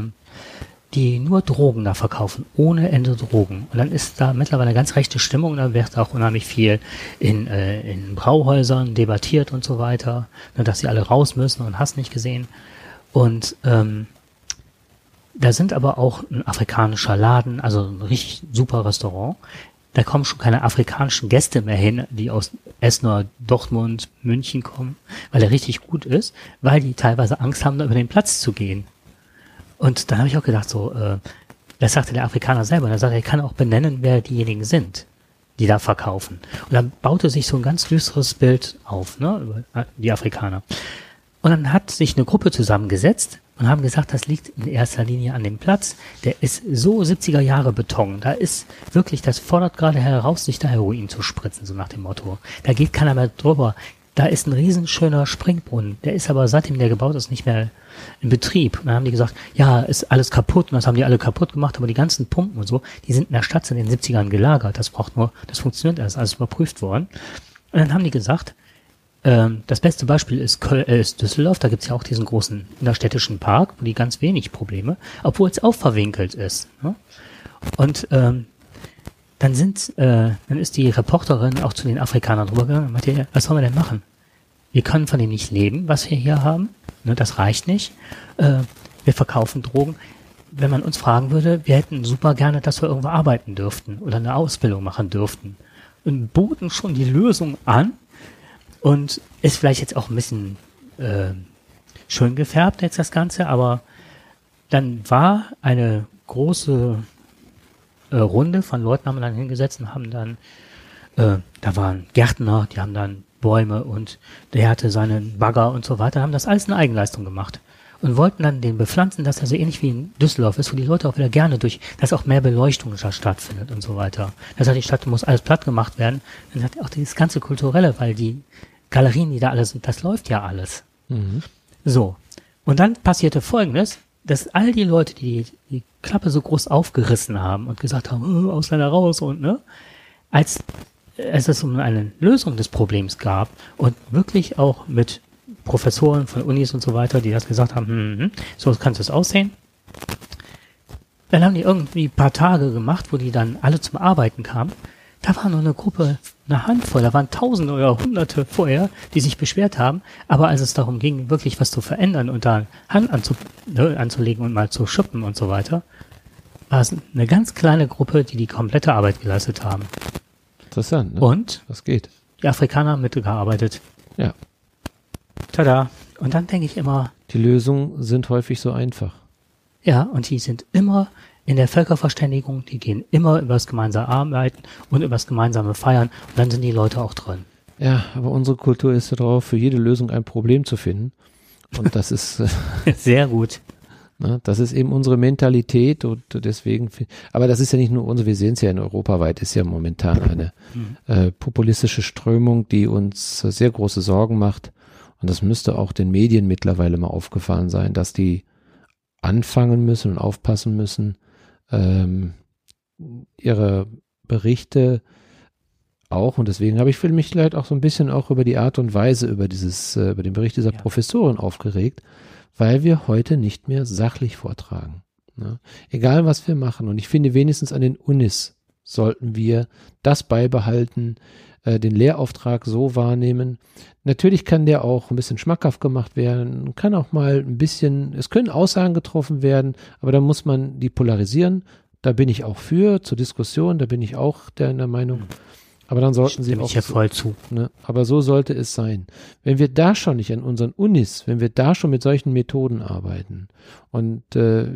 die nur Drogen da verkaufen, ohne Ende Drogen. Und dann ist da mittlerweile ganz rechte Stimmung, da wird auch unheimlich viel in, äh, in Brauhäusern debattiert und so weiter, ne, dass sie alle raus müssen und hast nicht gesehen. Und ähm, da sind aber auch ein afrikanischer Laden, also ein richtig super Restaurant. Da kommen schon keine afrikanischen Gäste mehr hin, die aus Essen oder Dortmund, München kommen, weil er richtig gut ist, weil die teilweise Angst haben, da über den Platz zu gehen. Und dann habe ich auch gedacht, so, äh, das sagte der Afrikaner selber, er sagt, er kann auch benennen, wer diejenigen sind. die da verkaufen. Und dann baute sich so ein ganz düsteres Bild auf, ne, über äh, die Afrikaner. Und dann hat sich eine Gruppe zusammengesetzt und haben gesagt, das liegt in erster Linie an dem Platz. Der ist so 70er Jahre Beton. Da ist wirklich, das fordert gerade heraus, sich da Heroin zu spritzen, so nach dem Motto. Da geht keiner mehr drüber. Da ist ein riesenschöner Springbrunnen. Der ist aber seitdem der gebaut ist nicht mehr in Betrieb. Und dann haben die gesagt, ja, ist alles kaputt. Und das haben die alle kaputt gemacht. Aber die ganzen Pumpen und so, die sind in der Stadt in den 70ern gelagert. Das braucht nur, das funktioniert erst, alles überprüft worden. Und dann haben die gesagt, ähm, das beste Beispiel ist, Köl äh, ist Düsseldorf. Da gibt's ja auch diesen großen innerstädtischen Park, wo die ganz wenig Probleme, obwohl es auch verwinkelt ist. Ne? Und ähm, dann sind, äh, dann ist die Reporterin auch zu den Afrikanern drüber und meinte, was sollen wir denn machen? Wir können von dem nicht leben, was wir hier haben. Ne, das reicht nicht. Äh, wir verkaufen Drogen. Wenn man uns fragen würde, wir hätten super gerne, dass wir irgendwo arbeiten dürften oder eine Ausbildung machen dürften. Und boten schon die Lösung an und ist vielleicht jetzt auch ein bisschen äh, schön gefärbt jetzt das Ganze, aber dann war eine große äh, Runde von Leuten haben dann hingesetzt und haben dann, äh, da waren Gärtner, die haben dann Bäume und der hatte seinen Bagger und so weiter, haben das alles in Eigenleistung gemacht und wollten dann den bepflanzen, dass er so ähnlich wie in Düsseldorf ist, wo die Leute auch wieder gerne durch, dass auch mehr Beleuchtung stattfindet und so weiter. Das heißt, die Stadt muss alles platt gemacht werden. Dann hat auch dieses ganze Kulturelle, weil die Galerien, die da alles sind, das läuft ja alles. Mhm. So. Und dann passierte Folgendes dass all die Leute, die die Klappe so groß aufgerissen haben und gesagt haben, oh, Ausländer raus und ne, als, als es um eine Lösung des Problems gab und wirklich auch mit Professoren von Unis und so weiter, die das gesagt haben, hm, hm, so kann es aussehen. Dann haben die irgendwie ein paar Tage gemacht, wo die dann alle zum Arbeiten kamen da war nur eine Gruppe, eine Handvoll, da waren Tausende oder Hunderte vorher, die sich beschwert haben. Aber als es darum ging, wirklich was zu verändern und da Hand anzu, ne, anzulegen und mal zu schuppen und so weiter, war es eine ganz kleine Gruppe, die die komplette Arbeit geleistet haben. Interessant. Ne? Und was geht? Die Afrikaner haben mitgearbeitet. Ja. Tada. Und dann denke ich immer. Die Lösungen sind häufig so einfach. Ja, und die sind immer in der Völkerverständigung, die gehen immer übers gemeinsame Arbeiten und übers gemeinsame Feiern und dann sind die Leute auch drin. Ja, aber unsere Kultur ist ja darauf, für jede Lösung ein Problem zu finden. Und das ist äh, sehr gut. Ne, das ist eben unsere Mentalität und deswegen, aber das ist ja nicht nur unsere, wir sehen es ja in europaweit, ist ja momentan eine mhm. äh, populistische Strömung, die uns sehr große Sorgen macht. Und das müsste auch den Medien mittlerweile mal aufgefallen sein, dass die anfangen müssen und aufpassen müssen, ähm, ihre Berichte auch und deswegen habe ich für mich vielleicht auch so ein bisschen auch über die Art und Weise über dieses äh, über den Bericht dieser ja. Professorin aufgeregt, weil wir heute nicht mehr sachlich vortragen. Ne? Egal was wir machen und ich finde wenigstens an den Unis sollten wir das beibehalten, äh, den Lehrauftrag so wahrnehmen. Natürlich kann der auch ein bisschen schmackhaft gemacht werden, kann auch mal ein bisschen, es können Aussagen getroffen werden, aber da muss man die polarisieren. Da bin ich auch für, zur Diskussion, da bin ich auch der, der Meinung. Aber dann sollten sie auch. Ich ja voll zu. Ne? Aber so sollte es sein. Wenn wir da schon nicht an unseren Unis, wenn wir da schon mit solchen Methoden arbeiten und äh,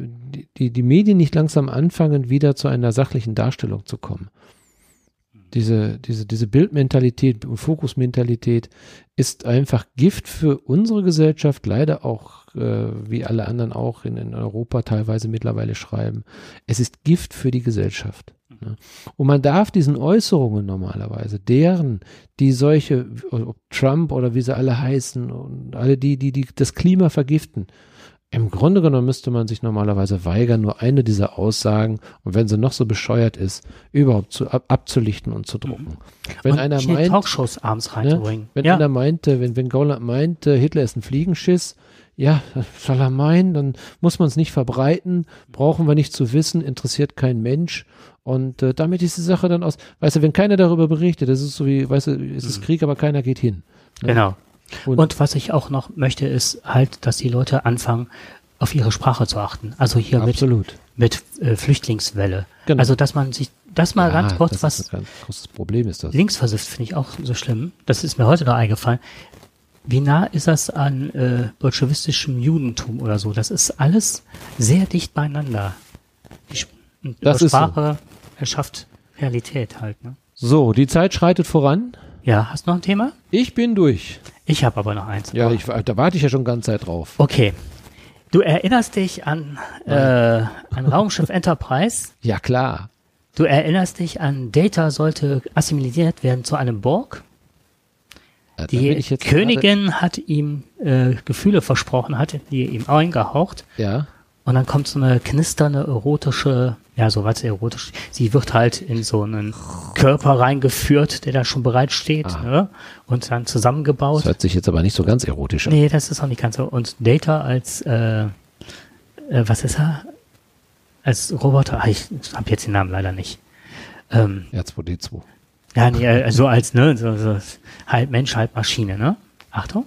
die, die Medien nicht langsam anfangen, wieder zu einer sachlichen Darstellung zu kommen, diese, diese, diese Bildmentalität und Fokusmentalität ist einfach Gift für unsere Gesellschaft, leider auch, äh, wie alle anderen auch in, in Europa teilweise mittlerweile schreiben. Es ist Gift für die Gesellschaft. Ne? Und man darf diesen Äußerungen normalerweise, deren, die solche, ob Trump oder wie sie alle heißen und alle die, die, die das Klima vergiften, im Grunde genommen müsste man sich normalerweise weigern, nur eine dieser Aussagen, und wenn sie noch so bescheuert ist, überhaupt zu, ab, abzulichten und zu drucken. Mhm. Wenn und einer meint, Talkshows abends reinzubringen. Ne, wenn ja. einer meinte, wenn, wenn Gauland meint, Hitler ist ein Fliegenschiss, ja, soll er meinen, dann muss man es nicht verbreiten, brauchen wir nicht zu wissen, interessiert kein Mensch. Und äh, damit ist die Sache dann aus, weißt du, wenn keiner darüber berichtet, das ist so wie, weißt du, es ist mhm. Krieg, aber keiner geht hin. Ne? Genau. Und, und, was ich auch noch möchte, ist halt, dass die Leute anfangen, auf ihre Sprache zu achten. Also hier absolut. mit, mit äh, Flüchtlingswelle. Genau. Also dass man sich das mal ja, ganz kurz, das was ein ganz großes Problem ist das. Linksversifft finde ich auch so schlimm. Das ist mir heute noch eingefallen. Wie nah ist das an äh, bolschewistischem Judentum oder so? Das ist alles sehr dicht beieinander. Die das Sprache so. erschafft Realität halt. Ne? So, die Zeit schreitet voran. Ja, hast du noch ein Thema? Ich bin durch. Ich habe aber noch eins. Ja, ich, da warte ich ja schon ganz Zeit drauf. Okay. Du erinnerst dich an, äh, an Raumschiff Enterprise. Ja, klar. Du erinnerst dich an Data sollte assimiliert werden zu einem Borg. Äh, da Die Königin hat ihm äh, Gefühle versprochen, hat die ihm eingehaucht. Ja. Und dann kommt so eine knisternde, erotische, ja, so was erotisch. Sie wird halt in so einen Körper reingeführt, der da schon bereit steht, Ah. ne? Und dann zusammengebaut. Das hört sich jetzt aber nicht so ganz erotisch an. Nee, das ist auch nicht ganz so. Und Data als, äh, äh, was ist er? Als Roboter, ah, ich habe jetzt den Namen leider nicht. Ähm, R2D2. ja, nee, äh, so als, ne, so, so halb Mensch, halb Maschine, ne? Achtung.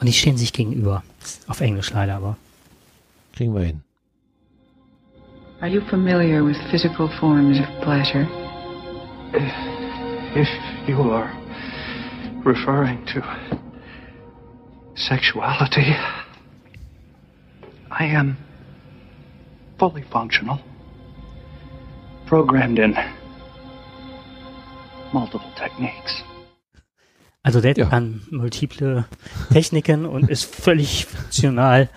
Und die stehen sich gegenüber. Auf Englisch leider, aber. Kriegen wir hin. Are you familiar with physical forms of pleasure? If you are referring to sexuality, I am fully functional, programmed in multiple techniques. Also der Ja. kann multiple Techniken und ist völlig funktional.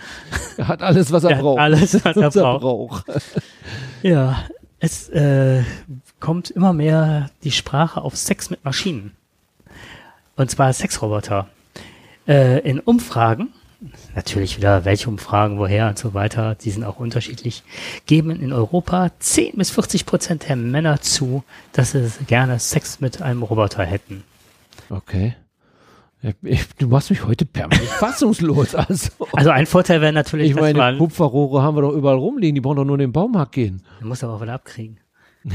Er hat alles, was er Er braucht. alles, was er Was er braucht. braucht. Ja, es äh, kommt immer mehr die Sprache auf Sex mit Maschinen. Und zwar Sexroboter. Äh, in Umfragen, natürlich wieder welche Umfragen, woher und so weiter, die sind auch unterschiedlich, geben in Europa 10 bis 40 Prozent der Männer zu, dass sie gerne Sex mit einem Roboter hätten. Okay. Ich, du machst mich heute permanent fassungslos. Also, Also ein Vorteil wäre natürlich, ich dass meine, man, Kupferrohre haben wir doch überall rumliegen. Die brauchen doch nur in den Baumarkt gehen. man muss aber auch wieder abkriegen.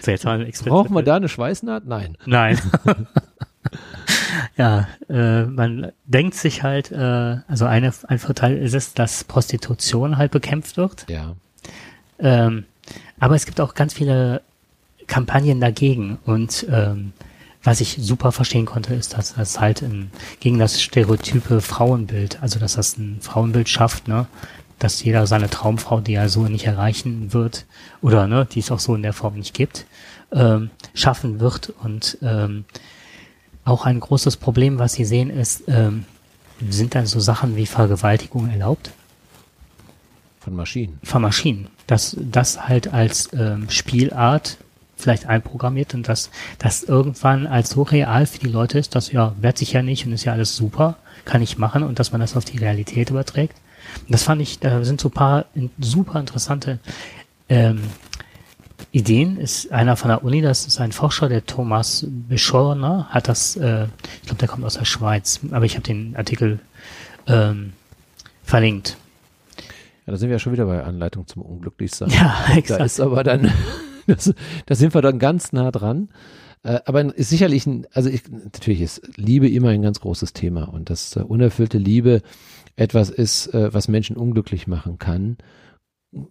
so, jetzt mal Brauchen wir da eine Schweißnaht? Nein. Nein. ja, äh, man denkt sich halt, äh, also eine, ein Vorteil ist es, dass Prostitution halt bekämpft wird. Ja. Ähm, aber es gibt auch ganz viele Kampagnen dagegen und ähm, was ich super verstehen konnte, ist, dass das halt in, gegen das stereotype Frauenbild, also dass das ein Frauenbild schafft, ne, dass jeder seine Traumfrau, die er so nicht erreichen wird, oder ne, die es auch so in der Form nicht gibt, ähm, schaffen wird. Und ähm, auch ein großes Problem, was sie sehen, ist, ähm, sind dann so Sachen wie Vergewaltigung erlaubt? Von Maschinen. von Maschinen. Dass das halt als ähm, Spielart vielleicht einprogrammiert und dass das irgendwann als so real für die Leute ist, dass ja, wehrt sich ja nicht und ist ja alles super, kann ich machen und dass man das auf die Realität überträgt. Und das fand ich, da sind so ein paar super interessante ähm, Ideen. Ist einer von der Uni, das ist ein Forscher, der Thomas Beschorner, hat das, äh, ich glaube, der kommt aus der Schweiz, aber ich habe den Artikel ähm, verlinkt. Ja, da sind wir ja schon wieder bei Anleitung zum Unglücklichsein. Ja, Da exakt. ist aber dann, das, da sind wir dann ganz nah dran. Äh, aber ist sicherlich ein, also ich, natürlich ist Liebe immer ein ganz großes Thema und dass äh, unerfüllte Liebe etwas ist, äh, was Menschen unglücklich machen kann,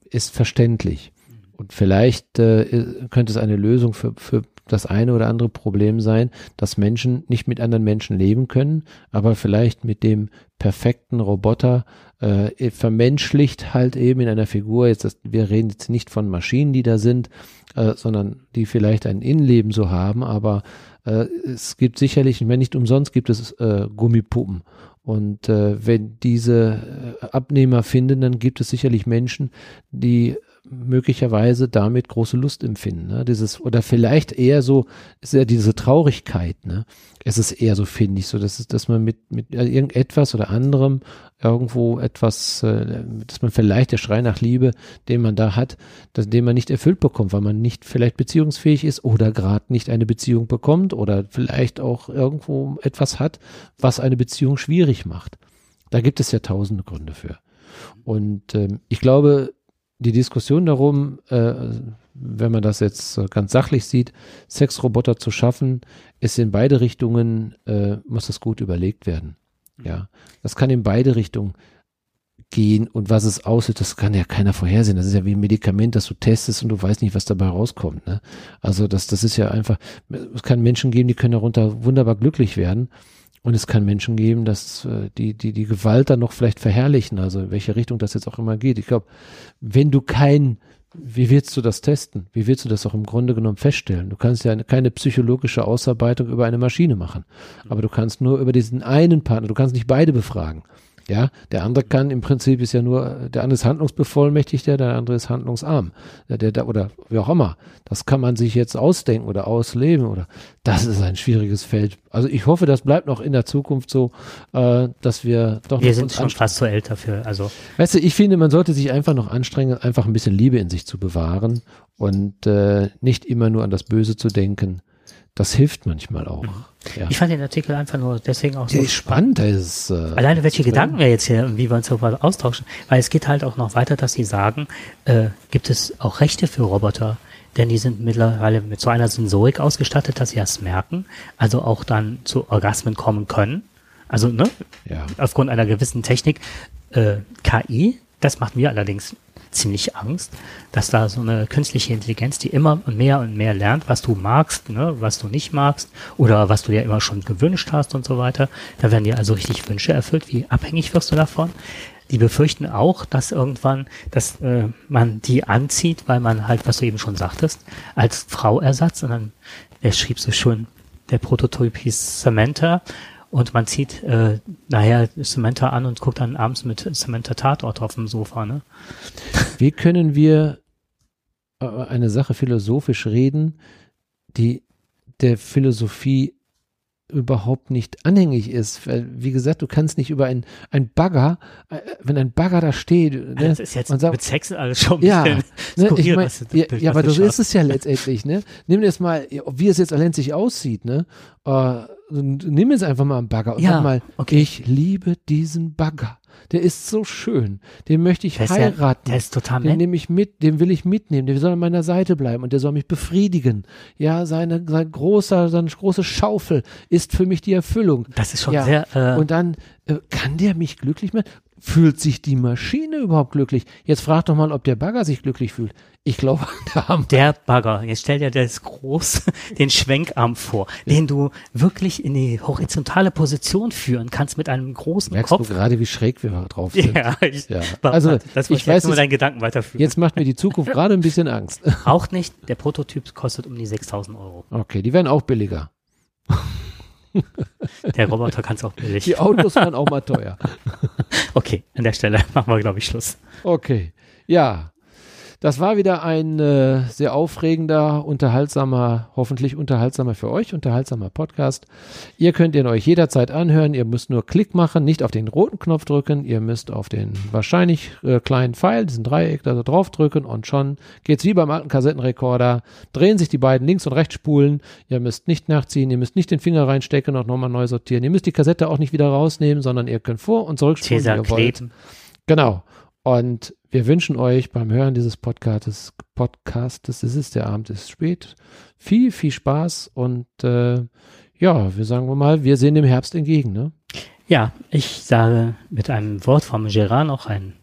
ist verständlich. Und vielleicht könnte es eine Lösung für, für das eine oder andere Problem sein, dass Menschen nicht mit anderen Menschen leben können, aber vielleicht mit dem perfekten Roboter äh, vermenschlicht halt eben in einer Figur. Jetzt, wir reden jetzt nicht von Maschinen, die da sind, äh, sondern die vielleicht ein Innenleben so haben, aber äh, es gibt sicherlich, ich meine, nicht umsonst gibt es äh, Gummipuppen. Und äh, wenn diese äh, Abnehmer finden, dann gibt es sicherlich Menschen, die möglicherweise damit große Lust empfinden. Ne? Dieses, oder vielleicht eher so, ist ja diese Traurigkeit, ne? Es ist eher so, finde ich, so, dass, es, dass man mit, mit irgendetwas oder anderem irgendwo etwas, äh, dass man vielleicht der Schrei nach Liebe, den man da hat, dass, den man nicht erfüllt bekommt, weil man nicht vielleicht beziehungsfähig ist oder gerade nicht eine Beziehung bekommt oder vielleicht auch irgendwo etwas hat, was eine Beziehung schwierig macht. Da gibt es ja tausende Gründe für. Und ähm, ich glaube, die Diskussion darum, äh, wenn man das jetzt ganz sachlich sieht, Sexroboter zu schaffen, ist in beide Richtungen, äh, muss das gut überlegt werden. Ja, das kann in beide Richtungen gehen und was es aussieht, das kann ja keiner vorhersehen. Das ist ja wie ein Medikament, das du testest und du weißt nicht, was dabei rauskommt. Ne? Also das, das ist ja einfach, es kann Menschen geben, die können darunter wunderbar glücklich werden. Und es kann Menschen geben, dass äh, die, die, die Gewalt dann noch vielleicht verherrlichen, also in welche Richtung das jetzt auch immer geht. Ich glaube, wenn du kein wie willst du das testen? Wie willst du das auch im Grunde genommen feststellen? Du kannst ja keine psychologische Ausarbeitung über eine Maschine machen, aber du kannst nur über diesen einen Partner, du kannst nicht beide befragen. Ja, der andere kann im Prinzip ist ja nur, der andere ist handlungsbevollmächtigt, der andere ist handlungsarm. Der, der, der, oder wie auch immer. Das kann man sich jetzt ausdenken oder ausleben oder das ist ein schwieriges Feld. Also ich hoffe, das bleibt noch in der Zukunft so, äh, dass wir doch Wir sind schon fast zu älter für, also. Weißt du, ich finde, man sollte sich einfach noch anstrengen, einfach ein bisschen Liebe in sich zu bewahren und äh, nicht immer nur an das Böse zu denken das hilft manchmal auch. Mhm. Ja. Ich fand den Artikel einfach nur deswegen auch so ist spannend. Ist, äh, Alleine welche Gedanken wir jetzt hier, wie wir uns so austauschen. Weil es geht halt auch noch weiter, dass sie sagen, äh, gibt es auch Rechte für Roboter? Denn die sind mittlerweile mit so einer Sensorik ausgestattet, dass sie das merken, also auch dann zu Orgasmen kommen können. Also ne, ja. aufgrund einer gewissen Technik. Äh, KI, das macht mir allerdings ziemlich Angst, dass da so eine künstliche Intelligenz, die immer mehr und mehr lernt, was du magst, ne, was du nicht magst oder was du dir immer schon gewünscht hast und so weiter. Da werden dir also richtig Wünsche erfüllt. Wie abhängig wirst du davon? Die befürchten auch, dass irgendwann, dass äh, man die anzieht, weil man halt, was du eben schon sagtest, als Frauersatz und dann, er schrieb so schön, der Prototyp hieß Samantha und man zieht äh, nachher Samantha an und guckt dann abends mit Samantha Tatort auf dem Sofa. Ne? Wie können wir äh, eine Sache philosophisch reden, die der Philosophie überhaupt nicht anhängig ist. Weil, wie gesagt, du kannst nicht über ein, ein Bagger, äh, wenn ein Bagger da steht. Ne, das ist jetzt sagt, mit Sex alles schon ein ja, ne, ich mein, ja, ja, aber so ist es ja letztendlich. Ne? Nimm jetzt mal, wie es jetzt allein sich aussieht. Ne? Uh, nimm jetzt einfach mal einen Bagger und ja, sag mal, okay. ich liebe diesen Bagger der ist so schön, den möchte ich der heiraten. Ja, der ist total Den nehme ich mit, den will ich mitnehmen, der soll an meiner Seite bleiben und der soll mich befriedigen. Ja, seine, sein großer, seine große Schaufel ist für mich die Erfüllung. Das ist schon ja, sehr. Äh und dann äh, kann der mich glücklich machen. Fühlt sich die Maschine überhaupt glücklich? Jetzt frag doch mal, ob der Bagger sich glücklich fühlt. Ich glaube, da haben Der Bagger, jetzt stell dir das groß, den Schwenkarm vor, ja. den du wirklich in die horizontale Position führen kannst mit einem großen Merkst Kopf. du gerade, wie schräg wir drauf sind? Ja, ich, ja. also das ich weiß nur deinen Gedanken weiterführen. Jetzt macht mir die Zukunft gerade ein bisschen Angst. Auch nicht, der Prototyp kostet um die 6000 Euro. Okay, die werden auch billiger. Der Roboter kann es auch billig. Die Autos waren auch mal teuer. Okay, an der Stelle machen wir, glaube ich, Schluss. Okay. Ja, das war wieder ein äh, sehr aufregender, unterhaltsamer, hoffentlich unterhaltsamer für euch, unterhaltsamer Podcast. Ihr könnt ihn euch jederzeit anhören. Ihr müsst nur Klick machen, nicht auf den roten Knopf drücken. Ihr müsst auf den wahrscheinlich äh, kleinen Pfeil, diesen Dreieck da drauf drücken und schon geht's wie beim alten Kassettenrekorder. Drehen sich die beiden links und rechts spulen. Ihr müsst nicht nachziehen, ihr müsst nicht den Finger reinstecken und nochmal neu sortieren. Ihr müsst die Kassette auch nicht wieder rausnehmen, sondern ihr könnt vor- und zurückspulen, wie ihr wollt. Genau. Und wir wünschen euch beim Hören dieses Podcastes, Podcastes, es ist der Abend ist spät, viel, viel Spaß und äh, ja, wir sagen mal, wir sehen dem Herbst entgegen, ne? Ja, ich sage mit einem Wort vom Gerard noch ein,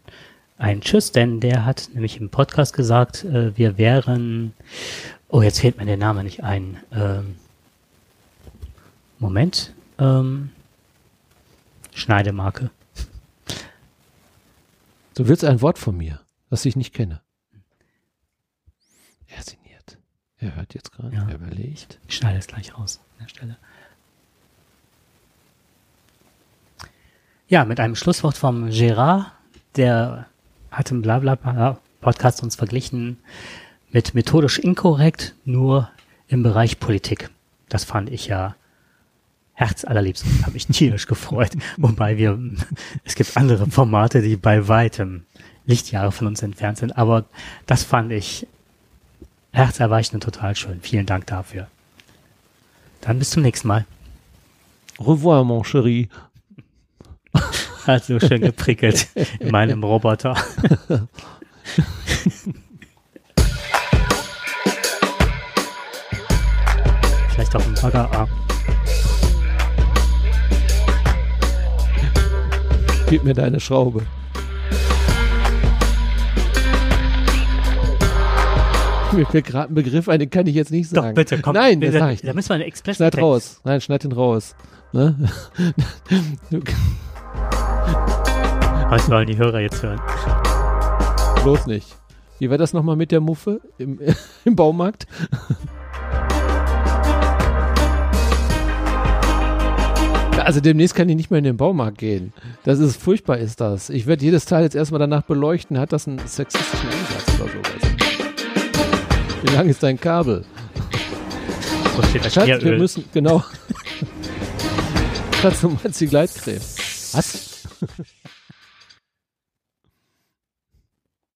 ein Tschüss, denn der hat nämlich im Podcast gesagt, äh, wir wären, oh, jetzt fehlt mir der Name nicht ein. Ähm, Moment, ähm, Schneidemarke. Du willst ein Wort von mir, das ich nicht kenne. Er sinniert. Er hört jetzt gerade, ja. er überlegt. Ich schneide es gleich raus an der Stelle. Ja, mit einem Schlusswort vom Gérard, der hat im Blabla-Podcast uns verglichen mit methodisch inkorrekt, nur im Bereich Politik. Das fand ich ja herzallerliebst und habe mich tierisch gefreut. Wobei wir, es gibt andere Formate, die bei weitem Lichtjahre von uns entfernt sind, aber das fand ich herzerweichend und total schön. Vielen Dank dafür. Dann bis zum nächsten Mal. Au revoir, mon chéri. Hat so schön geprickelt in meinem Roboter. Vielleicht auch ein Baggerarm. Gib mir deine Schraube. Mir fällt gerade ein Begriff ein, den kann ich jetzt nicht sagen. Doch, bitte, komm. Nein, das da, sag ich Da müssen wir eine Express Schneid raus. Nein, schneid den raus. Ne? Was wollen die Hörer jetzt hören? Bloß nicht. Wie war das nochmal mit der Muffe im, im Baumarkt? Also demnächst kann ich nicht mehr in den Baumarkt gehen. Das ist furchtbar, ist das. Ich werde jedes Teil jetzt erstmal danach beleuchten. Hat das einen sexistischen Ansatz oder sowas? Wie lang ist dein Kabel? Wo steht das Schatz, wir müssen, genau. Schatz, du meinst die Gleitcreme. Was?